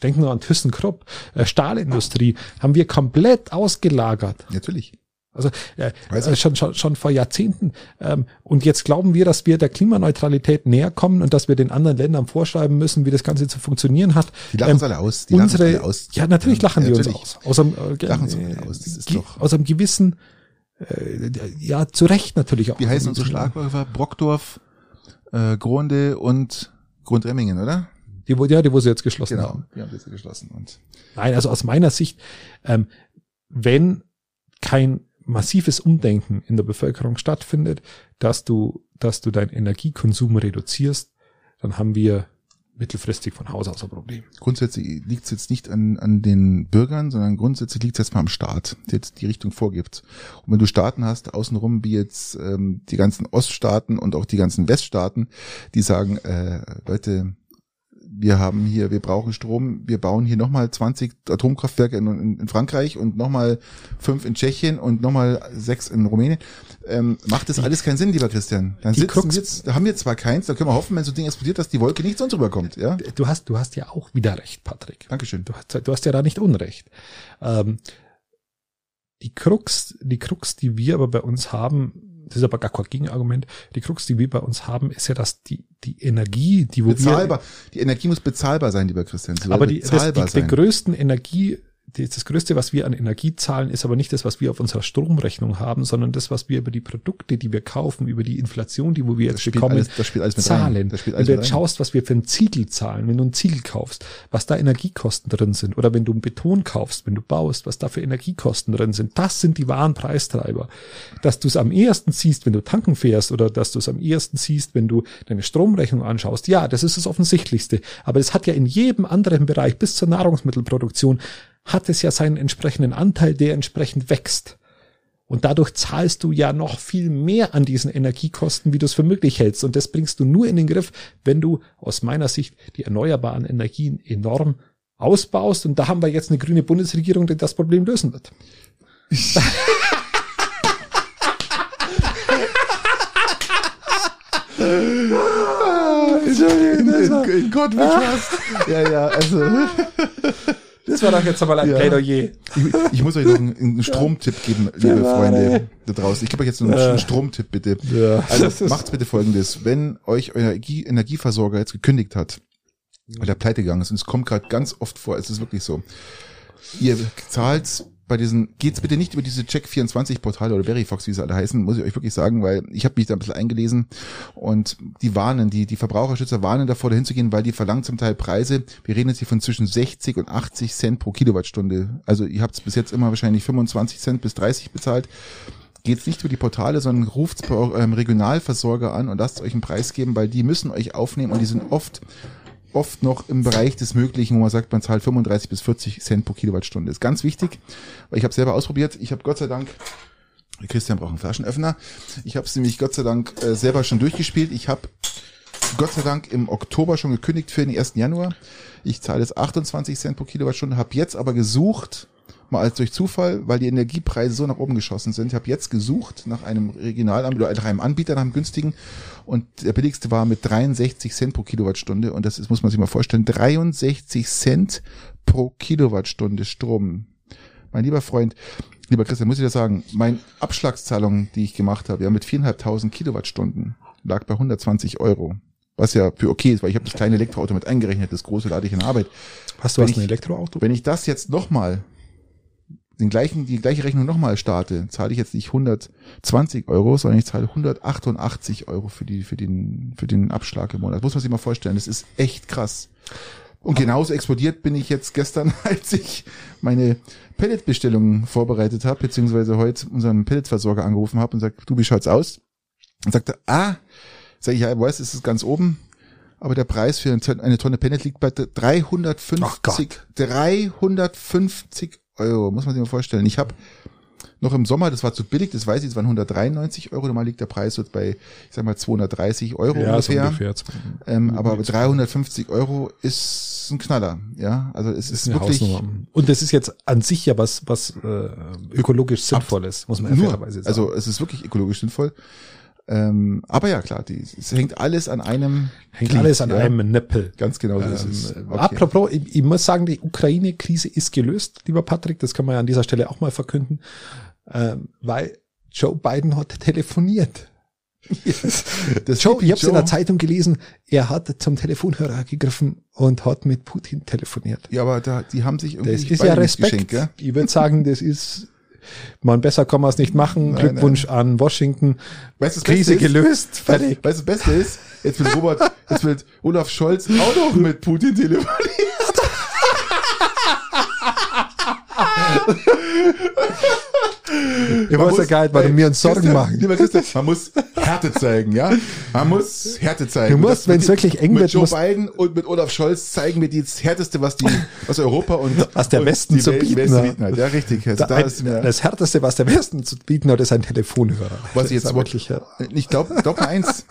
denken wir an ThyssenKrupp, äh, Stahlindustrie, haben wir komplett ausgelagert. Natürlich. Also äh, äh, schon, schon, schon vor Jahrzehnten. Ähm, und jetzt glauben wir, dass wir der Klimaneutralität näher kommen und dass wir den anderen Ländern vorschreiben müssen, wie das Ganze zu funktionieren hat. Die lachen uns alle aus. Die lachen uns unsere, alle aus. Ja, natürlich lachen die uns aus. Aus einem, äh, Lachen uns alle aus. Das ist doch- aus einem gewissen, äh, ja, zu Recht natürlich auch. Wie heißen unsere Schlagwörter? Brockdorf, äh, Gronde und Grundremmingen, oder? Die, wo, ja, die, wo sie jetzt geschlossen Genau. haben. Wir haben das geschlossen. Und Nein, also aus meiner Sicht, ähm, wenn kein massives Umdenken in der Bevölkerung stattfindet, dass du, dass du deinen Energiekonsum reduzierst, dann haben wir mittelfristig von Haus aus ein Problem. grundsätzlich liegt es jetzt nicht an, an den Bürgern, sondern grundsätzlich liegt es jetzt mal am Staat, der jetzt die Richtung vorgibt. Und wenn du Staaten hast, außenrum wie jetzt ähm, die ganzen Oststaaten und auch die ganzen Weststaaten, die sagen, äh, Leute, wir haben hier, wir brauchen Strom, wir bauen hier nochmal 20 Atomkraftwerke in, in, in Frankreich und nochmal fünf in Tschechien und nochmal sechs in Rumänien. Ähm, macht das alles keinen Sinn, lieber Christian. Dann sitzen Krux- wir haben wir zwar keins, da können wir hoffen, wenn so ein Ding explodiert, dass die Wolke nicht sonst rüberkommt, ja? Du hast, du hast ja auch wieder recht, Patrick. Dankeschön. Du hast, du hast ja da nicht Unrecht. Ähm, die Krux, die Krux, die wir aber bei uns haben, das ist aber gar kein Gegenargument, die Krux, die wir bei uns haben, ist ja, dass die, die Energie, die wo bezahlbar. Die Energie muss bezahlbar sein, lieber Christian. Wir, aber die, das, die, sein. größten Energie, das größte, was wir an Energie zahlen, ist aber nicht das, was wir auf unserer Stromrechnung haben, sondern das, was wir über die Produkte, die wir kaufen, über die Inflation, die wo wir Das jetzt bekommen, alles- das spielt alles mit zahlen. Spielt wenn alles du jetzt schaust, was wir für ein Ziegel zahlen, wenn du ein Ziegel kaufst, was da Energiekosten drin sind, oder wenn du einen Beton kaufst, wenn du baust, was da für Energiekosten drin sind, das sind die wahren Preistreiber. Dass du es am ehesten siehst, wenn du tanken fährst, oder dass du es am ehesten siehst, wenn du deine Stromrechnung anschaust, ja, das ist das Offensichtlichste. Aber es hat ja in jedem anderen Bereich, bis zur Nahrungsmittelproduktion, hat es ja seinen entsprechenden Anteil, der entsprechend wächst. Und dadurch zahlst du ja noch viel mehr an diesen Energiekosten, wie du es für möglich hältst. Und das bringst du nur in den Griff, wenn du aus meiner Sicht die erneuerbaren Energien enorm ausbaust. Und da haben wir jetzt eine grüne Bundesregierung, die das Problem lösen wird. in, in, in God we trust. Ja, ja, also Das war doch jetzt einmal ein Ja. Plädoyer. ich, ich muss euch noch einen, einen Stromtipp geben, liebe Freunde da draußen. Ich gebe euch jetzt noch einen Stromtipp, bitte. Ja. Also macht's bitte folgendes. Wenn euch euer Energie, Energieversorger jetzt gekündigt hat, weil der pleite gegangen ist, und es kommt gerade ganz oft vor, es ist wirklich so, ihr zahlt bei diesen, geht's bitte nicht über diese Check24-Portale oder Verifox, wie sie alle heißen, muss ich euch wirklich sagen, weil ich habe mich da ein bisschen eingelesen und die warnen, die, die Verbraucherschützer warnen davor, dahin zu gehen, weil die verlangen zum Teil Preise, wir reden jetzt hier von zwischen 60 und 80 Cent pro Kilowattstunde. Also ihr habt bis jetzt immer wahrscheinlich 25 Cent bis 30 bezahlt. Geht's nicht über die Portale, sondern ruft's bei eurem Regionalversorger an und lasst euch einen Preis geben, weil die müssen euch aufnehmen und die sind oft oft noch im Bereich des Möglichen, wo man sagt, man zahlt 35 bis 40 Cent pro Kilowattstunde. ist ganz wichtig, weil ich habe selber ausprobiert. Ich habe Gott sei Dank, Christian braucht einen Flaschenöffner. Ich habe es nämlich Gott sei Dank äh, selber schon durchgespielt. Ich habe Gott sei Dank im Oktober schon gekündigt für den 1. Januar. Ich zahle jetzt 28 Cent pro Kilowattstunde, habe jetzt aber gesucht, mal als durch Zufall, weil die Energiepreise so nach oben geschossen sind. Ich habe jetzt gesucht nach einem Regionalanbieter, nach einem Anbieter, nach einem günstigen und der billigste war mit 63 Cent pro Kilowattstunde und das ist, muss man sich mal vorstellen, 63 Cent pro Kilowattstunde Strom. Mein lieber Freund, lieber Christian, muss ich dir sagen, meine Abschlagszahlung, die ich gemacht habe, ja mit viereinhalbtausend Kilowattstunden, lag bei 120 Euro. Was ja für okay ist, weil ich habe das kleine Elektroauto mit eingerechnet, das große lade ich in Arbeit. Hast du Wenn was ein ich- Elektroauto? Wenn ich das jetzt nochmal, den gleichen, die gleiche Rechnung nochmal starte, zahle ich jetzt nicht 120 Euro, sondern ich zahle 188 Euro für die, für den, für den Abschlag im Monat. Muss man sich mal vorstellen. Das ist echt krass. Und genauso explodiert bin ich jetzt gestern, als ich meine Pelletbestellungen vorbereitet habe, beziehungsweise heute unseren Pelletversorger angerufen habe und sagt, du, wie schaut's aus? Und sagte, ah, sag ich, ja, ich weiß, es ist ganz oben, aber der Preis für eine Tonne Pellet liegt bei Ach 350, Gott. 350 Euro, muss man sich mal vorstellen. Ich habe noch im Sommer, das war zu billig, das weiß ich, das waren 193 Euro, normal liegt der Preis so bei, ich sag mal, 230 Euro so ungefähr. ungefähr. Ähm, aber 350 Euro ist ein Knaller, ja. Also es ist, Eine wirklich Hausnummer. Und das ist jetzt an sich ja was, was äh, ökologisch sinnvoll ist, muss man ja nur, fairerweise sagen. also es ist wirklich ökologisch sinnvoll. Ähm, aber ja, klar, die, es hängt alles an einem, Hängt Glied, alles an ja. einem Nippel. Ganz genau so ist es. Ähm, Okay. Apropos, ich, ich muss sagen, die Ukraine-Krise ist gelöst, lieber Patrick, das kann man ja an dieser Stelle auch mal verkünden, ähm, weil Joe Biden hat telefoniert. Das Joe, ich habe in Joe- der Zeitung gelesen, er hat zum Telefonhörer gegriffen und hat mit Putin telefoniert. Ja, aber da, die haben sich irgendwie Das ist ja Respekt. ich würde sagen, das ist, man besser kann man es nicht machen. Nein, Glückwunsch an Washington. Weißt du, das Krise Beste gelöst, fertig. weißt du, das Beste ist, jetzt will Robert, jetzt will Olaf Scholz auch noch mit Putin telefonieren. Ich weiß ja gar nicht, warum wir uns Sorgen Christian, machen. Lieber Christian, man muss Härte zeigen, ja? Man muss Härte zeigen. Du musst, wenn's die- wirklich eng mit wird, Joe musst- Biden und mit Olaf Scholz zeigen wir die das Härteste, was die, was Europa und Was der und Westen zu Welt- bieten Westen hat. bieten hat. Ja, richtig. Also Da, da ist mir, das härteste, was der Westen zu bieten hat, ist ein Telefonhörer. was ich jetzt wirklich, ja. ich glaube, glaub eins.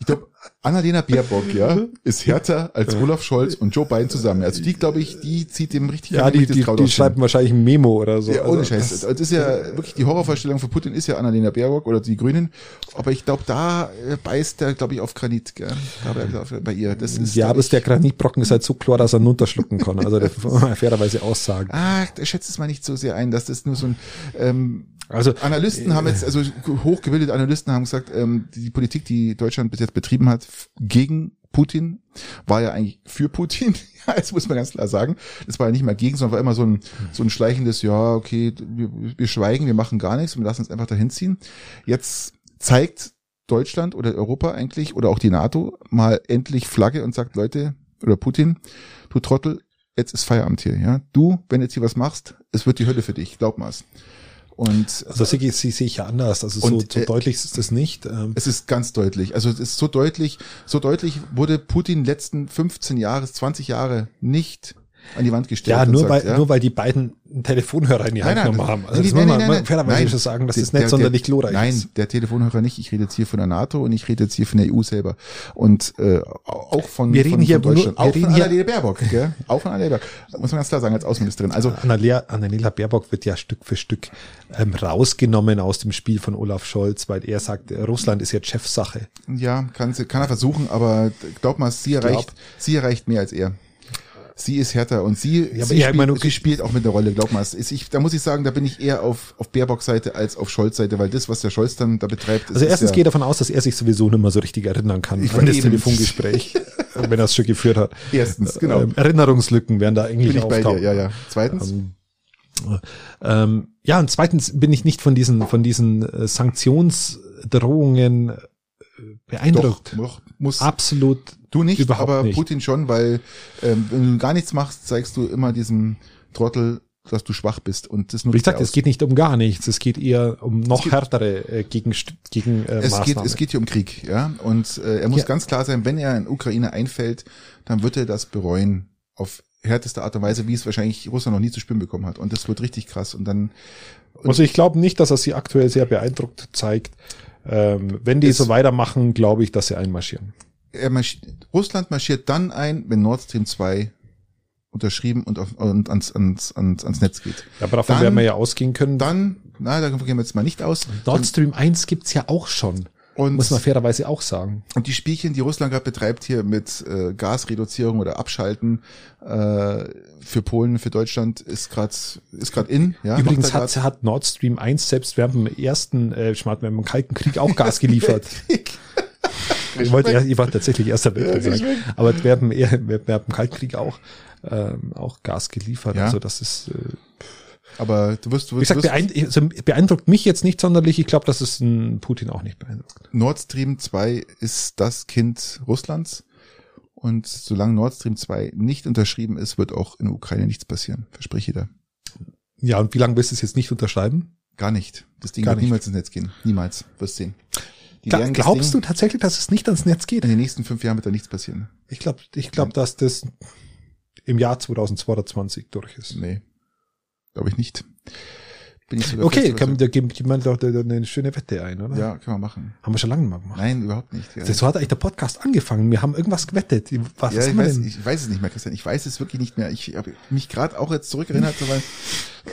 Ich glaube, Annalena Baerbock, ja, ist härter als Olaf Scholz und Joe Biden zusammen. Also die, glaube ich, die zieht dem richtig Ja, die, die, die schreiben wahrscheinlich ein Memo oder so. Ja, ohne Also, Scheiß. das- Das ist ja wirklich die Horrorvorstellung von Putin ist ja Annalena Baerbock oder die Grünen. Aber ich glaube, da äh, beißt er, glaube ich, auf Granit, gell? Da bei, ihr. Das ist, Ja, aber ich, der Granitbrocken ist halt so klar, dass er runterschlucken kann. Also man fairerweise aussagen. Ah, da schätzt es mal nicht so sehr ein, dass das nur so ein ähm, Also Analysten haben jetzt, also hochgebildete Analysten haben gesagt, ähm, die, Politik, die Deutschland bis jetzt betrieben hat, gegen Putin, war ja eigentlich für Putin. Ja, das muss man ganz klar sagen. Das war ja nicht mal gegen, sondern war immer so ein, so ein schleichendes, ja, okay, wir, wir schweigen, wir machen gar nichts und wir lassen uns einfach dahin ziehen. Jetzt zeigt Deutschland oder Europa eigentlich oder auch die NATO mal endlich Flagge und sagt, Leute, oder Putin, du Trottel, jetzt ist Feierabend hier, ja. Du, wenn jetzt hier was machst, es wird die Hölle für dich, glaub mal's. Und Also das sehe sehe ich ja anders. Also so, so äh, deutlich ist das nicht. Ähm, es ist ganz deutlich. Also es ist so deutlich, so deutlich wurde Putin letzten 15 Jahre, 20 Jahre nicht an die Wand gestellt. ja, nur sagt, weil, ja, nur weil die beiden einen Telefonhörer in die Nein, Hand nein, genommen haben. Also nein, das nein, muss nein, man nein, fairerweise nein. schon sagen, dass Der- das nicht der- sonderlich der- glorreich Nein, ist. der Telefonhörer nicht. Ich rede jetzt hier von der NATO und ich rede jetzt hier von der EU selber. Und äh, auch von, Wir reden von, hier von nur- Deutschland. wir auch reden von hier- Annalena Baerbock. Gell? Auch von Annalena Baerbock. Muss man ganz klar sagen, als Außenministerin. Also Annalena, Annalena Baerbock wird ja Stück für Stück ähm, rausgenommen aus dem Spiel von Olaf Scholz, weil er sagt, äh, Russland ist jetzt Chefsache. Ja, kann, kann er versuchen, aber glaub mal, sie erreicht, sie erreicht mehr als er. Sie ist härter und sie, Ja, sie, spielt, meine, sie spielt auch mit einer Rolle, glaub mal. Ist, ich, da muss ich sagen, da bin ich eher auf, auf Baerbocks Seite als auf Scholz Seite, weil das, was der Scholz dann da betreibt, Also ist erstens ja, geht davon aus, dass er sich sowieso nicht mehr so richtig erinnern kann Ich an das eben. Telefongespräch, äh, wenn er es schon geführt hat. Erstens, genau. Ähm, Erinnerungslücken werden da eigentlich bin ich bei dir, auftauchen. ja, ja. Zweitens, Ähm, ähm, ja, und zweitens bin ich nicht von diesen, von diesen äh, Sanktionsdrohungen äh, beeindruckt. doch, muss, Absolut. du nicht, überhaupt aber nicht. Putin schon, weil, ähm, wenn du gar nichts machst, zeigst du immer diesem Trottel, dass du schwach bist und das nutzt Wie gesagt, es geht nicht um gar nichts. Es geht eher um noch geht- härtere äh, gegen, gegen äh, es geht, es geht hier um Krieg, ja. Und äh, er muss Ja. ganz klar sein, wenn er in Ukraine einfällt, dann wird er das bereuen. Auf härteste Art und Weise, wie es wahrscheinlich Russland noch nie zu spüren bekommen hat. Und das wird richtig krass. Und dann also ich glaube nicht, dass er sie aktuell sehr beeindruckt zeigt. Ähm, wenn die Es- so weitermachen, glaube ich, dass sie einmarschieren. er marschiert, Russland marschiert dann ein, wenn Nord Stream 2 unterschrieben und, auf, und ans, ans, ans, ans Netz geht. Aber davon Dann- werden wir ja ausgehen können. Dann, na, da gehen wir jetzt mal nicht aus. Nord Stream 1 gibt's ja auch schon. Und, Muss man fairerweise auch sagen. und die Spielchen, die Russland gerade betreibt hier mit äh, Gasreduzierung oder Abschalten äh, für Polen, für Deutschland, ist gerade ist grad in. Ja, Übrigens hat, hat Nord Stream 1 selbst während dem ersten, äh, während dem Kalten Krieg auch Gas geliefert. ich wollte, ja, ich wollte tatsächlich erster Weltkrieg Ja, sagen. Aber während eher- während dem Kalten Krieg auch, ähm, auch Gas geliefert. Ja. Also das ist, äh, Aber du wirst, du wie wirst, gesagt, wirst also beeindruckt mich jetzt nicht sonderlich. Ich glaube, dass es Putin auch nicht beeindruckt. Nord Stream 2 ist das Kind Russlands. Und solange Nord Stream 2 nicht unterschrieben ist, wird auch in der Ukraine nichts passieren. Verspreche ich dir. Ja, und wie lange willst du es jetzt nicht unterschreiben? Gar nicht. Das Ding Gar wird nicht. niemals ins Netz gehen. Niemals. Wirst sehen. Gla glaubst Ding, du tatsächlich, dass es nicht ans Netz geht? In den nächsten fünf Jahren wird da nichts passieren. Ich glaube, ich glaube, dass das im Jahr 2022 durch ist. Nee. Glaube ich nicht. Bin ich sogar Okay, kann, da gibt jemand doch eine schöne Wette ein, oder? Ja, können wir machen. Haben wir schon lange mal gemacht. Nein, überhaupt nicht. Ja, so hat eigentlich der Podcast angefangen. Wir haben irgendwas gewettet. Was ja ich, weiß, denn? ich weiß es nicht mehr, Christian. Ich weiß es wirklich nicht mehr. Ich habe mich gerade auch jetzt zurückerinnert, so,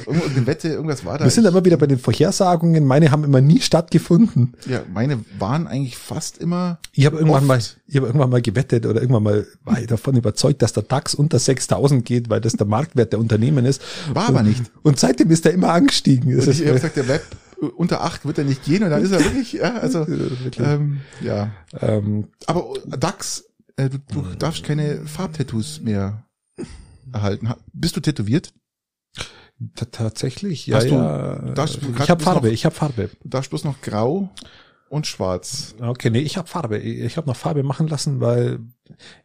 weil irgendeine Wette, irgendwas war da. wir sind immer wieder bei den Vorhersagungen. Meine haben immer nie stattgefunden. ja, meine waren eigentlich fast immer Ich habe irgendwann mal, ich habe irgendwann mal gewettet oder irgendwann mal war ich davon überzeugt, dass der DAX unter 6000 geht, weil das der Marktwert der Unternehmen ist. War aber und, nicht. Und seitdem ist er immer angestiegen. Und ich habe gesagt, der bleibt unter acht wird er nicht gehen und dann ist er wirklich, ja, also ähm, ja. ähm, Aber DAX, äh, du, du darfst keine Farbtattoos mehr erhalten. Ha- Bist du tätowiert? T- tatsächlich, ja, Hast du- ja. du- ich habe bist noch- Farbe, ich habe Farbe. Du darfst bloß noch grau und schwarz. Okay, nee, ich habe Farbe. Ich, habe noch Farbe machen lassen, weil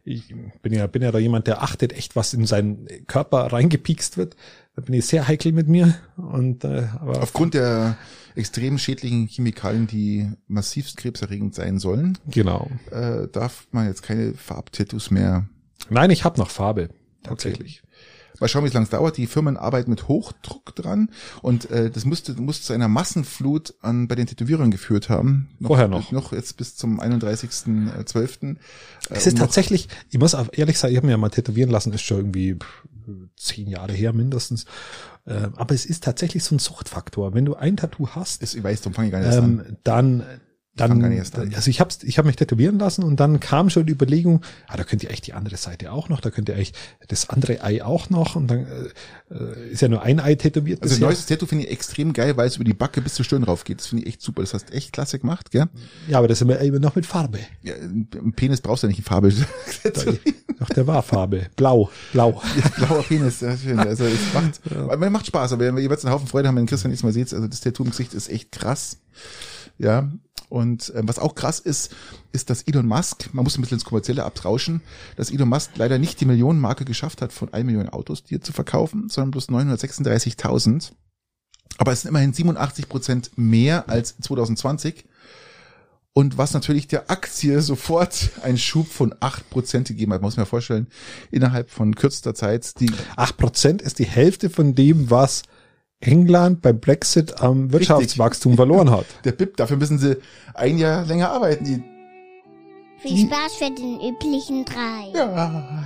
ich bin ja bin ja da jemand, der achtet echt, was in seinen Körper reingepikst wird. Da bin ich sehr heikel mit mir und äh, aber Aufgrund der extrem schädlichen Chemikalien, die massivst krebserregend sein sollen, genau. äh, darf man jetzt keine Farbtattoos mehr. Nein, ich habe noch Farbe tatsächlich. Mal schauen, wie es lang dauert. Die Firmen arbeiten mit Hochdruck dran und äh, das musste, muss zu einer Massenflut an bei den Tätowierern geführt haben. Vorher noch. Noch jetzt bis zum 31.12. Es ist tatsächlich, ich muss auch ehrlich sagen, ich habe mir ja mal tätowieren lassen, ist schon irgendwie zehn Jahre her mindestens. Äh, aber es ist tatsächlich so ein Suchtfaktor. Wenn du ein Tattoo hast, Ist, ich weiß, fange ich gar nicht erst an. ähm, dann dann also ich hab's ich habe mich tätowieren lassen und dann kam schon die Überlegung, ah, da könnt ihr eigentlich die andere Seite auch noch, da könnt ihr eigentlich das andere Ei auch noch und dann äh, ist ja nur ein Ei tätowiert Also bisher. neues Tattoo finde ich extrem geil, weil es über die Backe bis zur Stirn rauf geht. Das finde ich echt super. Das hast echt klasse gemacht, gell? ja, aber das ist immer eben noch mit Farbe. Ja, ein Penis brauchst du ja nicht in Farbe. Doch der war Farbe, blau, blau. Blauer Penis, ja, schön. Also es macht, ja. macht Spaß, aber wenn wir jeweils einen Haufen Freude haben, wenn Christian jetzt mal sieht, also das Tattoo im Gesicht ist echt krass. Ja. Und ähm, was auch krass ist, ist, dass Elon Musk, man muss ein bisschen ins Kommerzielle abtrauschen, dass Elon Musk leider nicht die Millionenmarke geschafft hat, von 1 Million Autos hier zu verkaufen, sondern bloß 936.000. Aber es sind immerhin 87 Prozent mehr als 2020. Und was natürlich der Aktie sofort einen Schub von 8 Prozent gegeben hat, muss man mal vorstellen, innerhalb von kürzester Zeit, die Acht Prozent ist die Hälfte von dem, was England beim Brexit am Wirtschaftswachstum verloren hat. der BIP, dafür müssen sie ein Jahr länger arbeiten. Die, Viel Spaß für den üblichen drei. ja.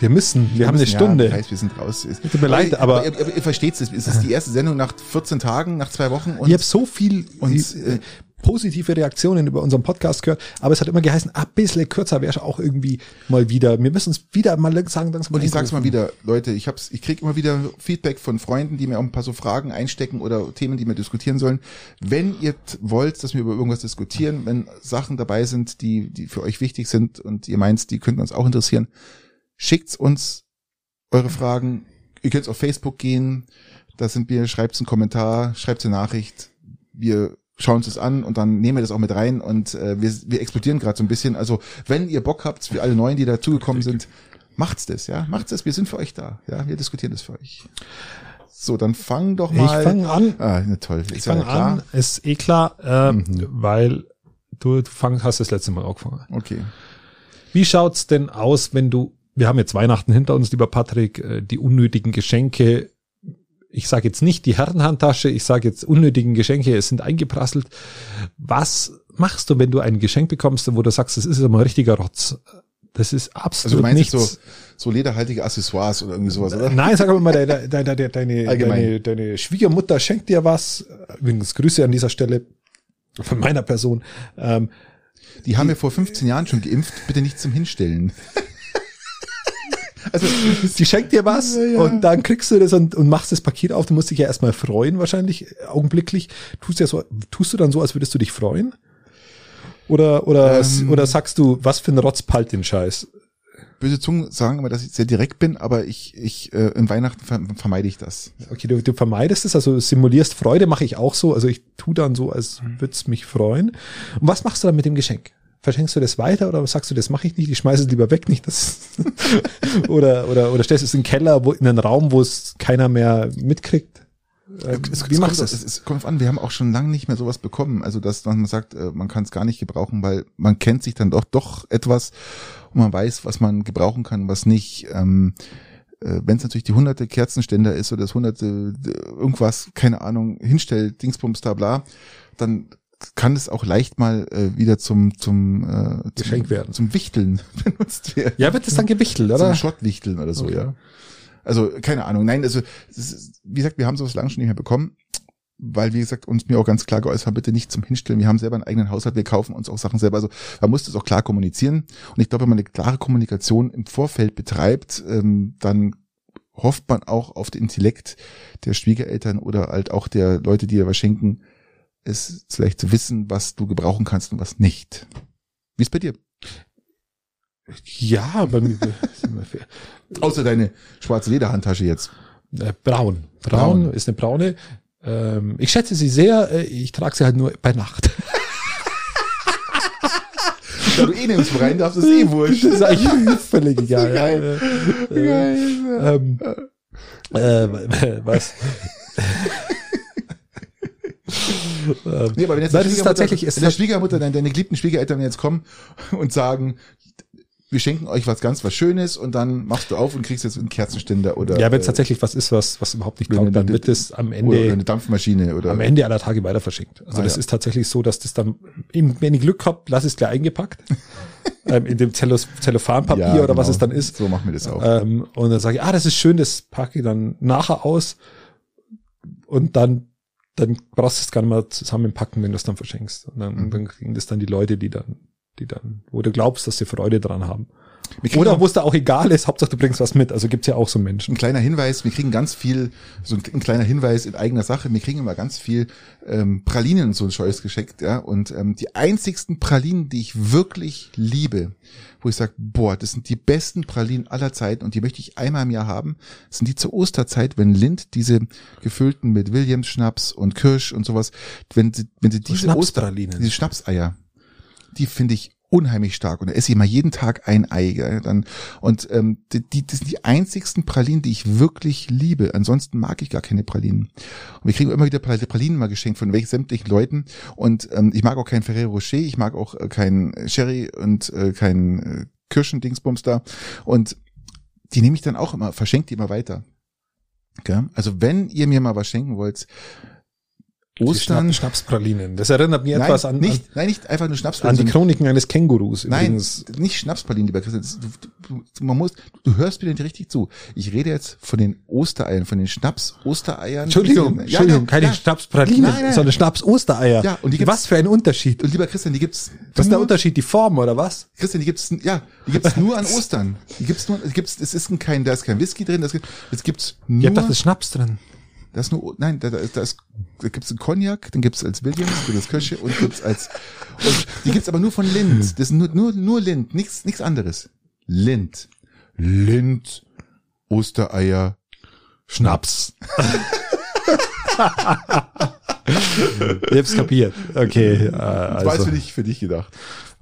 Wir müssen, wir haben eine müssen- Stunde. Ja, ich weiß, wir sind raus. Es- Tut mir leid, aber- ihr, ihr, ihr versteht es. Es ist die erste Sendung nach 14 Tagen, nach zwei Wochen. Und ich habe so viel und, äh, positive Reaktionen über unseren Podcast gehört, aber es hat immer geheißen, ein bisschen kürzer wäre auch irgendwie mal wieder. Wir müssen uns wieder mal sagen, langsam Und ich sag's mal wieder, Leute, ich hab's, ich krieg immer wieder Feedback von Freunden, die mir auch ein paar so Fragen einstecken oder Themen, die wir diskutieren sollen. Wenn ihr wollt, dass wir über irgendwas diskutieren, wenn Sachen dabei sind, die, die für euch wichtig sind und ihr meint, die könnten uns auch interessieren, schickt's uns eure Fragen. Ihr könnt auf Facebook gehen, da sind wir, schreibt's einen Kommentar, schreibt's eine Nachricht. Wir schauen uns das an und dann nehmen wir das auch mit rein und äh, wir, wir explodieren gerade so ein bisschen. Also wenn ihr Bock habt, für alle Neuen, die dazugekommen sind, macht's das, ja, macht's das. Wir sind für euch da, ja, wir diskutieren das für euch. So, dann fang doch Ich mal. fange an. Ah, na toll. Ist Ich ja fange klar. an. Ist eh klar, äh, Mhm. weil du, du fang, hast das letzte Mal angefangen. Okay. Wie schaut's denn aus, wenn du, wir haben jetzt Weihnachten hinter uns, lieber Patrick, äh, die unnötigen Geschenke. Ich sage jetzt nicht die Herrenhandtasche, ich sage jetzt unnötigen Geschenke, es sind eingeprasselt. Was machst du, wenn du ein Geschenk bekommst, wo du sagst, das ist immer ein richtiger Rotz? Das ist Also absolut du meinst nichts. so, so lederhaltige Accessoires oder irgendwie sowas, oder? Nein, sag aber mal, deine, deine, deine, deine, deine Schwiegermutter schenkt dir was. Übrigens Grüße an dieser Stelle von meiner Person. Ähm, Die haben wir vor 15 Jahren schon geimpft, bitte nicht zum Hinstellen. Also, die schenkt dir was und dann kriegst du das und, und machst das Paket auf. Du musst dich ja erstmal freuen, wahrscheinlich äh, augenblicklich. Tust ja so, tust du dann so, als würdest du dich freuen? Oder, oder, Ähm. oder sagst du, was für ein Rotz palt den Scheiß? böse Zungen sagen immer, dass ich sehr direkt bin, aber ich, ich, äh, in Weihnachten ver vermeide ich das. Okay, du, du vermeidest es, also simulierst Freude, mache ich auch so. Also ich tu dann so, als würde es mich freuen. Und was machst du dann mit dem Geschenk? Verschenkst du das weiter oder sagst du, das mache ich nicht, ich schmeiße es lieber weg, nicht das oder, oder, oder stellst es in den Keller, wo, in einen Raum, wo es keiner mehr mitkriegt? Äh, Es, wie machst du kommt, das? es? Es kommt an, wir haben auch schon lange nicht mehr sowas bekommen. Also, dass man sagt, äh, man kann es gar nicht gebrauchen, weil man kennt sich dann doch, doch etwas und man weiß, was man gebrauchen kann, was nicht. Ähm, äh, Wenn es natürlich die hunderte Kerzenständer ist oder das hunderte irgendwas, keine Ahnung, hinstellt, Dingsbums, da bla, dann kann es auch leicht mal äh, wieder zum zum, äh, zum Geschenk werden. zum Wichteln benutzt werden. Ja, wird das dann gewichtelt, Zum oder? Schrottwichteln oder so, Okay. ja. Also, keine Ahnung. Nein, also, es ist, wie gesagt, wir haben sowas lange schon nicht mehr bekommen, weil, wie gesagt, uns mir auch ganz klar geäußert haben, bitte nicht zum Hinstellen. Wir haben selber einen eigenen Haushalt, wir kaufen uns auch Sachen selber. Also, man muss das auch klar kommunizieren. Und ich glaube, wenn man eine klare Kommunikation im Vorfeld betreibt, ähm, dann hofft man auch auf den Intellekt der Schwiegereltern oder halt auch der Leute, die dir was schenken, es vielleicht zu wissen, was du gebrauchen kannst und was nicht. Wie ist bei dir? Ja, bei mir, Außer deine schwarze Lederhandtasche jetzt. äh, braun. braun. Braun. ist eine braune. Ähm, ich schätze sie sehr, äh, ich trage sie halt nur bei Nacht. Da du eh nirgendwo rein darfst, ist eh wurscht. Das ist eigentlich völlig egal. Geil. Äh, Geil. Ähm, äh, was? Ähm, Nee, aber wenn jetzt Nein, das ist tatsächlich- wenn der hat- Schwiegermutter, deine, deine geliebten Schwiegereltern jetzt kommen und sagen, wir schenken euch was ganz was Schönes und dann machst du auf und kriegst jetzt einen Kerzenständer oder, ja, wenn es äh, tatsächlich was ist, was, was überhaupt nicht du- dann wird es am oder Ende, eine Dampfmaschine oder am Ende aller Tage weiter verschenkt. Also Ah, das ja. ist tatsächlich so, dass das dann, eben, wenn ich Glück hab, lass es gleich eingepackt. ähm, in dem Zellos, Zellophanpapier Ja, oder was genau. es dann ist. So machen wir das auch. Ähm, und dann sage ich, ah, das ist schön, das packe ich dann nachher aus. Und dann, dann brauchst du es gar nicht mal zusammenpacken, wenn du es dann verschenkst. Und dann, Mhm. dann kriegen das dann die Leute, die dann, die dann, wo du glaubst, dass sie Freude dran haben. Oder wo es da auch egal ist, Hauptsache du bringst was mit. Also gibt's ja auch so Menschen. ein kleiner Hinweis, wir kriegen ganz viel, so ein, ein kleiner Hinweis in eigener Sache, wir kriegen immer ganz viel ähm, Pralinen und so ein Scheues geschenkt, ja. Und ähm, die einzigsten Pralinen, die ich wirklich liebe, wo ich sage, boah, das sind die besten Pralinen aller Zeiten und die möchte ich einmal im Jahr haben, sind die zur Osterzeit, wenn Lind diese gefüllten mit Williams Schnaps und Kirsch und sowas, wenn sie, wenn sie diese Oster, Schnapspralinen. diese Schnapseier, die finde ich unheimlich stark und da esse ich immer jeden Tag ein Ei. Gell? Dann, und ähm, die, die, das sind die einzigsten Pralinen, die ich wirklich liebe. Ansonsten mag ich gar keine Pralinen. Und wir kriegen immer wieder Pral- Pralinen mal geschenkt von welchen sämtlichen Leuten. Und ähm, ich mag auch kein Ferrero Rocher, ich mag auch äh, kein Sherry und äh, kein äh, Kirschendingsbums da. Und die nehme ich dann auch immer, verschenkt die immer weiter. Gell? Also wenn ihr mir mal was schenken wollt, Ostern, Schnapp, Schnapspralinen. Das erinnert mich nein, etwas an, nicht, nein, nicht einfach nur Schnaps, an, an die Chroniken eines Kängurus. Nein, Übrigens. nicht Schnapspralinen, lieber Christian. Du, du, man muss, du hörst mir nicht richtig zu. Ich rede jetzt von den Ostereiern, von den Schnaps-Ostereiern. Entschuldigung, Ja, Entschuldigung, ja, keine ja. Schnapspralinen, Nein, nein. sondern Schnaps-Ostereier. Ja, und die gibt's- Was für ein Unterschied. Und lieber Christian, die gibt's. Was ist der Unterschied? Die Form oder was? Christian, die gibt's, ja, die gibt's nur an Ostern. Die gibt's nur, die gibt's, es ist kein, da ist kein Whisky drin, das gibt, es gibt's nur, Ihr habt doch das Schnaps drin. Da ist nur, nein, da, da, ist- da ist, da gibt's einen Cognac, den gibt's als Williams, gibt es Kirsche und gibt's als, und die gibt's aber nur von Lind. Das ist nur, nur, nur Lind, nichts, nichts anderes. Lind. Lind, Ostereier, Schnaps. Ich hab's kapiert. Okay. Äh, Das war jetzt also, für dich, für dich gedacht.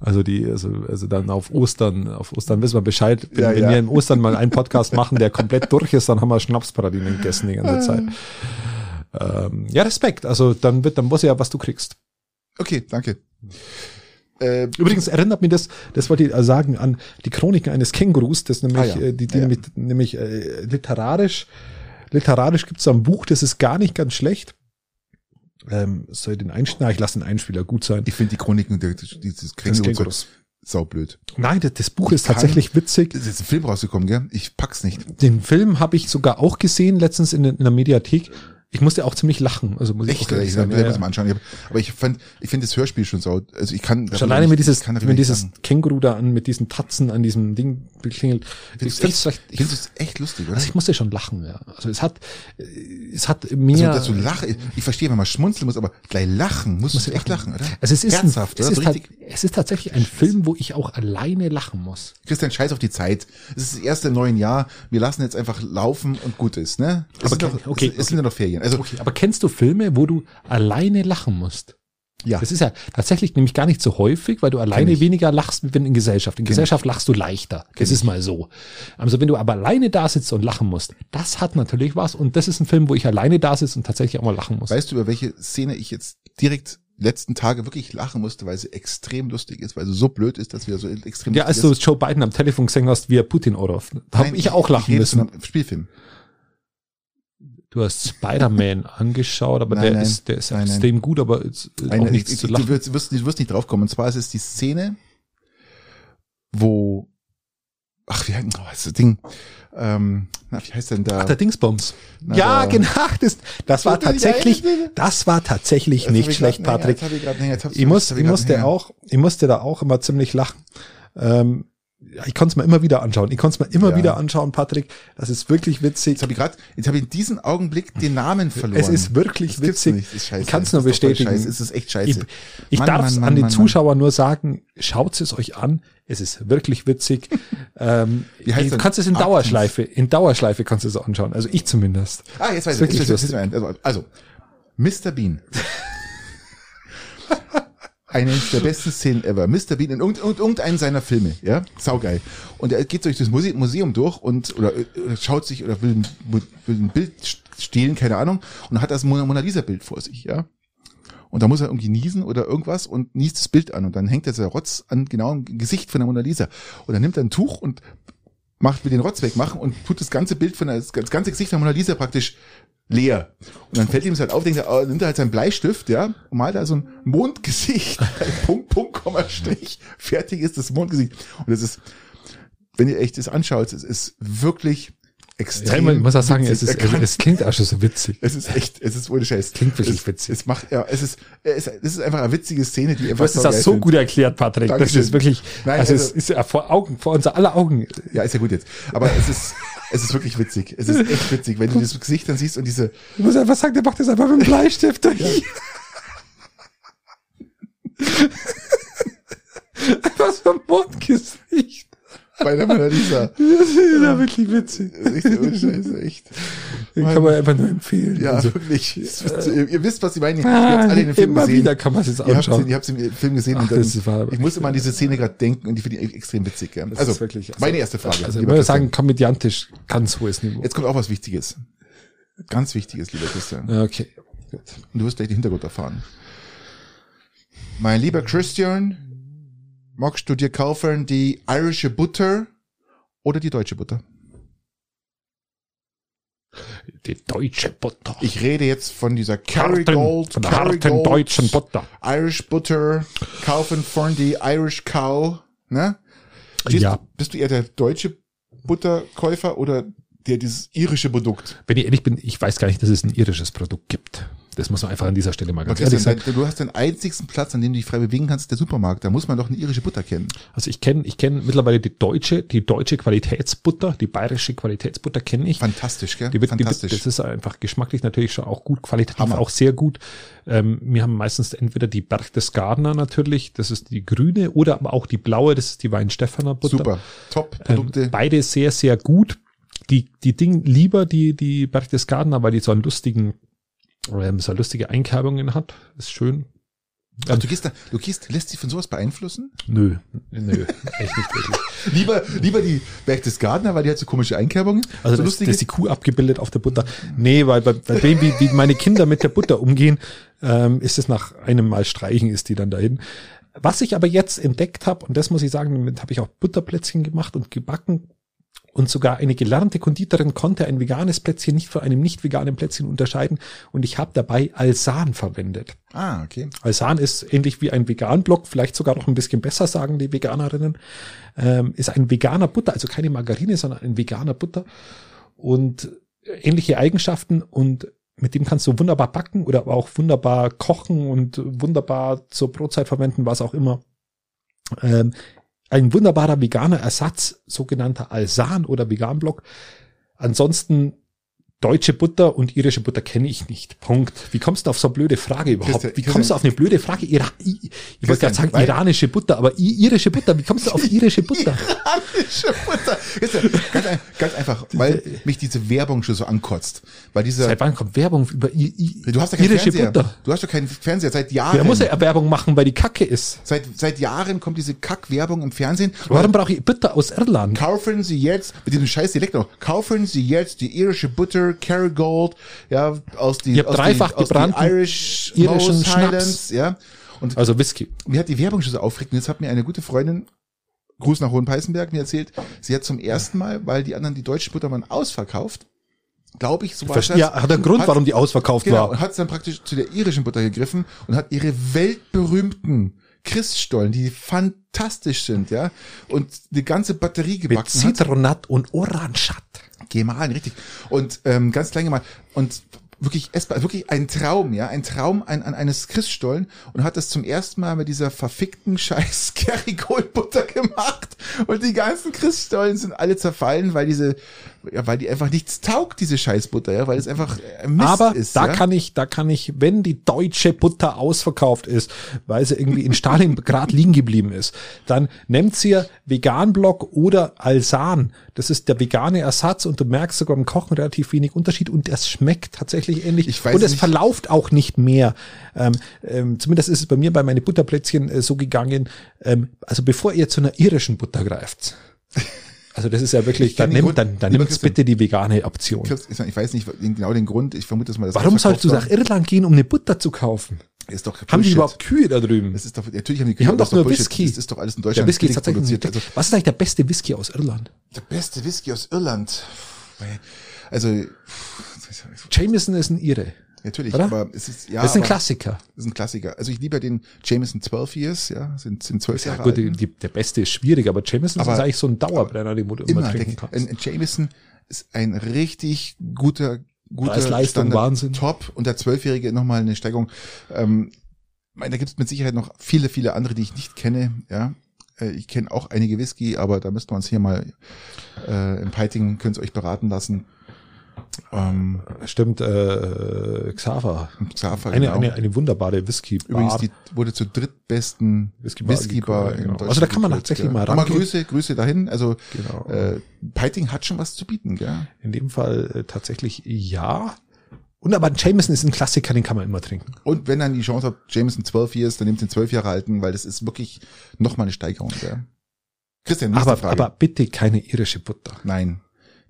Also die, also, also dann auf Ostern, auf Ostern wissen wir Bescheid. Wenn, Ja, wenn ja. wir im Ostern mal einen Podcast machen, der komplett durch ist, dann haben wir Schnapsparadiesen gegessen die ganze Zeit. Ähm, ja, Respekt. Also dann wird, dann ich ja, was du kriegst. Okay, danke. Äh, Übrigens erinnert mich das, das wollte ich sagen, an die Chroniken eines Kängurus, das nämlich, Ah ja. äh, die, die nämlich, nämlich äh, literarisch, literarisch gibt es ein Buch, das ist gar nicht ganz schlecht. Ähm, soll den Einspieler? Ich lasse den Einspieler gut sein. Ich finde die Chroniken dieses Kängurus. saublöd. Nein, das, das Buch ist Kann- tatsächlich witzig. Es ist ein Film rausgekommen, gell? Ich pack's nicht. Den Film habe ich sogar auch gesehen, letztens in, in der Mediathek. Ich musste auch ziemlich lachen. Also muss ich Echt, auch ich sagen. Ja, das ja. mal anschauen. Ich aber ich fand, ich finde das Hörspiel schon sau. Also ich kann. Schon alleine mit dieses, ich nicht dieses. Känguru da an mit diesen Tatzen an diesem Ding Findest Ich du find's echt, es echt lustig, oder? also ich musste schon lachen, ja. Also es hat, äh, es hat also, mir, dass du lachen, ich verstehe, wenn man schmunzeln muss, aber gleich lachen, musst du echt lachen, oder? also es ist, ein, Herzhaft, es, oder? ist So es ist tatsächlich ein Film, wo ich auch alleine lachen muss. Christian, scheiß auf die Zeit. Es ist das erste im neuen Jahr. Wir lassen jetzt einfach laufen und gut ist, ne? Es Aber sind okay, es, es sind ja noch Ferien. Also, Okay, aber kennst du Filme, wo du alleine lachen musst? Ja. Das ist ja tatsächlich nämlich gar nicht so häufig, weil du alleine ich. weniger lachst, wenn in Gesellschaft. In Kenn Gesellschaft lachst du leichter. Das ist mal so. Also wenn du aber alleine da sitzt und lachen musst, das hat natürlich was. Und das ist ein Film, wo ich alleine da sitze und tatsächlich auch mal lachen muss. Weißt du, über welche Szene ich jetzt direkt letzten Tage wirklich lachen musste, weil sie extrem lustig ist, weil sie so blöd ist, dass wir so extrem ja, als du Joe Biden am Telefon gesehen hast, wie er Putin anruft, da habe ich auch lachen rede müssen. Spielfilm. Du hast Spider-Man angeschaut, aber Nein, der nein. ist, der ist Nein, nein. extrem gut, aber ist auch Eine, nichts ich, zu du, lachen. wirst, wirst, du wirst nicht drauf kommen. Und zwar ist es die Szene, wo, ach, wie heißt oh, das Ding? Ähm, na, wie heißt denn da? Ach, der Dingsbums. Na, ja, genau. Das, das war tatsächlich, das war tatsächlich hab nicht ich schlecht, grad- Patrick. ich nee, hab's- Ich muss, ich musste auch, ich musste da auch immer ziemlich lachen. Ähm, ich konnte es mir immer wieder anschauen. Ich konnte es mir immer Ja. wieder anschauen, Patrick. Das ist wirklich witzig. Jetzt habe ich gerade, jetzt habe ich in diesem Augenblick den Namen verloren. Es ist wirklich Das witzig. ist scheiße. Ich kann es nur bestätigen. Scheiße. Es ist echt Ich, scheiße. ich Mann, darf es an den Zuschauern nur sagen, schaut es euch an. Es ist wirklich witzig. ähm, Wie heißt du kannst es in. Dauerschleife, in Dauerschleife kannst du es anschauen. Also ich zumindest. Ah, jetzt weiß ich. Jetzt, jetzt, jetzt, also, also, Mr. Bean. Eine der besten Szenen ever. Mr. Bean in irgend, irgend- irgendeinen seiner Filme, ja? Saugeil. Und er geht durch das Muse- Museum durch und, oder, oder schaut sich, oder will, ein- will ein Bild stehlen, keine Ahnung, und hat das Mona Lisa Bild vor sich, ja? Und da muss er irgendwie niesen oder irgendwas und niest das Bild an und dann hängt er der Rotz an genau im Gesicht von der Mona Lisa. Und dann nimmt er ein Tuch und macht, will den Rotz wegmachen und tut das ganze Bild von der, das ganze Gesicht von Mona Lisa praktisch leer. Und dann fällt ihm das halt auf, denkt er, oh, nimmt er halt seinen Bleistift, ja, und malt da so ein Mondgesicht. Punkt, Punkt, Komma, Strich. Fertig ist das Mondgesicht. Und das ist, wenn ihr echt das anschaut, es ist wirklich Ja, extrem. ich muss auch sagen, es, ist, kann- es klingt auch schon so witzig. es ist echt, es ist ohne Scheiß. Klingt wirklich es, witzig. Es macht, ja, es ist, es, es ist einfach eine witzige Szene, die Du einfach hast es auch saugeil so gut erklärt, Patrick. Das Dankeschön. ist wirklich, Nein, also, also- es ist ja vor Augen, vor unser aller Augen. Ja, ist ja gut jetzt. Aber es ist, es ist wirklich witzig. Es ist echt witzig, wenn du das Gesicht dann siehst und diese, Ich muss einfach sagen, der macht das einfach mit dem Bleistift durch. Was für ein Mondgesicht. Bei der Mona Lisa. Das ist ja wirklich witzig. Richtig ohne Scheiße, echt. Den kann man einfach nur empfehlen. Ja, Also, wirklich. ihr, ihr wisst, was ich meine. Ihr ah, habt alle den Film immer gesehen. wieder kann man es jetzt anschauen. den, ihr habt den Film gesehen Ach, und dann, das war- ich musste mal an diese Szene gerade denken und die finde ich extrem witzig. Ja. Das Also, wirklich, also, meine erste Frage. Also ich würde sagen, komödiantisch ganz hohes Niveau. Jetzt kommt auch was Wichtiges. Ganz Wichtiges, lieber Christian. Okay. Gut. Und du wirst gleich den Hintergrund erfahren. Mein lieber Christian, magst du dir kaufen die irische Butter oder die deutsche Butter? Die deutsche Butter. Ich rede jetzt von dieser Kerrygold, von der harten deutschen Butter. Irish Butter kaufen von die Irish Cow, ne? Bist, Ja. Bist du eher der deutsche Butterkäufer oder der dieses irische Produkt? Wenn ich ehrlich bin, ich weiß gar nicht, dass es ein irisches Produkt gibt. Das muss man einfach an dieser Stelle mal ganz ehrlich Christian, sagen. du hast den einzigsten Platz, an dem du dich frei bewegen kannst, der Supermarkt. Da muss man doch eine irische Butter kennen. Also ich kenne ich kenn mittlerweile die deutsche, die deutsche Qualitätsbutter, die bayerische Qualitätsbutter kenne ich. Fantastisch, gell? Die wird, die Fantastisch. das ist einfach geschmacklich natürlich schon auch gut, qualitativ Hammer. auch sehr gut. Ähm, wir haben meistens entweder die Berchtesgadener natürlich, das ist die grüne, oder aber auch die blaue, das ist die Weinstefaner Butter. Super. Top-Produkte. Ähm, beide sehr, sehr gut. Die, die Ding lieber die, die Berchtesgadener, weil die so einen lustigen, ähm, so lustige Einkerbungen hat. Ist schön. Also du gehst da, du gehst, lässt dich von sowas beeinflussen? Nö, nö, echt nicht wirklich. Lieber, lieber die Berchtesgadener, weil die hat so komische Einkerbungen. Also so das, das ist die Kuh abgebildet auf der Butter. Nee, weil bei, bei dem, wie, wie meine Kinder mit der Butter umgehen, ähm, ist es nach einem Mal streichen, ist die dann dahin. Was ich aber jetzt entdeckt habe, und das muss ich sagen, damit habe ich auch Butterplätzchen gemacht und gebacken. Und sogar eine gelernte Konditorin konnte ein veganes Plätzchen nicht von einem nicht veganen Plätzchen unterscheiden. Und ich habe dabei Alsan verwendet. Ah, okay. Alsan ist ähnlich wie ein Vegan-Block, vielleicht sogar noch ein bisschen besser, sagen die Veganerinnen. Ähm, ist ein veganer Butter, also keine Margarine, sondern ein veganer Butter. Und ähnliche Eigenschaften und mit dem kannst du wunderbar backen oder aber auch wunderbar kochen und wunderbar zur Brotzeit verwenden, was auch immer. Ähm, ein wunderbarer veganer Ersatz, sogenannter Alsan oder Veganblock. Ansonsten deutsche Butter und irische Butter kenne ich nicht. Punkt. Wie kommst du auf so eine blöde Frage überhaupt? Christian, Wie kommst du auf eine blöde Frage? Ira ich ich wollte gerade Christian, sagen iranische Butter, aber i irische Butter. Wie kommst du auf irische Butter? Iranische Butter. Ganz, ganz einfach, weil mich diese Werbung schon so ankotzt. Weil dieser, Seit wann kommt Werbung über i i du hast ja keinen irische Fernseher. Butter? Du hast doch keinen Fernseher seit Jahren. Der muss ja Werbung machen, weil die Kacke ist. Seit, seit Jahren kommt diese Kackwerbung im Fernsehen. Warum brauche ich Butter aus Irland? Kaufen Sie jetzt, mit diesem scheiß Dialekt noch, kaufen Sie jetzt die irische Butter, Kerrygold, ja, aus die, aus dreifach die, aus die Irish irischen Schnaps. Highlands, ja. Und Also Whisky. mir hat die Werbung schon so aufgeregt. Und jetzt hat mir eine gute Freundin, Gruß nach Hohenpeißenberg, mir erzählt, sie hat zum ersten Mal, weil die anderen die deutsche Butter waren ausverkauft, glaube ich, so war das. Ja, hat einen Grund, hat- warum die ausverkauft Genau, war. und hat dann praktisch zu der irischen Butter gegriffen und hat ihre weltberühmten Christstollen, die fantastisch sind, ja, und die ganze Batterie Mit gebacken hat. Zitronat und Orangat. Gemahlen, richtig. Und ähm, ganz klein gemahlen. Und wirklich essbar, wirklich ein Traum, ja, ein Traum ein, an eines Christstollen und hat das zum ersten Mal mit dieser verfickten Scheiß Kerrygold-Butter gemacht. Und die ganzen Christstollen sind alle zerfallen, weil diese, ja, weil die einfach nichts taugt, diese Scheißbutter, ja, weil es einfach äh, Mist Aber ist. da ja. kann ich, da kann ich, wenn die deutsche Butter ausverkauft ist, weil sie irgendwie in Stalingrad liegen geblieben ist, dann nehmt ihr Veganblock oder Alsan. Das ist der vegane Ersatz und du merkst sogar im Kochen relativ wenig Unterschied und es schmeckt tatsächlich ähnlich Ich weiß und es nicht. verlauft auch nicht mehr. Ähm, ähm, zumindest ist es bei mir bei meine Butterplätzchen äh, so gegangen. Ähm, also bevor ihr zu einer irischen Butter greift. Also das ist ja wirklich, dann Grund. dann, dann Christian. bitte die vegane Option. Christ- Ich weiß nicht genau den Grund, ich vermute, dass man das Warum sollst du nach Irland gehen, um eine Butter zu kaufen? Ist doch Haben die überhaupt Kühe da drüben? Das ist doch, natürlich haben die, Die haben doch das ist nur Bullshit. Whisky. Das ist doch alles in Der Deutschland Whisky ist tatsächlich produziert. Also, Was ist eigentlich der beste Whisky aus Irland? der beste Whisky aus Irland. Also, Jameson ist ein Ire. Natürlich, Oder? aber es ist, ja, das ist ein Klassiker. Das ist ein Klassiker. Also ich liebe ja den Jameson 12 Years, ja, sind, sind 12 Ja, Jahre gut, die, die, der beste ist schwierig, aber Jameson Aber- ist eigentlich so ein Dauerbrenner, den du immer, Immer, trinken kannst. ein, ein Jameson ist ein richtig guter, guter Standard, Wahnsinn. Top und der Zwölfjährige nochmal eine Steigerung. Ähm, ich meine, da gibt es mit Sicherheit noch viele, viele andere, die ich nicht kenne, ja. Äh, Ich kenne auch einige Whisky, aber da müssten wir uns hier mal äh, im Piting, könnt ihr euch beraten lassen. Ähm, Stimmt, äh, Xaver. Xaver, Eine, genau. eine, eine wunderbare whisky Übrigens, die wurde zur drittbesten Whisky-Bar Whisky-Bar gekürt, in genau. Deutschland. Also da kann man tatsächlich mal rangehen. Grüße, Grüße dahin. Also Genau. äh, Piting hat schon was zu bieten, gell? In dem Fall äh, tatsächlich ja. Und aber Jameson ist ein Klassiker, den kann man immer trinken. Und wenn dann die Chance habt, Jameson 12 Years, dann nehmt den 12 Jahre alten, weil das ist wirklich nochmal eine Steigerung, gell? Christian, Aber, Frage. aber bitte keine irische Butter. Nein,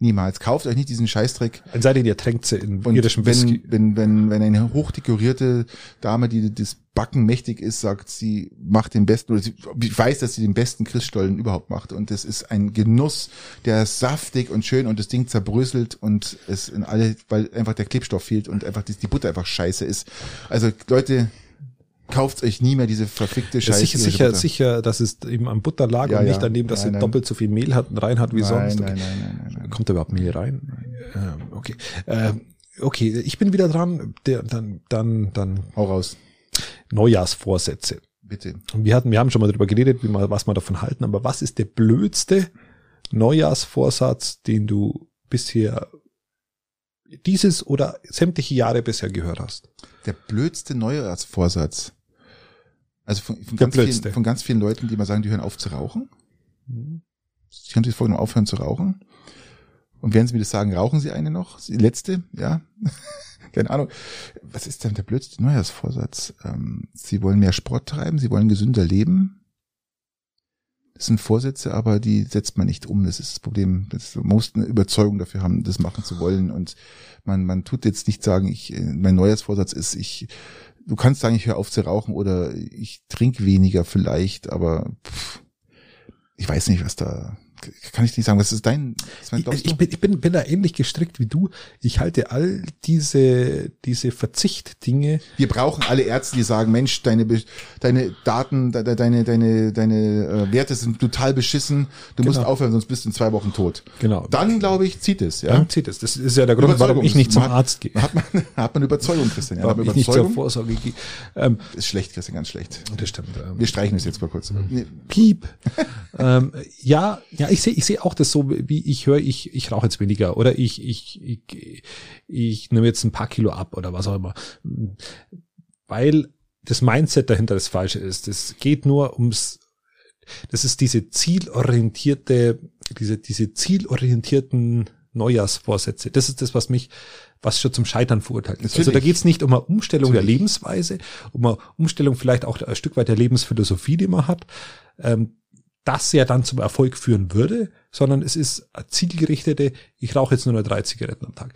niemals. Kauft euch nicht diesen Scheißdreck. Es sei denn, ihr tränkt sie in Und irischen Whisky. wenn, wenn, wenn, wenn eine hochdekorierte Dame, die das Backen mächtig ist, sagt, sie macht den besten, oder sie weiß, dass sie den besten Christstollen überhaupt macht. Und das ist ein Genuss, der ist saftig und schön und das Ding zerbröselt und es in alle, weil einfach der Klebstoff fehlt und einfach die, die Butter einfach scheiße ist. Also Leute, kauft euch nie mehr diese verfickte Ja, Scheiße. sicher, sicher, sicher, dass es eben am Butter lag Ja, und ja. nicht an dem, dass Nein, sie doppelt so viel Mehl hat rein hat wie nein, sonst. Nein, Okay. nein, nein, nein, nein. Kommt da überhaupt Mehl rein? Ähm, okay. Ähm, okay, ich bin wieder dran. Der, dann, dann, dann Hau raus, Neujahrsvorsätze. bitte. Wir hatten, wir haben schon mal darüber geredet, wie man, was wir davon halten, aber was ist der blödste Neujahrsvorsatz, den du bisher dieses oder sämtliche Jahre bisher gehört hast? Der blödste Neujahrsvorsatz. Also von, von, ganz vielen, von ganz vielen Leuten, die mal sagen, die hören auf zu rauchen. Sie haben sich vorgenommen, aufhören zu rauchen. Und werden Sie mir das sagen, rauchen Sie eine noch? Die letzte? Ja? Keine Ahnung. Was ist denn der blödste Neujahrsvorsatz? Ähm, Sie wollen mehr Sport treiben, Sie wollen gesünder leben. Das sind Vorsätze, aber die setzt man nicht um. Das ist das Problem. Das, man muss eine Überzeugung dafür haben, das machen zu wollen. Und man, man tut jetzt nicht sagen, ich, äh, mein Neujahrsvorsatz ist, ich, du kannst sagen, ich höre auf zu rauchen oder ich trinke weniger vielleicht, aber pff, ich weiß nicht, was da, kann ich nicht sagen, was ist dein, Ich, glaubst ich, du? bin, ich bin, bin da ähnlich gestrickt wie du. Ich halte all diese, diese Verzichtdinge Wir brauchen alle Ärzte, die sagen, Mensch, deine, deine Daten, de- de- deine, deine, deine äh, Werte sind total beschissen. Du musst Genau. aufhören, sonst bist du in zwei Wochen tot. Genau. Dann, glaube ich, zieht es, ja. Dann zieht es. Das ist ja der Grund, warum ich nicht zum Arzt gehe. Hat man, hat man Überzeugung, Christian. Ja, hat Warum man ich nicht zur Überzeugung. Vorsorge gehe. Ähm, ist schlecht, Christian, ganz schlecht. das stimmt. Ähm, Wir streichen es jetzt mal kurz. Nee, Piep. ähm, ja, ja, ich sehe, ich sehe auch das so, wie ich höre, ich, ich rauche jetzt weniger oder ich, ich, ich, ich nehme jetzt ein paar Kilo ab oder was auch immer. Weil das Mindset dahinter das Falsche ist. Es geht nur ums, das ist diese zielorientierte, diese, diese zielorientierten Neujahrsvorsätze. Das ist das, was mich, was schon zum Scheitern verurteilt ist. Also da Natürlich. geht es nicht um eine Umstellung der Natürlich. Lebensweise, um eine Umstellung vielleicht auch ein Stück weit der Lebensphilosophie, die man hat. Ähm, das ja dann zum Erfolg führen würde, sondern es ist zielgerichtete, ich rauche jetzt nur noch drei Zigaretten am Tag.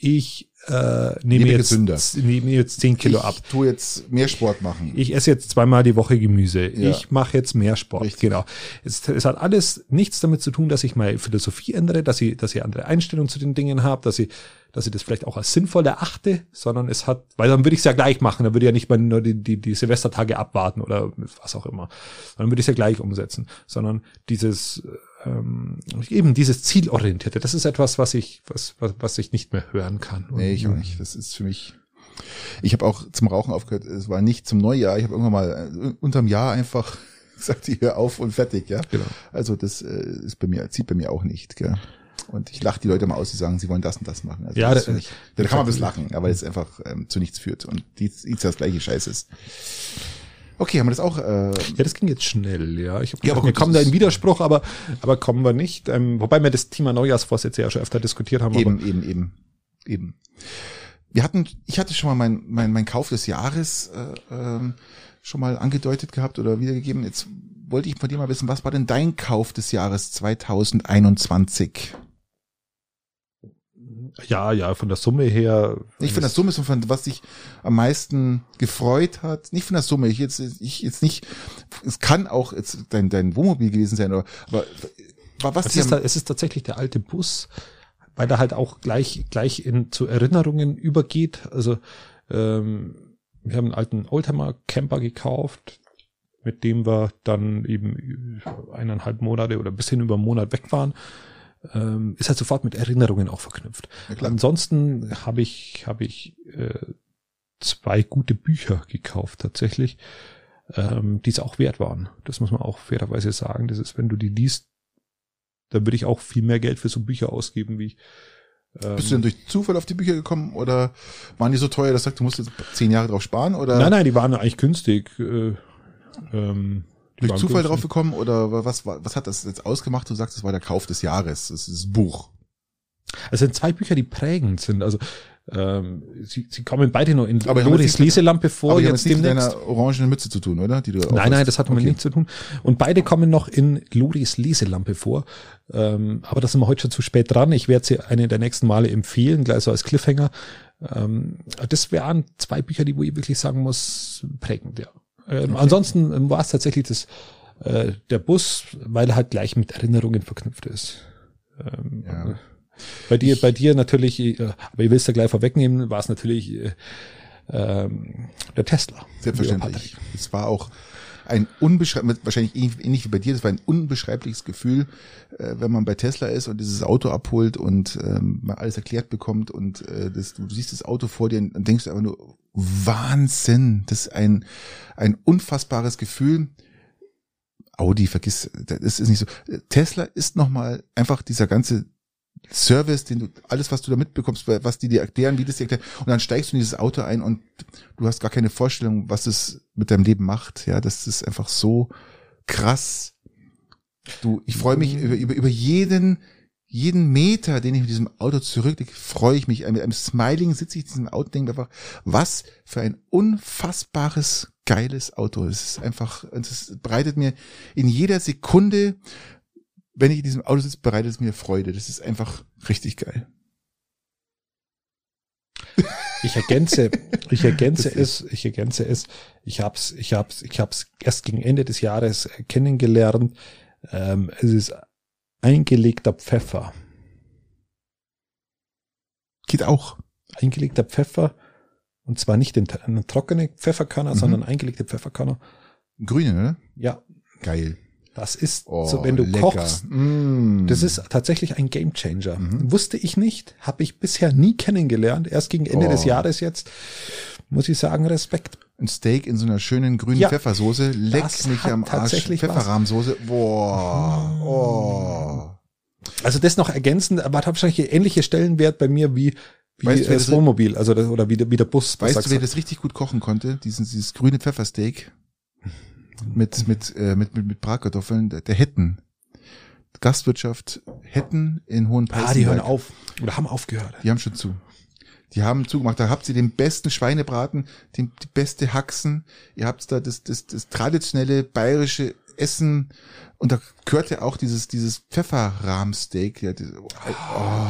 Ich äh, nehme, jetzt, gesünder. nehme jetzt zehn Kilo ich ab. tu jetzt mehr Sport machen. Ich esse jetzt zweimal die Woche Gemüse. Ja. Ich mache jetzt mehr Sport. Richtig. Genau. Es, es hat alles nichts damit zu tun, dass ich meine Philosophie ändere, dass ich, dass ich andere Einstellungen zu den Dingen habe, dass ich, dass ich das vielleicht auch als sinnvoll erachte, sondern es hat, weil dann würde ich es ja gleich machen. Dann würde ich ja nicht mal nur die, die, die Silvestertage abwarten oder was auch immer. Dann würde ich es ja gleich umsetzen. Sondern dieses ähm, eben dieses Zielorientierte, das ist etwas, was ich, was, was, was ich nicht mehr hören kann. Und- Nee, ich auch nicht. Das ist für mich. Ich habe auch zum Rauchen aufgehört. Es war nicht zum Neujahr. Ich habe irgendwann mal äh, unterm Jahr einfach gesagt, ich hör auf und fertig, ja. Genau. Also das äh, ist bei mir, zieht bei mir auch nicht, gell. Und ich lache die Leute mal aus, die sagen, sie wollen das und das machen. Also Ja, das da- mich, da kann man bis lachen, aber es einfach ähm, zu nichts führt und die, die das gleiche Scheiß ist. Okay, haben wir das auch? Äh, Ja, das ging jetzt schnell, ja. Ich hab Ja, aber wir kommen da in Widerspruch, aber, aber kommen wir nicht. Ähm, wobei wir das Thema Neujahrsvorsätze ja schon öfter diskutiert haben. Eben, eben, eben, eben. Wir hatten, ich hatte schon mal mein, mein, mein Kauf des Jahres äh, ähm, schon mal angedeutet gehabt oder wiedergegeben. Jetzt wollte ich von dir mal wissen, was war denn dein Kauf des Jahres 2021? Aber, ja, ja, von der Summe her. Nicht von der Summe, sondern von was dich am meisten gefreut hat. Nicht von der Summe. Ich jetzt, ich jetzt nicht. Es kann auch jetzt dein dein Wohnmobil gewesen sein, oder, aber war was Es ist, es ist tatsächlich der alte Bus, weil er halt auch gleich, gleich in, zu Erinnerungen übergeht. Also, ähm, wir haben einen alten Oldtimer-Camper gekauft, mit dem wir dann eben eineinhalb Monate oder bis hin über einen Monat weg waren. Ähm, ist halt sofort mit Erinnerungen auch verknüpft. Ansonsten habe ich, habe ich äh, zwei gute Bücher gekauft tatsächlich, ähm, die es auch wert waren. Das muss man auch fairerweise sagen. Das ist, wenn du die liest, da würde ich auch viel mehr Geld für so Bücher ausgeben, wie ich. Ähm, Bist du denn durch Zufall auf die Bücher gekommen oder waren die so teuer, dass du sagst, du musst jetzt zehn Jahre drauf sparen oder nein, nein, die waren eigentlich günstig. Äh, ähm, durch Zufall drauf gekommen oder was, was hat das jetzt ausgemacht? Du sagst, das war der Kauf des Jahres, das ist das Buch. Es sind zwei Bücher, die prägend sind. Also ähm, sie, sie kommen beide noch in nicht- Leselampe vor, Aber jetzt nichts mit deiner orangenen Mütze zu tun, oder? Die du Nein, nein, das hat okay. nichts zu tun. Und beide kommen noch in Loris Leselampe vor. Ähm, aber da sind wir heute schon zu spät dran. Ich werde sie eine der nächsten Male empfehlen, gleich so als Cliffhanger. Ähm, das wären zwei Bücher, die wo ich wirklich sagen muss, prägend, ja. Ähm, Ansonsten ähm, war es tatsächlich das, äh, der Bus, weil er halt gleich mit Erinnerungen verknüpft ist. Ähm, Ja. Bei dir, bei dir natürlich, äh, aber ich will es da gleich vorwegnehmen, war es natürlich äh, ähm, der Tesla. Selbstverständlich. Es war auch ein unbeschreibliches, wahrscheinlich ähnlich, wie bei dir, das war ein unbeschreibliches Gefühl, äh, wenn man bei Tesla ist und dieses Auto abholt und ähm, mal alles erklärt bekommt und äh, das, du, du siehst das Auto vor dir und denkst einfach nur, Wahnsinn, das ist ein, ein unfassbares Gefühl. Audi, vergiss, das ist nicht so. Tesla ist nochmal einfach dieser ganze Service, den du, alles, was du da mitbekommst, was die dir erklären, wie das dir erklären, und dann steigst du in dieses Auto ein und du hast gar keine Vorstellung, was es mit deinem Leben macht. Ja, das ist einfach so krass. Du, ich freue mich über, über, über jeden, jeden Meter, den ich mit diesem Auto zurücklege, freue ich mich. Mit einem Smiling sitze ich in diesem Auto und denke einfach, was für ein unfassbares, geiles Auto. Es ist einfach, es bereitet mir in jeder Sekunde wenn ich in diesem Auto sitze, bereitet es mir Freude. Das ist einfach richtig geil. Ich ergänze, ich ergänze es, ich ergänze es. Ich hab's, ich hab's, ich hab's erst gegen Ende des Jahres kennengelernt. Ähm, es ist eingelegter Pfeffer. Geht auch. Eingelegter Pfeffer. Und zwar nicht in, in trockene Pfefferkörner, Mhm. sondern eingelegte Pfefferkörner. Grüne, ne? Ja, Geil. das ist Oh, so, wenn du lecker. kochst. Mm. Das ist tatsächlich ein Gamechanger. Mhm. Wusste ich nicht, habe ich bisher nie kennengelernt. Erst gegen Ende Oh. des Jahres jetzt muss ich sagen Respekt. Ein Steak in so einer schönen grünen Ja. Pfeffersoße. Leck mich am Arsch. Pfefferrahmsoße. Boah. Oh. Also das noch ergänzend, aber hat wahrscheinlich ähnliche Stellenwert bei mir wie wie Weißt das Wohnmobil, also das, oder wie der, wie der Bus. Weißt du, wer das richtig gut kochen konnte? Diesen, dieses grüne Pfeffersteak mit, mit, äh, mit, mit, mit Bratkartoffeln. Der, der Hetten. Gastwirtschaft Hetten in Hohenpeißenberg. Ah, die hören auf oder haben aufgehört. Die haben schon zu. Die haben zugemacht. Da habt ihr den besten Schweinebraten, den, die beste Haxen. Ihr habt da das, das, das traditionelle bayerische Essen. Und da gehört ja auch dieses, dieses Pfefferrahmsteak. Ja, das, oh,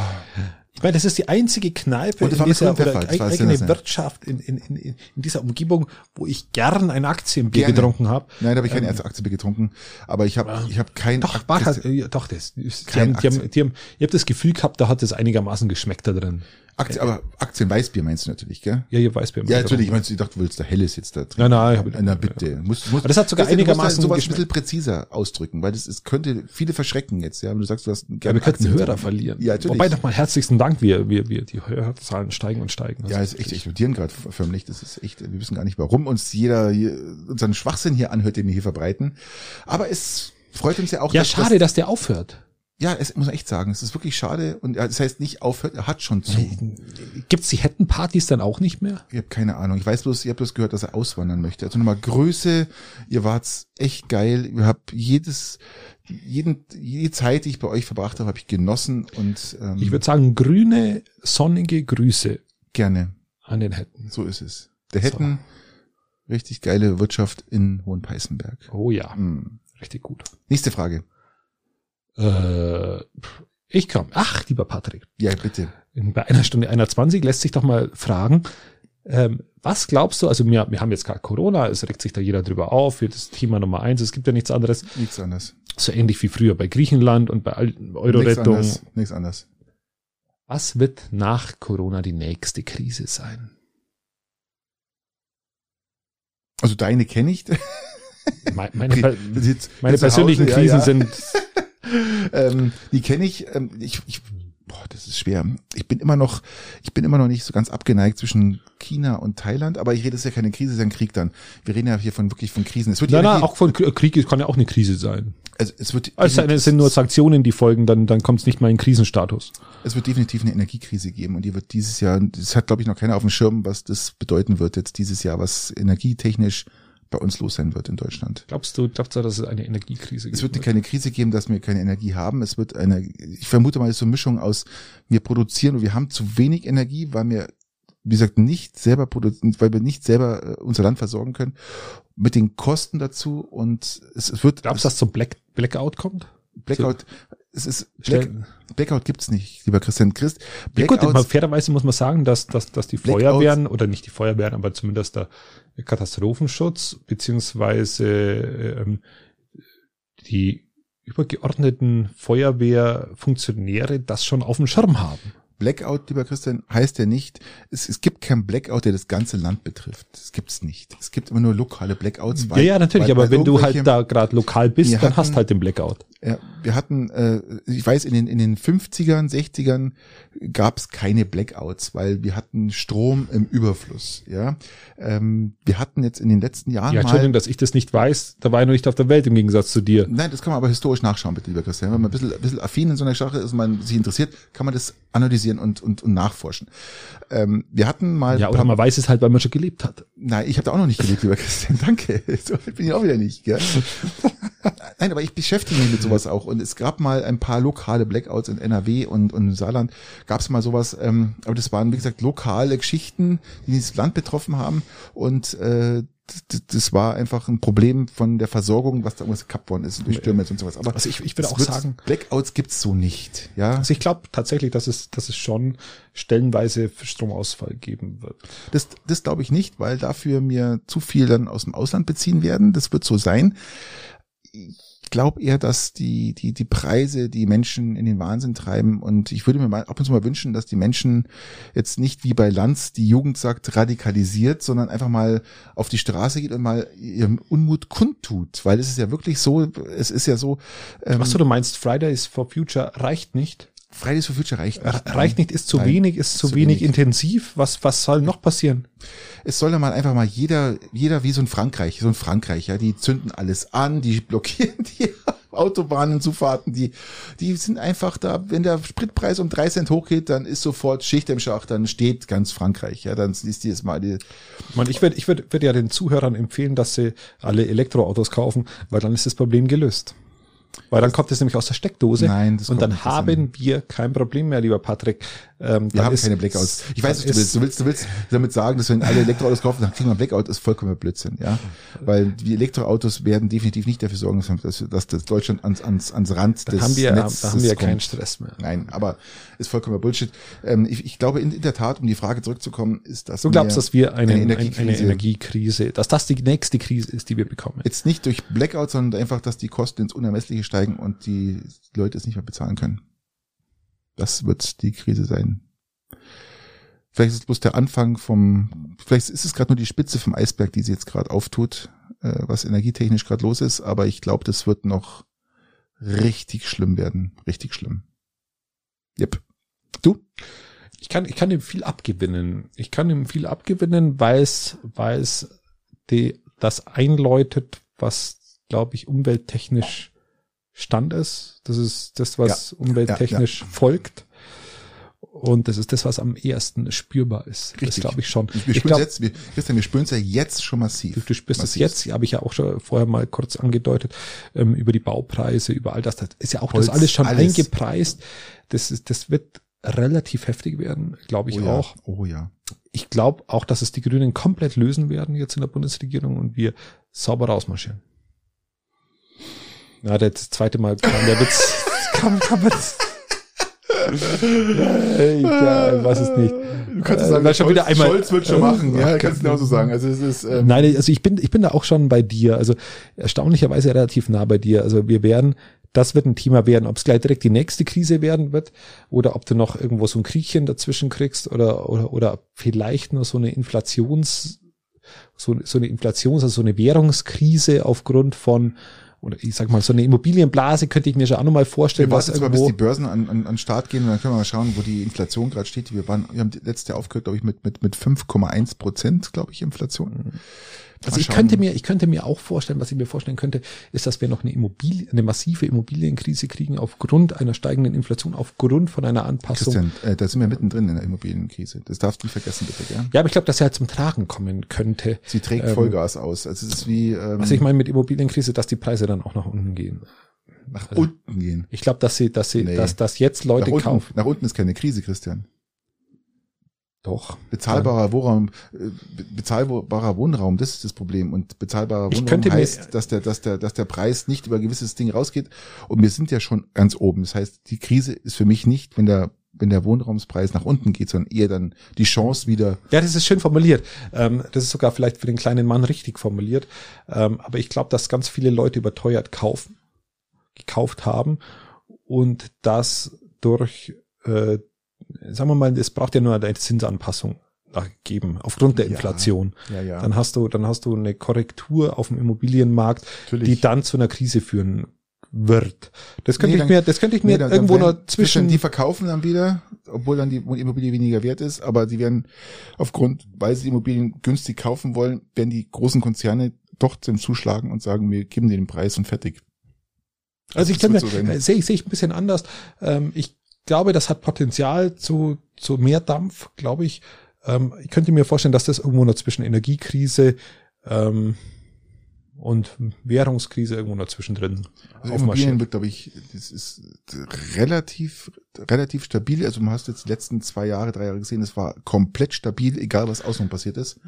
Ich meine, das ist die einzige Kneipe in dieser oder Pfeffer, das war eigene. Wirtschaft in, in, in, in dieser Umgebung, wo ich gern ein Aktienbier Gerne. getrunken habe. nein, da habe ich keine Ähm, erste Aktie getrunken. Aber ich habe ich hab kein Doch, war halt, äh, doch, das. Die Kein haben, die haben, Aktien. die haben, ich habe das Gefühl gehabt, da hat es einigermaßen geschmeckt da drin. Aktie, aber Aktienweißbier meinst du natürlich, gell? Ja, ihr weißt, Ja, natürlich. Ich, meinst, ich dachte, du willst da Helles jetzt da drin. Nein, nein, ich hab- Na bitte. Muss, muss, Aber das hat sogar Weißt du, du musst einigermaßen da sowas ein bisschen präziser ausdrücken, weil das ist, könnte viele verschrecken jetzt, ja. Wenn du sagst, du hast Ja, wir könnten Aktien. Hörer verlieren. Ja, natürlich. Wobei nochmal herzlichsten Dank, wir, wir, wir, die Hörerzahlen steigen und steigen. Ja, ist echt explodieren gerade förmlich. Das ist echt, wir wissen gar nicht, warum uns jeder hier, unseren Schwachsinn hier anhört, den wir hier verbreiten. Aber es freut uns ja auch. ja, dass- schade, dass der aufhört. Ja, es muss echt sagen. Es ist wirklich schade. Und ja, das heißt nicht aufhört, er hat schon zu. Gibt's die Hettenpartys dann auch nicht mehr? Ich habe keine Ahnung. Ich weiß bloß, ich habe bloß gehört, dass er auswandern möchte. Also nochmal Größe, ihr wart's echt geil. Ihr habt jedes, jeden, jede Zeit, die ich bei euch verbracht habe, habe ich genossen und ähm, Ich würde sagen, grüne, sonnige Grüße gerne. an den Hetten. So ist es. Der hätten richtig geile Wirtschaft in Hohenpeißenberg. Oh ja, Hm. richtig gut. Nächste Frage. Äh, ich komm. Ach, lieber Patrick. Ja, bitte. Bei einer Stunde 21 lässt sich doch mal fragen, ähm, was glaubst du, also wir, wir haben jetzt gerade Corona, es regt sich da jeder drüber auf, wird das Thema Nummer eins, es gibt ja nichts anderes, Nichts anders. so ähnlich wie früher bei Griechenland und bei all- Nichts Euro-Rettung. anders. Nichts anders. Was wird nach Corona die nächste Krise sein? Also deine kenne ich. Me- Meine, meine zu persönlichen Hause, Krisen ja, ja. sind, ähm, die kenne ich. Ähm, ich, ich boah, das ist schwer. Ich bin immer noch, ich bin immer noch nicht so ganz abgeneigt zwischen China und Thailand, aber ich rede, es ist ja keine Krise, es ist ein Krieg dann. Wir reden ja hier von wirklich von Krisen. Es wird na, Energie- auch von Krie- Krieg kann ja auch eine Krise sein. also es wird, Also es sind nur Sanktionen, die folgen, dann, dann kommt es nicht mal in Krisenstatus. es wird definitiv eine Energiekrise geben und die wird dieses Jahr, das hat glaube ich noch keiner auf dem Schirm, was das bedeuten wird jetzt dieses Jahr, was energietechnisch bei uns los sein wird in Deutschland. Glaubst du, glaubst du, dass es eine Energiekrise gibt? Es wird keine Krise geben, dass wir keine Energie haben. Es wird eine, ich vermute mal, es ist so eine Mischung aus, wir produzieren und wir haben zu wenig Energie, weil wir, wie gesagt, nicht selber produzieren, weil wir nicht selber äh, unser Land versorgen können, mit den Kosten dazu und es, es wird, Glaubst du, dass zum Black, Blackout kommt? Blackout, es ist, Black, Blackout gibt's nicht, lieber Christian Christ. Ja gut, Blackouts- fairerweise muss man sagen, dass, dass, dass die Blackouts- Feuerwehren oder nicht die Feuerwehren, aber zumindest der Katastrophenschutz beziehungsweise ähm, die übergeordneten Feuerwehrfunktionäre das schon auf dem Schirm haben. Blackout, lieber Christian, heißt ja nicht, es, es gibt keinen Blackout, der das ganze Land betrifft. Das gibt's nicht. Es gibt immer nur lokale Blackouts. ja, ja, natürlich, weil- aber weil wenn du halt da gerade lokal bist, dann hatten- hast halt den Blackout. Ja, wir hatten, äh, ich weiß, in den, in den 50ern, 60ern gab's keine Blackouts, weil wir hatten Strom im Überfluss. Ja, ähm, Wir hatten jetzt in den letzten Jahren Ja, mal... Entschuldigung, dass ich das nicht weiß, da war ich noch nicht auf der Welt im Gegensatz zu dir. Nein, das kann man aber historisch nachschauen, bitte, lieber Christian. Wenn man ein bisschen, ein bisschen affin in so einer Sache ist, man sich interessiert, kann man das analysieren und, und, und nachforschen. Ähm, wir hatten mal... Ja, oder man weiß es halt, weil man schon gelebt hat. Nein, ich habe da auch noch nicht gelebt, lieber Christian. Danke. So bin ich auch wieder nicht. Gell? Nein, aber ich beschäftige mich mit sowas auch. Und es gab mal ein paar lokale Blackouts in NRW und, und im Saarland. Gab es mal sowas, ähm, aber das waren, wie gesagt, lokale Geschichten, die das Land betroffen haben. Und äh, das, war einfach ein Problem von der Versorgung, was da irgendwas gekappt worden ist durch Stürme und sowas. Aber Also ich- ich würde auch sagen- Blackouts gibt's so nicht. Ja, Also ich glaube tatsächlich, dass es, dass es schon stellenweise Stromausfall geben wird. Das, das glaube ich nicht, weil dafür mir zu viel dann aus dem Ausland beziehen werden. Das wird so sein. Ich glaube eher, dass die, die, die Preise die Menschen in den Wahnsinn treiben. Und ich würde mir mal ab und zu mal wünschen, dass die Menschen jetzt nicht wie bei Lanz die Jugend sagt, radikalisiert, sondern einfach mal auf die Straße geht und mal ihren Unmut kundtut. Weil es ist ja wirklich so, es ist ja so. Ähm, Ach so, du meinst Fridays for Future reicht nicht? Fridays for Future reicht nicht. Reicht nicht, ist zu Nein, wenig, ist zu, zu wenig, wenig, intensiv. Was, was soll noch passieren? Es soll ja mal einfach mal jeder, jeder wie so ein Frankreich, so ein Frankreich, ja, die zünden alles an, die blockieren die Autobahnenzufahrten, die, die sind einfach da, wenn der Spritpreis um drei Cent hochgeht, dann ist sofort Schicht im Schacht, dann steht ganz Frankreich, ja, dann ist die jetzt mal die. Man, ich würde, ich würde, würde ja den Zuhörern empfehlen, dass sie alle Elektroautos kaufen, weil dann ist das Problem gelöst. Weil dann kommt es nämlich aus der Steckdose. Nein, das Und dann haben wir kein Problem mehr, lieber Patrick. Ähm, wir haben ist, keine Blackouts. Ich weiß, was du willst. Du willst, du willst damit sagen, dass wenn alle Elektroautos kaufen, dann kriegen wir Blackout, ist vollkommen Blödsinn, ja. Weil die Elektroautos werden definitiv nicht dafür sorgen, dass, dass das Deutschland ans, ans, ans Rand da des haben wir, Netzes Da haben wir kommt. keinen Stress mehr. Nein, aber ist vollkommen Bullshit. Ähm, ich, ich glaube in, in der Tat, um die Frage zurückzukommen, ist das. Du glaubst, dass wir eine, eine, Energiekrise, eine Energiekrise, dass das die nächste Krise ist, die wir bekommen. Jetzt nicht durch Blackout, sondern einfach, dass die Kosten ins Unermessliche steigen und die Leute es nicht mehr bezahlen können. Das wird die Krise sein. Vielleicht ist es bloß der Anfang vom, vielleicht ist es gerade nur die Spitze vom Eisberg, die sie jetzt gerade auftut, äh, was energietechnisch gerade los ist, aber ich glaube, das wird noch richtig schlimm werden. Richtig schlimm. Yep. Du? Ich kann, ich kann ihm viel abgewinnen. Ich kann ihm viel abgewinnen, weil es, weil es die, das einläutet, was, glaube ich, umwelttechnisch Stand ist. Das ist das, was ja, umwelttechnisch ja, ja. folgt. Und das ist das, was am ehesten spürbar ist. Richtig. Das glaube ich schon. Wir spüren jetzt, wir, Christian, wir spüren es ja jetzt schon massiv. Du, du spürst es jetzt, habe ich ja auch schon vorher mal kurz angedeutet, ähm, über die Baupreise, über all das. Das ist ja auch Holz, das alles schon alles. eingepreist. Das ist, das wird relativ heftig werden, glaube ich oh ja. auch. Oh ja. Ich glaube auch, dass es die Grünen komplett lösen werden jetzt in der Bundesregierung und wir sauber rausmarschieren. Ja, das zweite Mal kam der Witz. kam, kam Witz. ja, weiß es nicht. Du kannst äh, sagen, schon Scholz, wieder einmal, Scholz wird schon machen, ja, kannst du genauso sagen. Also es ist, ähm, Nein, also ich bin, ich bin da auch schon bei dir, also erstaunlicherweise relativ nah bei dir. Also wir werden, das wird ein Thema werden, ob es gleich direkt die nächste Krise werden wird oder ob du noch irgendwo so ein Kriechchen dazwischen kriegst oder, oder, oder vielleicht nur so eine Inflations, so, so eine Inflations, also so eine Währungskrise aufgrund von oder ich sag mal, so eine Immobilienblase könnte ich mir schon auch nochmal vorstellen. Wir warten jetzt mal, bis die Börsen an, an, an Start gehen und dann können wir mal schauen, wo die Inflation gerade steht. Wir waren, wir haben letztes Jahr aufgehört, glaube ich, mit, mit, mit 5,1 Prozent, glaube ich, Inflation. Mhm. Also ich könnte mir, ich könnte mir auch vorstellen, was ich mir vorstellen könnte, ist, dass wir noch eine Immobilie, eine massive Immobilienkrise kriegen aufgrund einer steigenden Inflation, aufgrund von einer Anpassung. Christian, äh, da sind wir mittendrin in der Immobilienkrise. Das darfst du nicht vergessen, bitte, gell? Ja, aber ich glaube, dass sie halt zum Tragen kommen könnte. Sie trägt ähm, Vollgas aus. Also es ist wie. Ähm, was ich meine mit Immobilienkrise, dass die Preise dann auch nach unten gehen. Nach also, unten gehen. Ich glaube, dass sie, dass sie, nee. dass, dass jetzt Leute nach unten, kaufen. Nach unten ist keine Krise, Christian. Doch. Bezahlbarer ja. Wohnraum, äh, bezahlbarer Wohnraum, das ist das Problem. Und bezahlbarer Wohnraum heißt, dass der, dass der, dass der Preis nicht über gewisses Ding rausgeht. Und wir sind ja schon ganz oben. Das heißt, die Krise ist für mich nicht, wenn der wenn der Wohnraumspreis nach unten geht, sondern eher dann die Chance wieder. Ja, das ist schön formuliert. Ähm, das ist sogar vielleicht für den kleinen Mann richtig formuliert. Ähm, aber ich glaube, dass ganz viele Leute überteuert kaufen, gekauft haben und das durch äh, sagen wir mal, es braucht ja nur eine Zinsanpassung geben aufgrund der Inflation. Ja, ja, ja. Dann hast du, dann hast du eine Korrektur auf dem Immobilienmarkt, Natürlich. die dann zu einer Krise führen wird. Das könnte nee, ich mir, das könnte ich mir nee, dann, irgendwo dann noch zwischen. Die verkaufen dann wieder, obwohl dann die Immobilie weniger wert ist, aber die werden aufgrund, weil sie die Immobilien günstig kaufen wollen, werden die großen Konzerne doch zum zuschlagen und sagen, wir geben dir den Preis und fertig. Also ich kann mir, sehe ich, sehe ich ein bisschen anders. Ähm, ich glaube, das hat Potenzial zu, zu mehr Dampf, glaube ich. Ähm, ich könnte mir vorstellen, dass das irgendwo noch zwischen Energiekrise ähm, und Währungskrise irgendwo noch zwischendrin also Immobilien wird, glaube ich, das ist relativ, relativ stabil. Also du hast jetzt die letzten zwei Jahre, drei Jahre gesehen, es war komplett stabil, egal was außen passiert ist.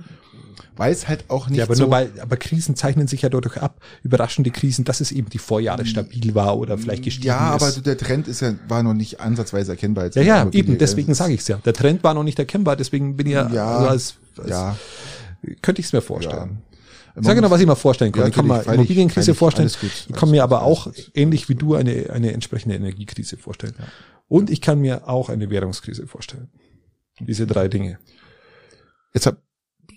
Weil es halt auch nicht ja, aber so. Nur weil, aber Krisen zeichnen sich ja dadurch ab, überraschende Krisen, dass es eben die Vorjahre stabil war oder vielleicht gestiegen ja, ist. Ja, aber der Trend ist ja, war noch nicht ansatzweise erkennbar. ja, ja, eben, deswegen sage ich es ja. Der Trend war noch nicht erkennbar, deswegen bin ich ja, ja also als, als ja. könnte ich es mir vorstellen. Ja. Ich sage noch, was ich mir vorstellen kann. Ja, ich kann mir freilich, Immobilienkrise freilich, vorstellen. alles gut, ich alles kann mir aber auch, ähnlich wie du, eine, eine entsprechende Energiekrise vorstellen. Und ich kann mir auch eine Währungskrise vorstellen. Diese drei Dinge. Jetzt hab,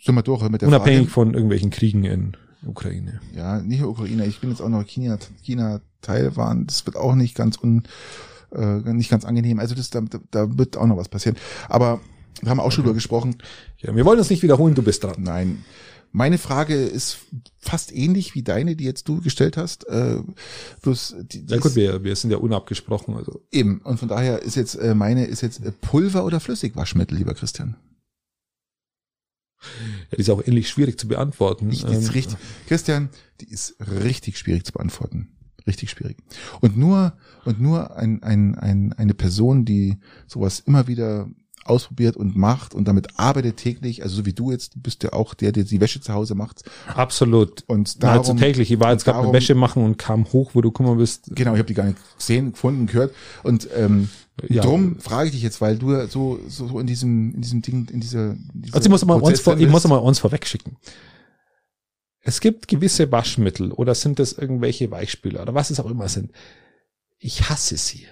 sind wir durch mit der Unabhängig Frage. von irgendwelchen Kriegen in Ukraine. Ja, nicht nur Ukraine. Ich bin jetzt auch noch China, China, Taiwan. Das wird auch nicht ganz un, äh, nicht ganz angenehm. Also das, da, da wird auch noch was passieren. Aber wir haben auch schon drüber gesprochen. Ja, wir wollen uns nicht wiederholen, du bist dran. Nein. Meine Frage ist fast ähnlich wie deine, die jetzt du gestellt hast. Äh, bloß die, die Ja gut, wir, wir sind ja unabgesprochen. Also eben. Und von daher ist jetzt äh, meine ist jetzt äh, Pulver oder Flüssigwaschmittel, lieber Christian. ja, die ist auch ähnlich schwierig zu beantworten. Ich, die ist richtig, Christian, die ist richtig schwierig zu beantworten. Richtig schwierig. Und nur, und nur ein, ein, ein, eine Person, die sowas immer wieder ausprobiert und macht und damit arbeitet täglich, also so wie du jetzt, du bist ja auch der, der die Wäsche zu Hause macht. Absolut. Und darum, täglich. Ich war jetzt gerade mit Wäsche machen und kam hoch, wo du gekommen bist. Genau, ich habe die gar nicht gesehen, gefunden, gehört. Und ähm, Ja. drum frage ich dich jetzt, weil du so, so, so in diesem, in diesem Ding, in dieser, in dieser Also ich muss mal uns, vor, ich muss mal uns vorwegschicken. Es gibt gewisse Waschmittel oder sind das irgendwelche Weichspüler oder was es auch immer sind. Ich hasse sie.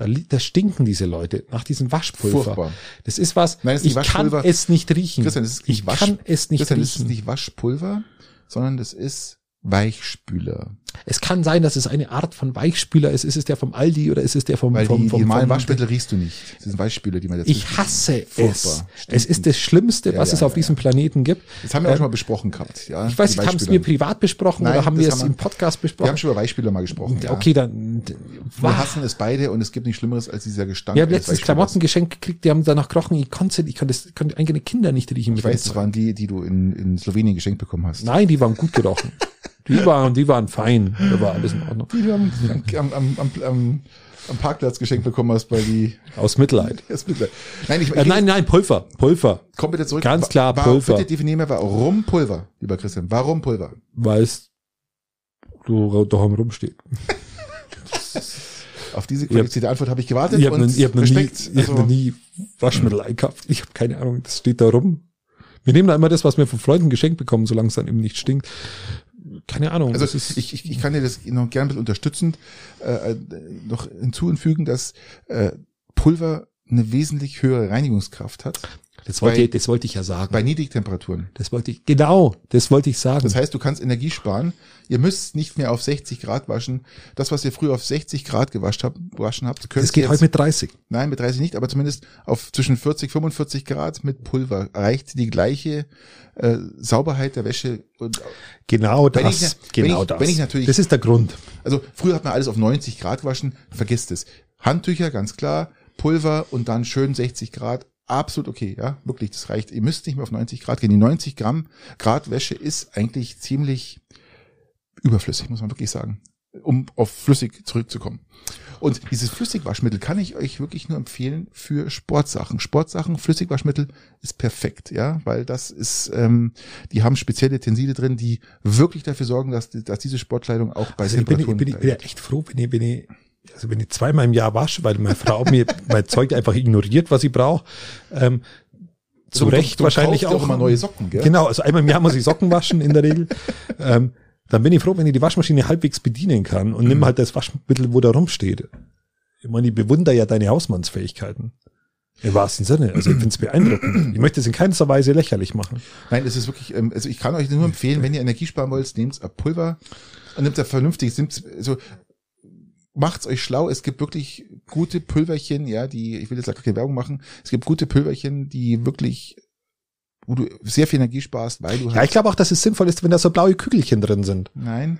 Da, da stinken diese Leute nach diesem Waschpulver. Furchtbar. Das ist was, Nein, das ist ich kann es nicht riechen. Christian, das ist nicht ich Wasch- kann es nicht Christian, das riechen. ist nicht Waschpulver, sondern das ist Weichspüler. Es kann sein, dass es eine Art von Weichspüler ist. Ist es der vom Aldi oder ist es der vom, Weil vom, die, vom, die normalen vom Waschmittel riechst du nicht. Das sind Weichspüler, die man dazu Ich hasse es. Furchtbar. Es ist das Schlimmste, Ja, was ja, es auf ja, diesem Planeten gibt. Das haben wir auch Ähm, schon mal besprochen gehabt. Ja, Ich weiß nicht, haben es wir privat besprochen Nein, oder haben wir es wir- im Podcast Wir besprochen? haben schon über Weichspüler mal gesprochen. Okay, dann. Wir hassen es beide und es gibt nichts Schlimmeres als dieser Gestank. Wir haben letztens. Klamotten geschenkt gekriegt, die haben danach gerochen. Ich konnte, ich konnte, ich konnte eigene Kinder nicht riechen. Ich weiß, das waren die, die du in, in Slowenien geschenkt bekommen hast. Nein, die waren gut gerochen. Die waren, die waren fein. Da war alles in Ordnung. Die du am, am, am, am, am, Parkplatz geschenkt bekommen hast, weil die Aus Mitleid. das bitte. Nein, ich, Äh, nein, nein, Pulver, Pulver. komm bitte zurück. Ganz klar, Wa- Pulver. Bitte definier mir, warum Pulver, lieber Christian? Warum Pulver? Weil es so daheim rumsteht. Auf diese qualifizierte Antwort habe ich gewartet Ich habe noch, hab nie, ich hab Also, nie Waschmittel einkauft. Ich habe keine Ahnung, das steht da rum. Wir nehmen da immer das, was wir von Freunden geschenkt bekommen, solange es dann eben nicht stinkt. Keine Ahnung. also ich, ich, ich kann dir das noch gerne ein bisschen unterstützend äh, äh, noch hinzufügen, dass äh, Pulver eine wesentlich höhere Reinigungskraft hat das, wollte, bei- ich- das wollte ich ja sagen. bei Niedrigtemperaturen. Das wollte ich, genau, das wollte ich sagen. Das heißt, du kannst Energie sparen. Ihr müsst nicht mehr auf 60 Grad waschen. Das, was ihr früher auf 60 Grad gewascht habt, gewaschen habt, könnt das geht ihr heute mit 30. Nein, mit 30 nicht, aber zumindest auf zwischen 40, 45 Grad mit Pulver erreicht die gleiche äh, Sauberheit der Wäsche. Und, Genau das. ich- genau ich- das. wenn ich natürlich- das ist der Grund. also früher hat man alles auf 90 Grad gewaschen, vergisst es. Handtücher, ganz klar, Pulver und dann schön 60 Grad. Absolut okay, ja, wirklich, das reicht. Ihr müsst nicht mehr auf 90 Grad gehen. Die 90 Gramm Grad Wäsche ist eigentlich ziemlich überflüssig, muss man wirklich sagen, um auf flüssig zurückzukommen. Und dieses Flüssigwaschmittel kann ich euch wirklich nur empfehlen für Sportsachen. Sportsachen, Flüssigwaschmittel ist perfekt, ja, weil das ist, ähm, die haben spezielle Tenside drin, die wirklich dafür sorgen, dass, dass diese Sportkleidung auch bei Also ich bin, ich Temperaturen bin, ich bin ja echt froh, wenn ich, wenn ich, also wenn ich zweimal im Jahr wasche, weil meine Frau mir mein Zeug einfach ignoriert, was ich brauche. Ähm, zu Du- du- Recht du wahrscheinlich kaufst ja auch. auch immer neue Socken, gell? Genau, also einmal im Jahr muss ich Socken waschen in der Regel. Ähm, dann bin ich froh, wenn ich die Waschmaschine halbwegs bedienen kann und Mhm. nimm halt das Waschmittel, wo da rumsteht. Ich meine, ich bewundere ja deine Hausmannsfähigkeiten. Im wahrsten Sinne. Also ich finde es beeindruckend. Ich möchte es in keinster Weise lächerlich machen. Nein, es ist wirklich, ähm, also ich kann euch nur empfehlen, wenn ihr Energie sparen wollt, nehmt ein Pulver und nehmt ein vernünftiges, nehmt, also macht's euch schlau. Es gibt wirklich gute Pulverchen, ja, die, ich will jetzt gar keine Werbung machen, es gibt gute Pulverchen, die wirklich, wo du sehr viel Energie sparst, weil du Ja, ich glaube auch, dass es sinnvoll ist, wenn da so blaue Kügelchen drin sind. nein,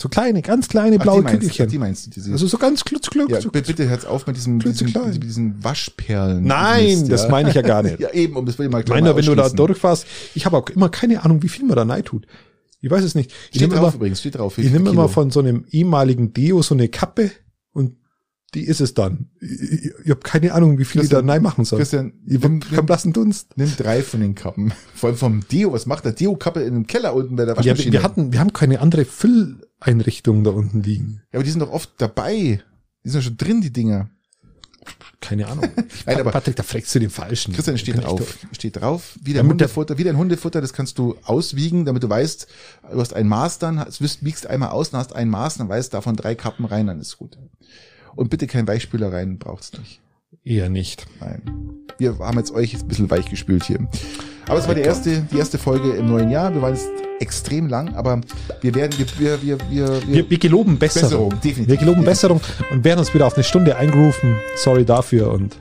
So kleine, ganz kleine Ach, blaue die meinst, Kügelchen. ach, die meinst du, diese, Also so ganz klutz, klutz, ja, bitte, bitte hört's auf mit diesem, mit diesen Waschperlen. Nein, Mist, das ja. meine ich ja gar nicht. Ja, eben, um das will ich mal Ich gleich meine, mal wenn du da durchfährst, ich habe auch immer keine Ahnung, wie viel man da rein tut. Ich weiß es nicht. Ich Steht nehme drauf immer, übrigens, steht drauf. ich nehme immer von so einem ehemaligen Deo so eine Kappe und die ist es dann. Ich, ich, ich habe keine Ahnung, wie viel ich da Christian, rein machen soll. Christian, ich nimm, keinen blassen Dunst. Nimm drei von den Kappen. Vor allem vom Deo. Was macht der Deo-Kappe in dem Keller unten bei der Ja, wir, Waschmaschine? wir hatten, wir haben keine andere Fülleinrichtung da unten liegen. ja, aber die sind doch oft dabei. Die sind doch schon drin, die Dinger. Keine Ahnung. Nein, aber- Patrick, da fragst du den Falschen. Christian steht drauf. Steht drauf, wie dein Damit Hundefutter, wie dein Hundefutter, das kannst du auswiegen, damit du weißt, du hast ein Maß dann, wiegst einmal aus, dann hast ein Maß, dann weißt davon drei Kappen rein, dann ist gut. Und bitte kein Weichspüler rein, braucht's nicht. Eher nicht. Nein. Wir haben jetzt euch jetzt ein bisschen weich gespült hier. Aber es war die erste, die erste Folge im neuen Jahr. Wir waren jetzt extrem lang, aber wir werden, wir, wir, wir, wir, Wir, wir geloben Besserung. Besserung, definitiv. Wir geloben. Besserung und werden uns wieder auf eine Stunde eingerufen. Sorry dafür und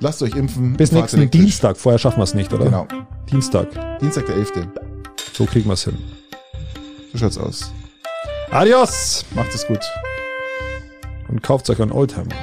lasst euch impfen. bis nächsten elektrisch. Dienstag. Vorher schaffen wir es nicht, oder? Genau. Dienstag. Dienstag der 11. So kriegen wir es hin. So schaut's aus. Adios! Macht es gut. Und kauft euch einen Oldtimer.